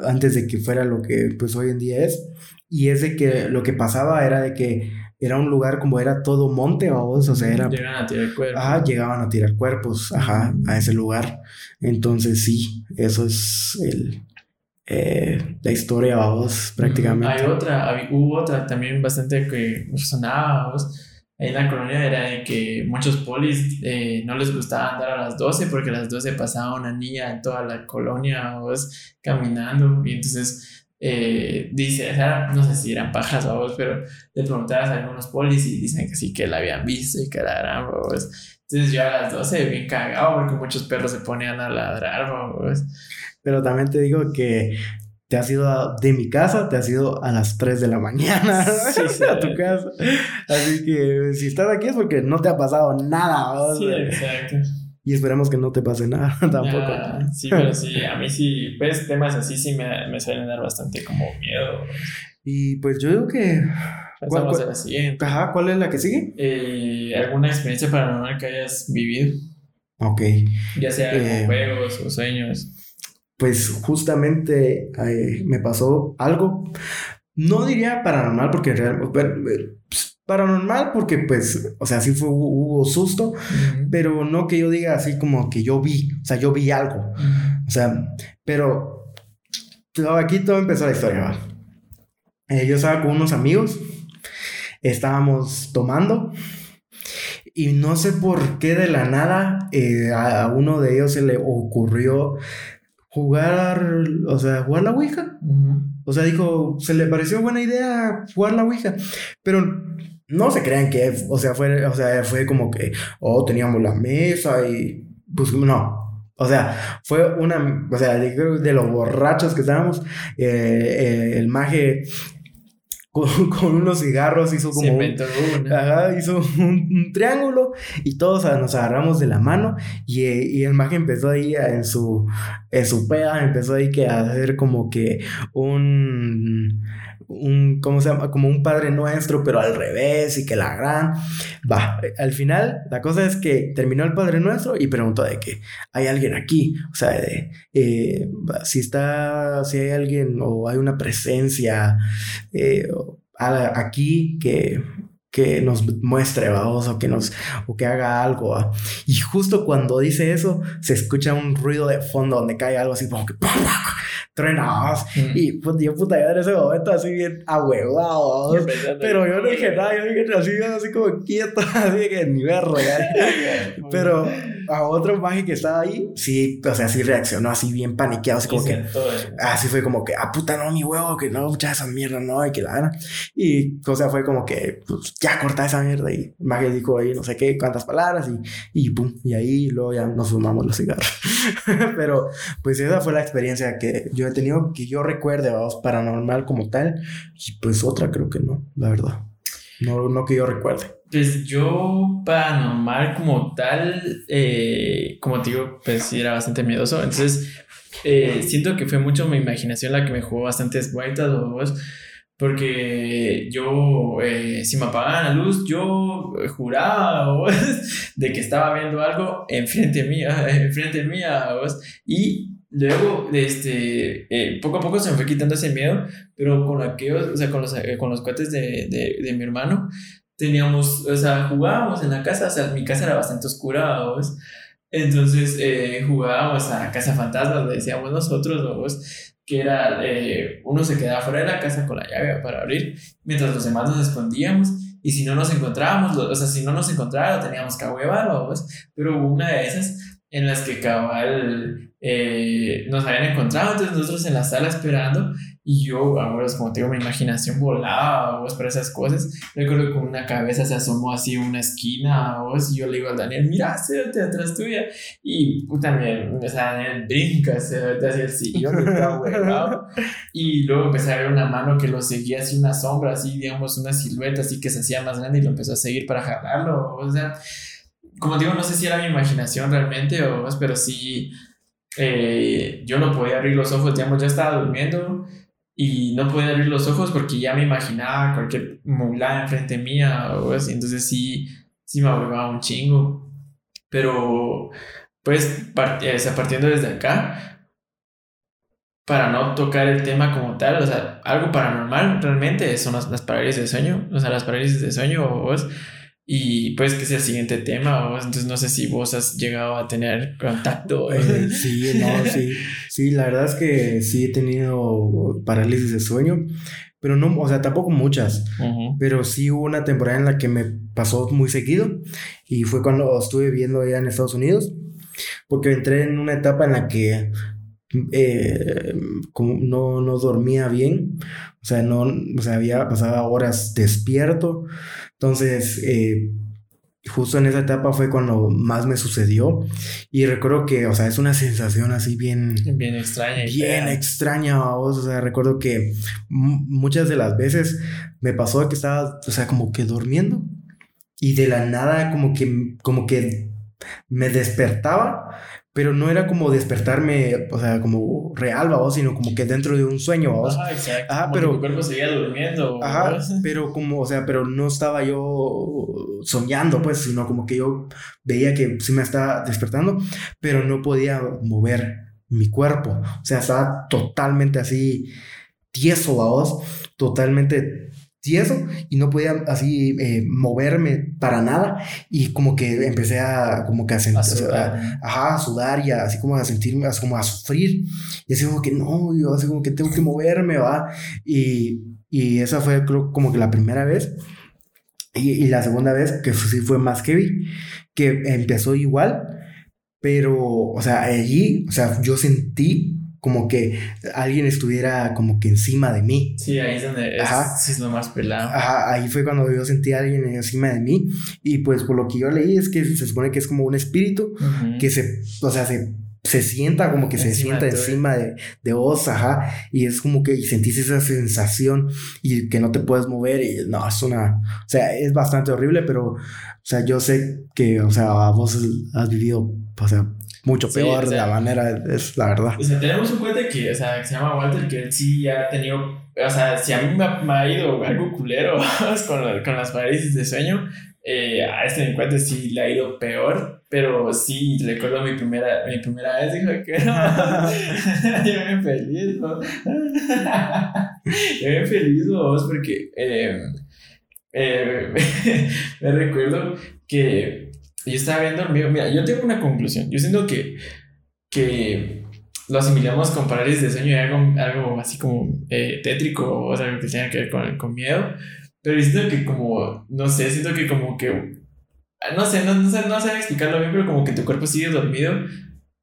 antes de que fuera lo que pues hoy en día es, y es de que lo que pasaba era de que era un lugar como era todo monte, vamos, o sea, era... Llegaban a tirar cuerpos. Ajá, llegaban a tirar cuerpos, ajá, a ese lugar. Entonces sí, eso es el eh, la historia, vos, prácticamente. Hay otra, hubo otra también bastante que sonaba, vos. Ahí en la colonia era de que muchos polis eh, no les gustaba andar a las 12 porque a las 12 pasaba una niña en toda la colonia, vos, caminando. Y entonces eh, dice, no sé si eran pajas o vos, pero le preguntabas a algunos polis y dicen que sí, que la habían visto y que la eran, vos. Entonces yo a las 12 bien cagado porque muchos perros se ponían a ladrar, vos. Pero también te digo que te has ido de mi casa, te has ido a las 3 de la mañana a tu casa. Así que si estás aquí es porque no te ha pasado nada. Sí, exacto. Y esperemos que no te pase nada tampoco. sí, pero sí, a mí sí, pues temas así sí me, me suelen dar bastante como miedo. Y pues yo digo que... Pasamos a la siguiente. Ajá, ¿cuál es la que sigue? Eh, ¿Alguna experiencia paranormal que hayas vivido? Ok. Ya sea eh, juegos o sueños. Pues justamente eh, me pasó algo, no diría paranormal porque realmente paranormal porque pues, o sea, sí fue, hubo, susto, pero no que yo diga así como que yo vi, o sea, yo vi algo, o sea, pero aquí todo empezó la historia, eh, yo estaba con unos amigos, estábamos tomando y no sé por qué de la nada eh, a uno de ellos se le ocurrió jugar, o sea, jugar la Ouija. O sea, dijo, se le pareció buena idea jugar la Ouija, pero no se crean que, o sea, fue, o sea, fue como que, oh, teníamos la mesa y, pues no. O sea, fue una, o sea, de, de los borrachos que estábamos, eh, eh, el maje con, unos cigarros hizo como un, hizo un, triángulo y todos nos agarramos de la mano y, y el maje empezó ahí en su en su peda empezó ahí que a hacer como que un un, ¿cómo se llama? Como un Padre Nuestro, pero al revés y que la gran... Va, al final la cosa es que terminó el Padre Nuestro y preguntó de que hay alguien aquí, o sea, de, eh, si está, si hay alguien o hay una presencia eh, aquí que que nos muestre, vamos, o que nos, o que haga algo. Y justo cuando dice eso, se escucha un ruido de fondo donde cae algo así como que trenados. Y pues, yo puta, yo en ese momento así bien ahuevado. Pero yo no dije nada, yo dije así, así como quieto, así que ni verlo. Pero a otro maje que estaba ahí, sí, o sea, sí reaccionó así bien paniqueado, así como que, así fue como que, ah, puta, no, mi huevo, que no, ya esa mierda, no, hay que la Y, o sea, fue como que, pues, ya corta esa mierda. Y el maje dijo ahí no sé qué, cuántas palabras y, y pum, y ahí luego ya nos fumamos los cigarros. Pero, pues esa fue la experiencia que yo he tenido, que yo recuerde, vamos, paranormal como tal. Y pues otra creo que no, la verdad. No, no que yo recuerde. Pues yo, paranormal como tal, eh, como te digo, pues sí era bastante miedoso. Entonces, eh, siento que fue mucho mi imaginación la que me jugó bastantes vueltas o porque yo, eh, si me apagaban la luz, yo juraba de que estaba viendo algo enfrente mía, enfrente mía, y luego, este, poco a poco se me fue quitando ese miedo, pero con aquellos, o sea, con los, con los cohetes de, de, de mi hermano, teníamos, o sea, jugábamos en la casa, o sea, mi casa era bastante oscura, ¿vos? Entonces eh, jugábamos a Casa Fantasma, decíamos nosotros, ¿vos? que era, eh, uno se quedaba fuera de la casa con la llave para abrir, mientras los demás nos escondíamos, y si no nos encontrábamos, o sea, si no nos encontraba, teníamos que huevar. Pero hubo una de esas en las que cabal eh, nos habían encontrado, entonces nosotros en la sala esperando, y yo, como te digo, mi imaginación volaba, vos, para esas cosas. Recuerdo que una cabeza se asomó así a una esquina, vos, y yo le digo al Daniel, mira, te atrás tuya. Y puta, o sea, Daniel brinca, ve hacia el sillón, y luego empecé a ver una mano que lo seguía así, una sombra, así, digamos, una silueta así que se hacía más grande y lo empezó a seguir para jalarlo, o sea, como digo, no sé si era mi imaginación realmente, o, pero sí, eh, yo no podía abrir los ojos, digamos, ya estaba durmiendo y no podía abrir los ojos porque ya me imaginaba cualquier mulá enfrente mía o así, entonces sí, sí me abogaba un chingo. Pero, pues, partiendo desde acá, para no tocar el tema como tal, o sea, algo paranormal realmente son las, parálisis de sueño, o sea, las parálisis de sueño, Y pues que es el siguiente tema, ¿o? entonces no sé si vos has llegado a tener contacto. Eh, sí, no, sí, sí, la verdad es que sí he tenido parálisis de sueño, pero no, o sea, tampoco muchas, pero sí hubo una temporada en la que me pasó muy seguido y fue cuando estuve viviendo allá en Estados Unidos, porque entré en una etapa en la que eh, no, no dormía bien, o sea, no, o sea, había pasado horas despierto, entonces, eh, justo en esa etapa fue cuando más me sucedió y recuerdo que, o sea, es una sensación así bien... Bien extraña. Bien extraña, o sea, recuerdo que muchas de las veces me pasó que estaba, o sea, como que durmiendo y de la nada como que, como que me despertaba pero no era como despertarme, o sea, como real, vos, sino como que dentro de un sueño, vos. Ajá, exacto. Ajá, pero. Tu cuerpo seguía durmiendo. Ajá, pero como, o sea, pero no estaba yo soñando, pues, sino como que yo veía que sí me estaba despertando, pero no podía mover mi cuerpo. O sea, estaba totalmente así tieso, vos, totalmente tieso y no podía así eh, moverme para nada. Y como que empecé a como que a, sentir, sudar. ajá, a sudar y así como a sentirme así como a sufrir. Y así como que no yo así como que tengo que moverme va y, y esa fue creo como que la primera vez. Y, y la segunda vez que sí fue más heavy que empezó igual pero o sea allí o sea yo sentí como que alguien estuviera como que encima de mí. Sí, ahí es donde es, Ajá. Es lo más pelado. Ajá, ahí fue cuando yo sentí a alguien encima de mí y pues por lo que yo leí es que se supone que es como un espíritu que se, o sea, se se sienta como que se sienta encima de, de vos, ajá, y es como que sentís esa sensación y que no te puedes mover y no, es una, o sea, es bastante horrible, pero, o sea, yo sé que, o sea, vos has vivido, o sea, mucho peor de la manera, es la verdad. O sea, tenemos un cuate que, o sea, que se llama Walter, que él sí ha tenido, o sea, si a mí me ha, ido algo culero con, con las parálisis de sueño, eh, a este encuentro sí le ha ido peor, pero sí recuerdo mi primera, mi primera vez, dijo que no, yo me feliz, ¿no? yo me feliz, vos, porque eh, eh, me recuerdo que yo estaba viendo dormido. Mira, yo tengo una conclusión. Yo siento que, que lo asimilamos con parálisis de sueño y algo, algo así como eh, tétrico o sea, que tenga que ver con, con miedo. Pero siento que como, no sé, siento que como que, no sé, no, no, sé, no sé explicarlo bien, pero como que tu cuerpo sigue dormido,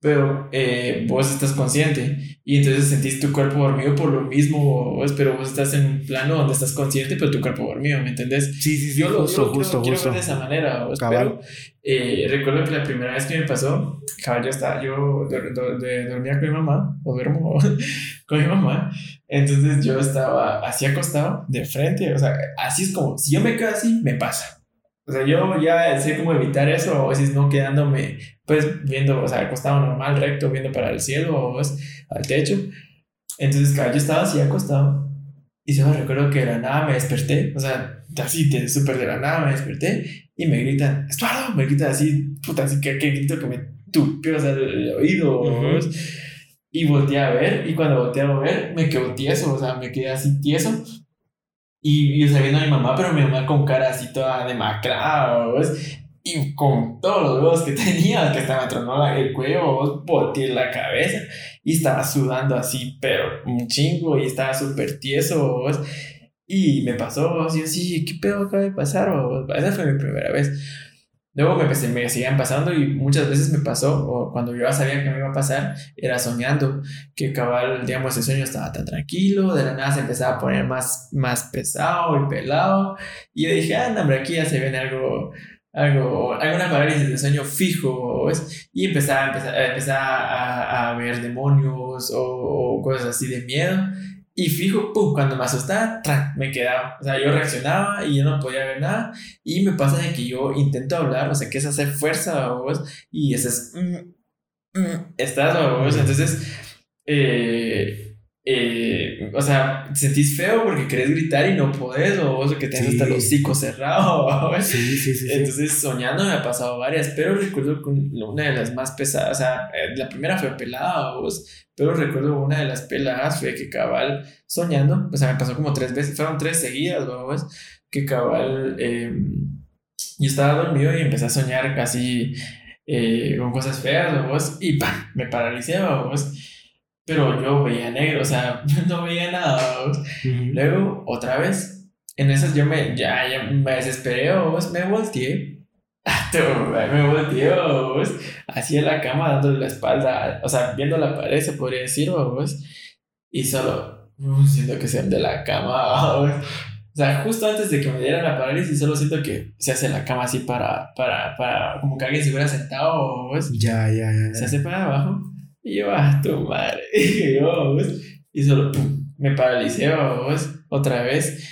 pero eh, vos estás consciente. Y entonces sentís tu cuerpo dormido por lo mismo, pero vos estás en un plano donde estás consciente, pero tu cuerpo dormido, ¿me entendés? Sí, sí, sí. Yo justo, lo justo, quiero, ver de esa manera, pero eh, recuerdo que la primera vez que me pasó, cabal, yo, estaba, yo dormía con mi mamá, o duermo con mi mamá, entonces yo estaba así acostado, de frente, o sea, así es como, si yo me quedo así, me pasa. O sea, yo ya sé cómo evitar eso, o si no quedándome, pues viendo, o sea, acostado normal, recto, viendo para el cielo o pues, al techo. Entonces, claro, yo estaba así acostado y solo recuerdo que de la nada me desperté, o sea, así, súper de la nada me desperté y me gritan, Estuardo, me gritan así, puta, así que, que grito que me tupió, o sea, el, oído. Y volteé a ver, y cuando volteé a ver, me quedé tieso, o sea, me quedé así tieso y, yo sabía a mi mamá, pero mi mamá con cara así toda demacrada, ¿ves? Y con todos los huevos que tenía, que estaba tronó el cuello, boté la cabeza y estaba sudando así, pero un chingo y estaba súper tieso. Y me pasó así, así, ¿qué pedo acaba de pasar? Esa fue mi primera vez. Luego me, me seguían pasando y muchas veces me pasó, o cuando yo ya sabía que me iba a pasar, era soñando, que cabal, digamos, el sueño estaba tan tranquilo, de la nada se empezaba a poner más, más pesado y pelado, y dije, ah, hombre, aquí ya se viene algo, algo, alguna parálisis de sueño fijo, ¿ves? Y empezaba, empezaba, empezaba a, a, ver demonios o, o cosas así de miedo, y fijo, pum, cuando me asustaba, me quedaba. O sea, yo reaccionaba y yo no podía ver nada. Y me pasa de que yo intento hablar, o sea, que es hacer fuerza, vos, y ese es. Mm, mm, estás, vos. Entonces, eh, eh, o sea, sentís feo porque querés gritar y no podés, o vos que tenés hasta los hocico cerrado. Sí, sí, sí, Entonces, soñando me ha pasado varias, pero recuerdo una de las más pesadas, o sea, eh, la primera fue pelada, vos, pero recuerdo una de las peladas fue que cabal soñando, o sea, me pasó como tres veces, fueron tres seguidas, vamos, que cabal, em, Yo estaba dormido y empecé a soñar casi eh, con cosas feas, vos, y ¡pam! me paralicé, vos. Pero yo veía negro, o sea, no veía nada, vos. Luego, otra vez, en esas yo me, ya, ya me desesperé, vos, me volteé. me volteé, vos, así en la cama dándole la espalda, o sea, viendo la pared, se podría decir, vos, y solo siento que se de la cama, vos. O sea, justo antes de que me diera la parálisis, solo siento que se hace la cama así para, para, para, como que alguien se hubiera sentado, ¿ves? Ya, ya, ya. Se hace para abajo. Y yo, ah, tu madre. Y yo, ¿ves? Y solo, pum, me paralicé, ¿ves? Otra vez.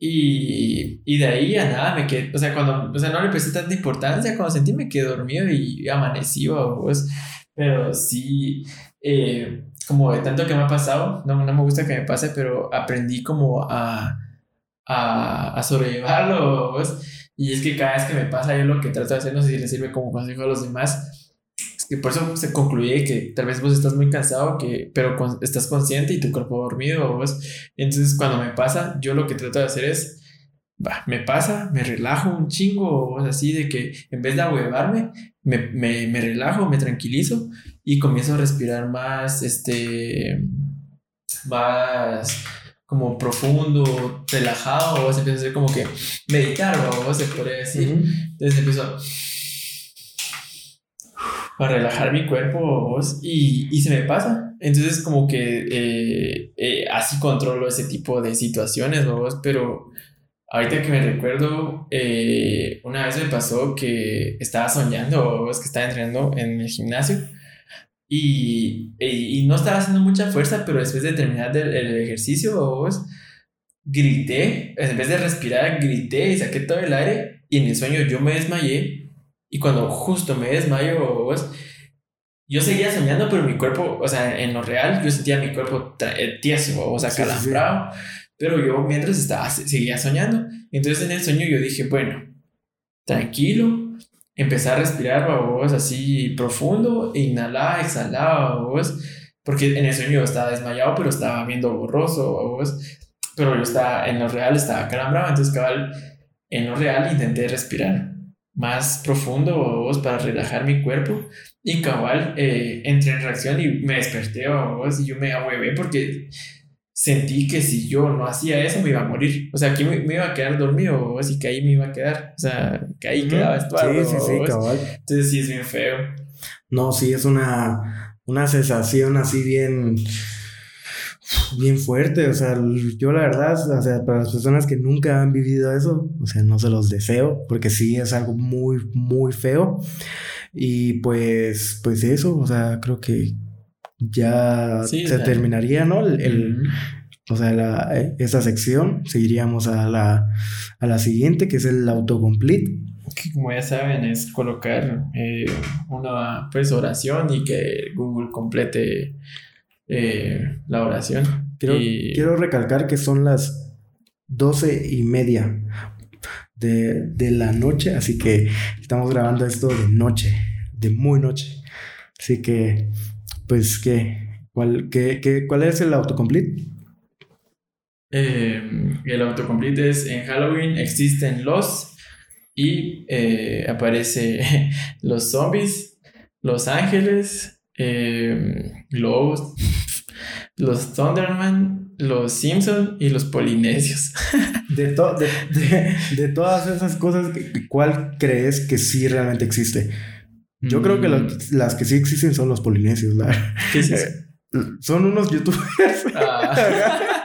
Y, y de ahí a nada me quedé, o sea, cuando, o sea, no le presté tanta importancia, cuando sentí me quedé dormido y amanecí, ¿ves? Pero sí, eh, como de tanto que me ha pasado, no, no me gusta que me pase, pero aprendí como a a, a sobrellevarlo. Pues. Y es que cada vez que me pasa, yo lo que trato de hacer, no sé si le sirve como consejo a los demás, que por eso se concluye que tal vez vos estás muy cansado, que, pero estás consciente y tu cuerpo dormido. Pues. Entonces, cuando me pasa, yo lo que trato de hacer es. Va, me pasa, me relajo un chingo, así de que en vez de ahuevarme, me, me, me relajo, me tranquilizo y comienzo a respirar más, este, más, como profundo, relajado, o se empieza a hacer como que meditar, o se podría decir. Entonces empiezo a relajar mi cuerpo y, y, se me pasa. Entonces como que eh, eh, así controlo ese tipo de situaciones, ¿vos? pero ahorita que me recuerdo, eh, una vez me pasó que estaba soñando, ¿vos? que estaba entrenando en el gimnasio y, y, no estaba haciendo mucha fuerza, pero después de terminar el, ejercicio, grité, en vez de respirar, grité y saqué todo el aire y en el sueño yo me desmayé y cuando justo me desmayo, yo seguía soñando, pero mi cuerpo, o sea, en lo real, yo sentía mi cuerpo eh, tieso, o sea, calambrado, pero yo mientras estaba, seguía soñando. Entonces en el sueño yo dije, bueno, tranquilo, empezar a respirar, vos, así profundo, inhalar, exhalar, vos, porque en el sueño yo estaba desmayado, pero estaba viendo borroso, vos, pero yo estaba, en lo real estaba calambrado, entonces cabal, en lo real intenté respirar más profundo, vos, para relajar mi cuerpo, y cabal, eh, entré en reacción y me desperté, vos, y yo me ahuevé porque sentí que si yo no hacía eso me iba a morir. O sea, que me, iba a quedar dormido, así que ahí me iba a quedar. O sea, que ahí quedaba esto. Sí, sí, sí, cabal. Entonces sí es bien feo. No, sí, es una, una sensación así bien bien fuerte, o sea, yo la verdad, o sea, para las personas que nunca han vivido eso, o sea, no se los deseo, porque sí es algo muy, muy feo. Y pues, pues eso, o sea, creo que ya se terminaría, ¿no? El, O sea, la, eh, esa sección, seguiríamos a la, a la siguiente, que es el autocomplete. Que como ya saben, es colocar eh, una pues, oración y que Google complete eh, la oración. Quiero, quiero recalcar que son las doce y media de, de la noche, así que estamos grabando esto de noche, de muy noche. Así que pues, ¿qué? ¿Cuál, qué, cuál es el autocomplete? Eh, el autocomplete es en Halloween existen los y eh, aparece los zombies, los ángeles, eh, los, los Thunderman, los Simpson y los polinesios. De, de, todas esas cosas, ¿cuál crees que sí realmente existe? Yo creo que mm. las, que sí existen son los polinesios, ¿Qué es eso? Son unos youtubers. Ah.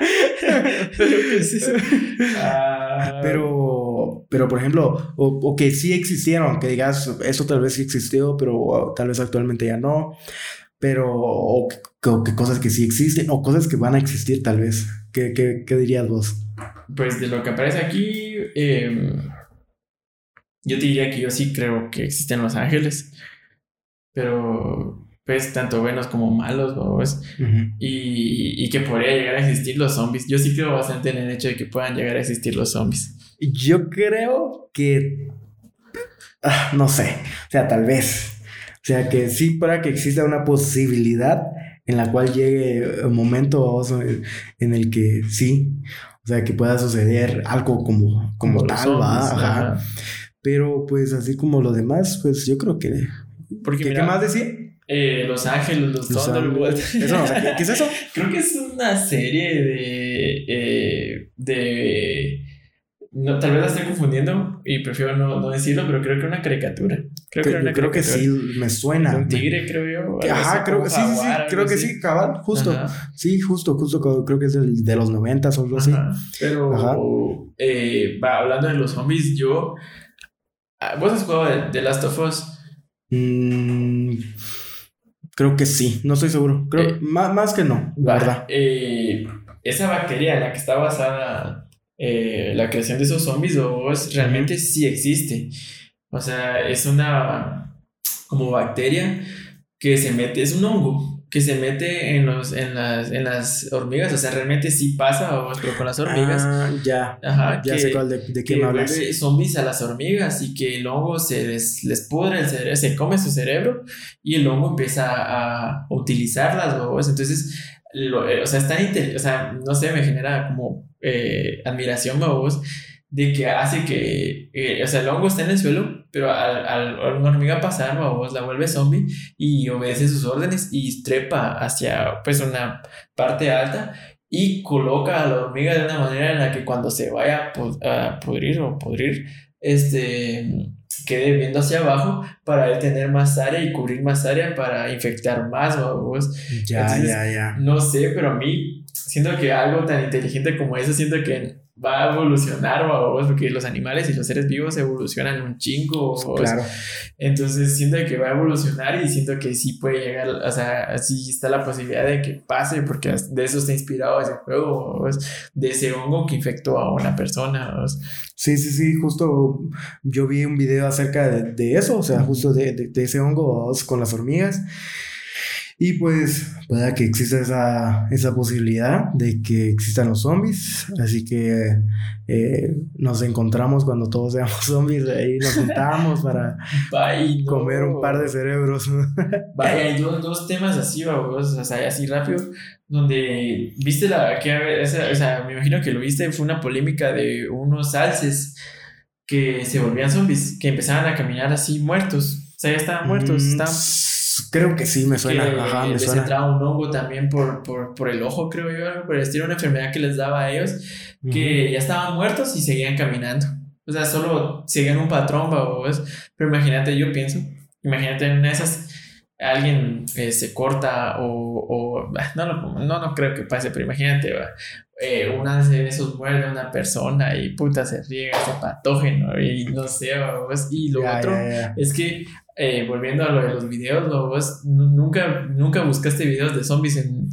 ah. Pero, pero por ejemplo, o, que sí existieron, que digas, eso tal vez sí existió, pero tal vez actualmente ya no. Pero, o, que cosas que sí existen, o cosas que van a existir tal vez. ¿Qué, qué, qué dirías vos? Pues de lo que aparece aquí, eh, yo te diría que yo sí creo que existen los ángeles, pero pues tanto buenos como malos, ¿vos? y, y, que podría llegar a existir los zombies. Yo sí creo bastante en el hecho de que puedan llegar a existir los zombies. Yo creo que... Ah, no sé, o sea, tal vez. O sea, que sí para que exista una posibilidad en la cual llegue un momento en el que sí, o sea, que pueda suceder algo como, como, tal, va, Pero pues así como lo demás, pues yo creo que... Porque ¿Qué, mira, ¿qué más decía? eh, Los Ángeles, los, Los Thunderbolts. Eso no sé, ¿qué, qué es eso? Creo que es una serie de. eh, de. No, tal vez la estoy confundiendo y prefiero no, no decirlo, pero creo que una caricatura. Creo que, Yo creo que sí, me suena. Un tigre, creo yo. Ajá, creo que sí, sí, creo que sí, cabal, justo. Ajá, Sí, justo, justo, creo que es el de los noventas o algo así. Pero, Ajá. eh, va, hablando de los zombies, yo. ah, ¿Vos has jugado de, de Last of Us? Mm, creo que sí, no estoy seguro. Creo Eh, más, más que no, la verdad. eh, esa bacteria en la que está basada eh, la creación de esos zombies o es, realmente sí existe. O sea, es una como bacteria que se mete, es un hongo que se mete en, los, en, las, en las hormigas. O sea, realmente sí pasa, o pero con las hormigas. Ah, ya, Ajá, ya que- sé cuál de, de qué me hablas. zombies a las hormigas y que el hongo se les, les pudre el cerebro, se come su cerebro y el hongo empieza a utilizarlas, babos. Entonces, lo- eh, o sea, es tan o sea, no sé, me genera como eh, admiración, babos, de que hace que, eh, o sea, el hongo está en el suelo, pero al, al- a una hormiga pasar, babos, la vuelve zombie y obedece sus órdenes y trepa hacia, pues, una parte alta y coloca a la hormiga de una manera en la que cuando se vaya a, pu- a pudrir o pudrir, este, quede viendo hacia abajo para él tener más área y cubrir más área para infectar más babos. Ya, entonces- ya, ya. No sé, pero a mí siento que algo tan inteligente como eso, siento que va a evolucionar, babos, porque los animales y los seres vivos evolucionan un chingo. Claro. Entonces siento que va a evolucionar y siento que sí puede llegar, o sea, sí está la posibilidad de que pase, porque de eso está inspirado ese juego, de ese hongo que infectó a una persona. ¿ves? Sí, sí, sí, justo yo vi un video acerca de, de eso, o sea, justo de, de- de ese hongo con las hormigas. Y pues pueda que exista esa, esa posibilidad de que existan los zombies. Así que eh, nos encontramos cuando todos seamos zombies, ahí nos juntamos para no. comer un par de cerebros. Vaya, hay dos, dos temas así, babos, o sea, así rápido, donde viste la, que, esa- o sea, me imagino que lo viste, fue una polémica de unos alces que se volvían zombies, que empezaban a caminar así muertos, o sea, ya estaban muertos, Mm, estaban Creo que sí, me suena. que Ajá, me les suena. entraba un hongo también por, por, por el ojo, creo yo, por el estilo, una enfermedad que les daba a ellos, que ya estaban muertos y seguían caminando. O sea, solo seguían un patrón, babos. Pero imagínate, yo pienso, imagínate en esas, alguien eh, se corta o, o no, lo- no, no creo que pase, pero imagínate, va, eh, una de esos muerde a una persona y puta se riega ese patógeno y no sé, babos. Y lo Ya, otro ya, ya. es que, eh, volviendo a lo de los videos, lo vos nu- nunca, nunca buscaste videos de zombies en,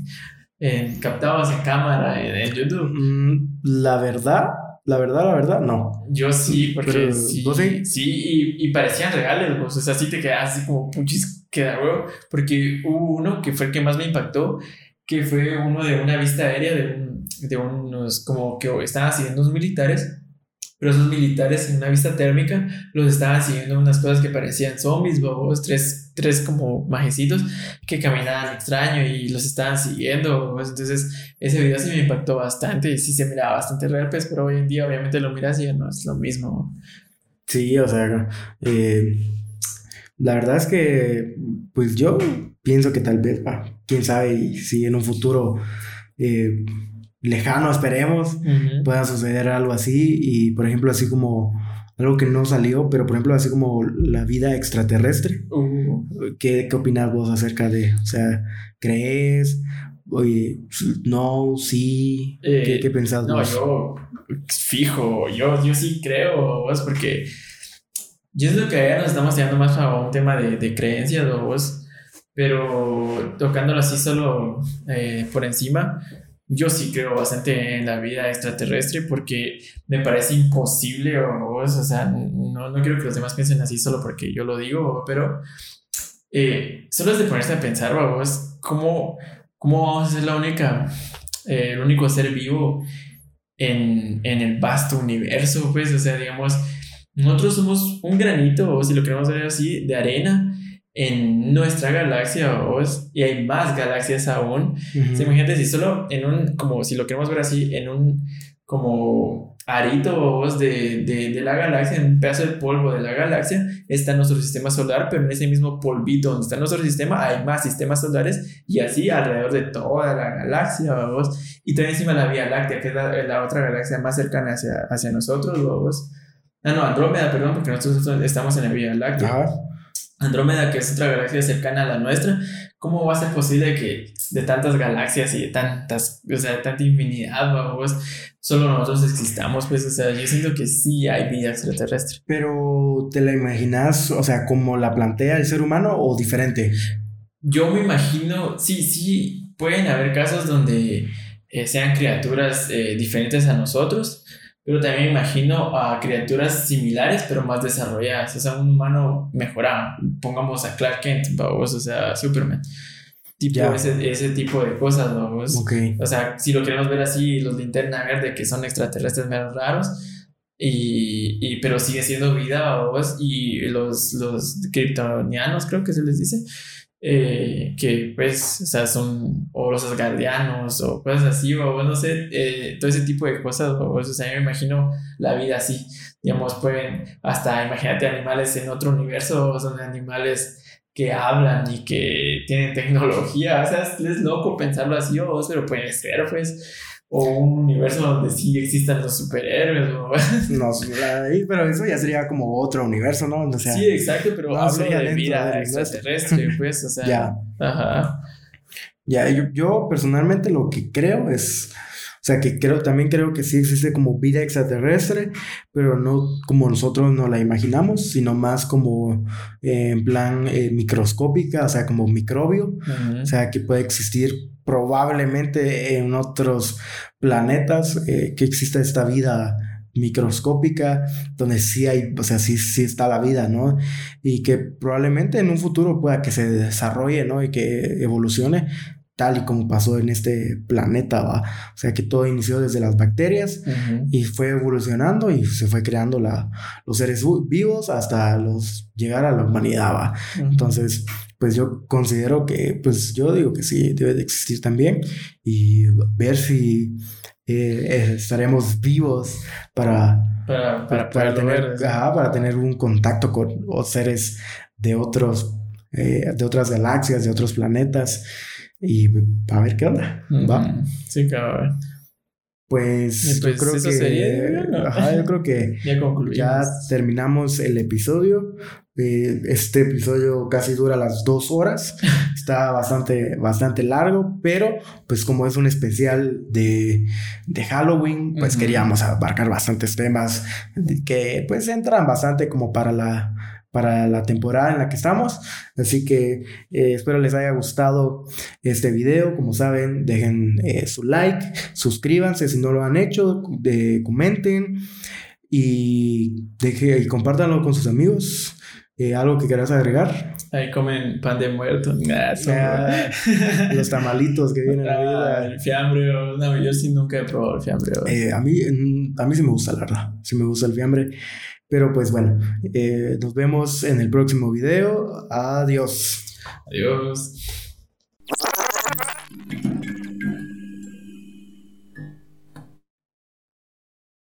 en- captados en cámara en, en YouTube. Mm, La verdad, la verdad, la verdad, no. Yo sí, porque Pero, sí, ¿vos sí? sí, y, y parecían reales, vos, o sea, sí te quedas así como puchis, queda huevo, porque hubo uno que fue el que más me impactó, que fue uno de una vista aérea de, un- de unos, como que estaban siguiendo unos militares, pero esos militares en una vista térmica los estaban siguiendo unas cosas que parecían zombies, babos, tres, tres como majecitos que caminaban extraño y los estaban siguiendo, entonces ese video sí me impactó bastante y sí se miraba bastante real, pues, pero hoy en día obviamente lo miras y no es lo mismo. Sí, o sea, eh, la verdad es que, pues yo pienso que tal vez, ah, quién sabe, si en un futuro eh, lejano, esperemos, pueda suceder algo así y, por ejemplo, así como algo que no salió, pero por ejemplo, así como la vida extraterrestre. Uh, ¿Qué, qué opinas vos acerca de, o sea, crees? Oye, no, sí, Eh, ¿qué, qué pensás no, vos? yo fijo, yo, yo sí creo, vos, porque yo es lo que ya nos estamos tirando más a un tema de, de creencias, vos, pero tocándolo así solo eh, por encima, yo sí creo bastante en la vida extraterrestre porque me parece imposible, vos, o sea, no, no quiero que los demás piensen así solo porque yo lo digo, pero eh, solo es de ponerse a pensar, vos, cómo, cómo vamos a ser la única, eh, el único ser vivo en, en el vasto universo, pues, o sea, digamos, nosotros somos un granito, o si lo queremos ver así, de arena en nuestra galaxia, vos, y hay más galaxias aún. Ujú. O sea, imagínate si solo en un, como si lo queremos ver así, en un como arito de, de, de, la galaxia, en un pedazo de polvo de la galaxia, está nuestro sistema solar, pero en ese mismo polvito donde está nuestro sistema hay más sistemas solares y así alrededor de toda la galaxia, vos. Y también encima la Vía Láctea, que es la, otra galaxia más cercana hacia, hacia nosotros, vos. Ah, no, Andrómeda, perdón, porque nosotros estamos en la Vía Láctea. Andrómeda, que es otra galaxia cercana a la nuestra, ¿cómo va a ser posible que de tantas galaxias y de tantas, o sea, de tanta infinidad, vamos, solo nosotros existamos? Pues, o sea, yo siento que sí hay vida extraterrestre. Pero, ¿te la imaginas, o sea, como la plantea el ser humano o diferente? Yo me imagino, sí, sí, pueden haber casos donde eh, sean criaturas eh, diferentes a nosotros, pero también imagino a criaturas similares, pero más desarrolladas. O sea, un humano mejorado. Pongamos a Clark Kent, o sea, Superman. Tipo ese, ese, tipo de cosas, ¿no? O sea, si lo queremos ver así, los linterna verde que son extraterrestres menos raros, y, y, pero sigue siendo vida, ¿vos? y los, los kryptonianos, creo que se les dice, eh, que pues, o sea, son o los asgardianos o cosas así, o no sé, eh, todo ese tipo de cosas, o, sea, yo me imagino la vida así, digamos, pueden, hasta imagínate animales en otro universo, son animales que hablan y que tienen tecnología, o sea, es, loco pensarlo así, o, pero puede ser, pues, o un universo donde sí existan los superhéroes. O... no, pero eso ya sería como otro universo, ¿no? O sea, sí, exacto, pero no, hablo de vida extraterrestre, pues, o sea. Ya. Ajá. Ya, yo, yo, personalmente lo que creo es, o sea, que creo, también creo que sí existe como vida extraterrestre, pero no como nosotros no la imaginamos, sino más como eh, en plan eh, microscópica, o sea, como microbio, o sea, que puede existir probablemente en otros planetas eh, que exista esta vida microscópica donde sí hay, o sea, sí, sí está la vida, ¿no? Y que probablemente en un futuro pueda que se desarrolle, ¿no? Y que evolucione tal y como pasó en este planeta, ¿va? O sea, que todo inició desde las bacterias y fue evolucionando y se fue creando la, los seres vivos hasta los llegar a la humanidad, ¿va? Entonces, pues yo considero que, pues yo digo que sí, debe de existir también y ver si eh, estaremos vivos para, para, para, tener, para tener un contacto con seres de otros, eh, de otras galaxias, de otros planetas y a ver qué onda. ¿Va? Sí, cabrón. Pues, yo pues, creo que ajá, yo creo que ya, terminamos el episodio. Eh, este episodio casi dura las dos horas. Está bastante, bastante largo, pero pues como es un especial de, de Halloween, pues queríamos abarcar bastantes temas que pues entran bastante como para la para la temporada en la que estamos. Así que eh, espero les haya gustado este video. Como saben, dejen eh, su like, suscríbanse si no lo han hecho, de, comenten y, deje, y compártanlo con sus amigos. Eh, ¿Algo que quieras agregar? Ahí comen pan de muerto. Ah, los tamalitos que vienen a vida. El fiambre. No, yo sí nunca he probado el fiambre. a, mí, a mí sí me gusta, la verdad. Sí me gusta el fiambre. Pero pues bueno, eh, nos vemos en el próximo video. Adiós. Adiós.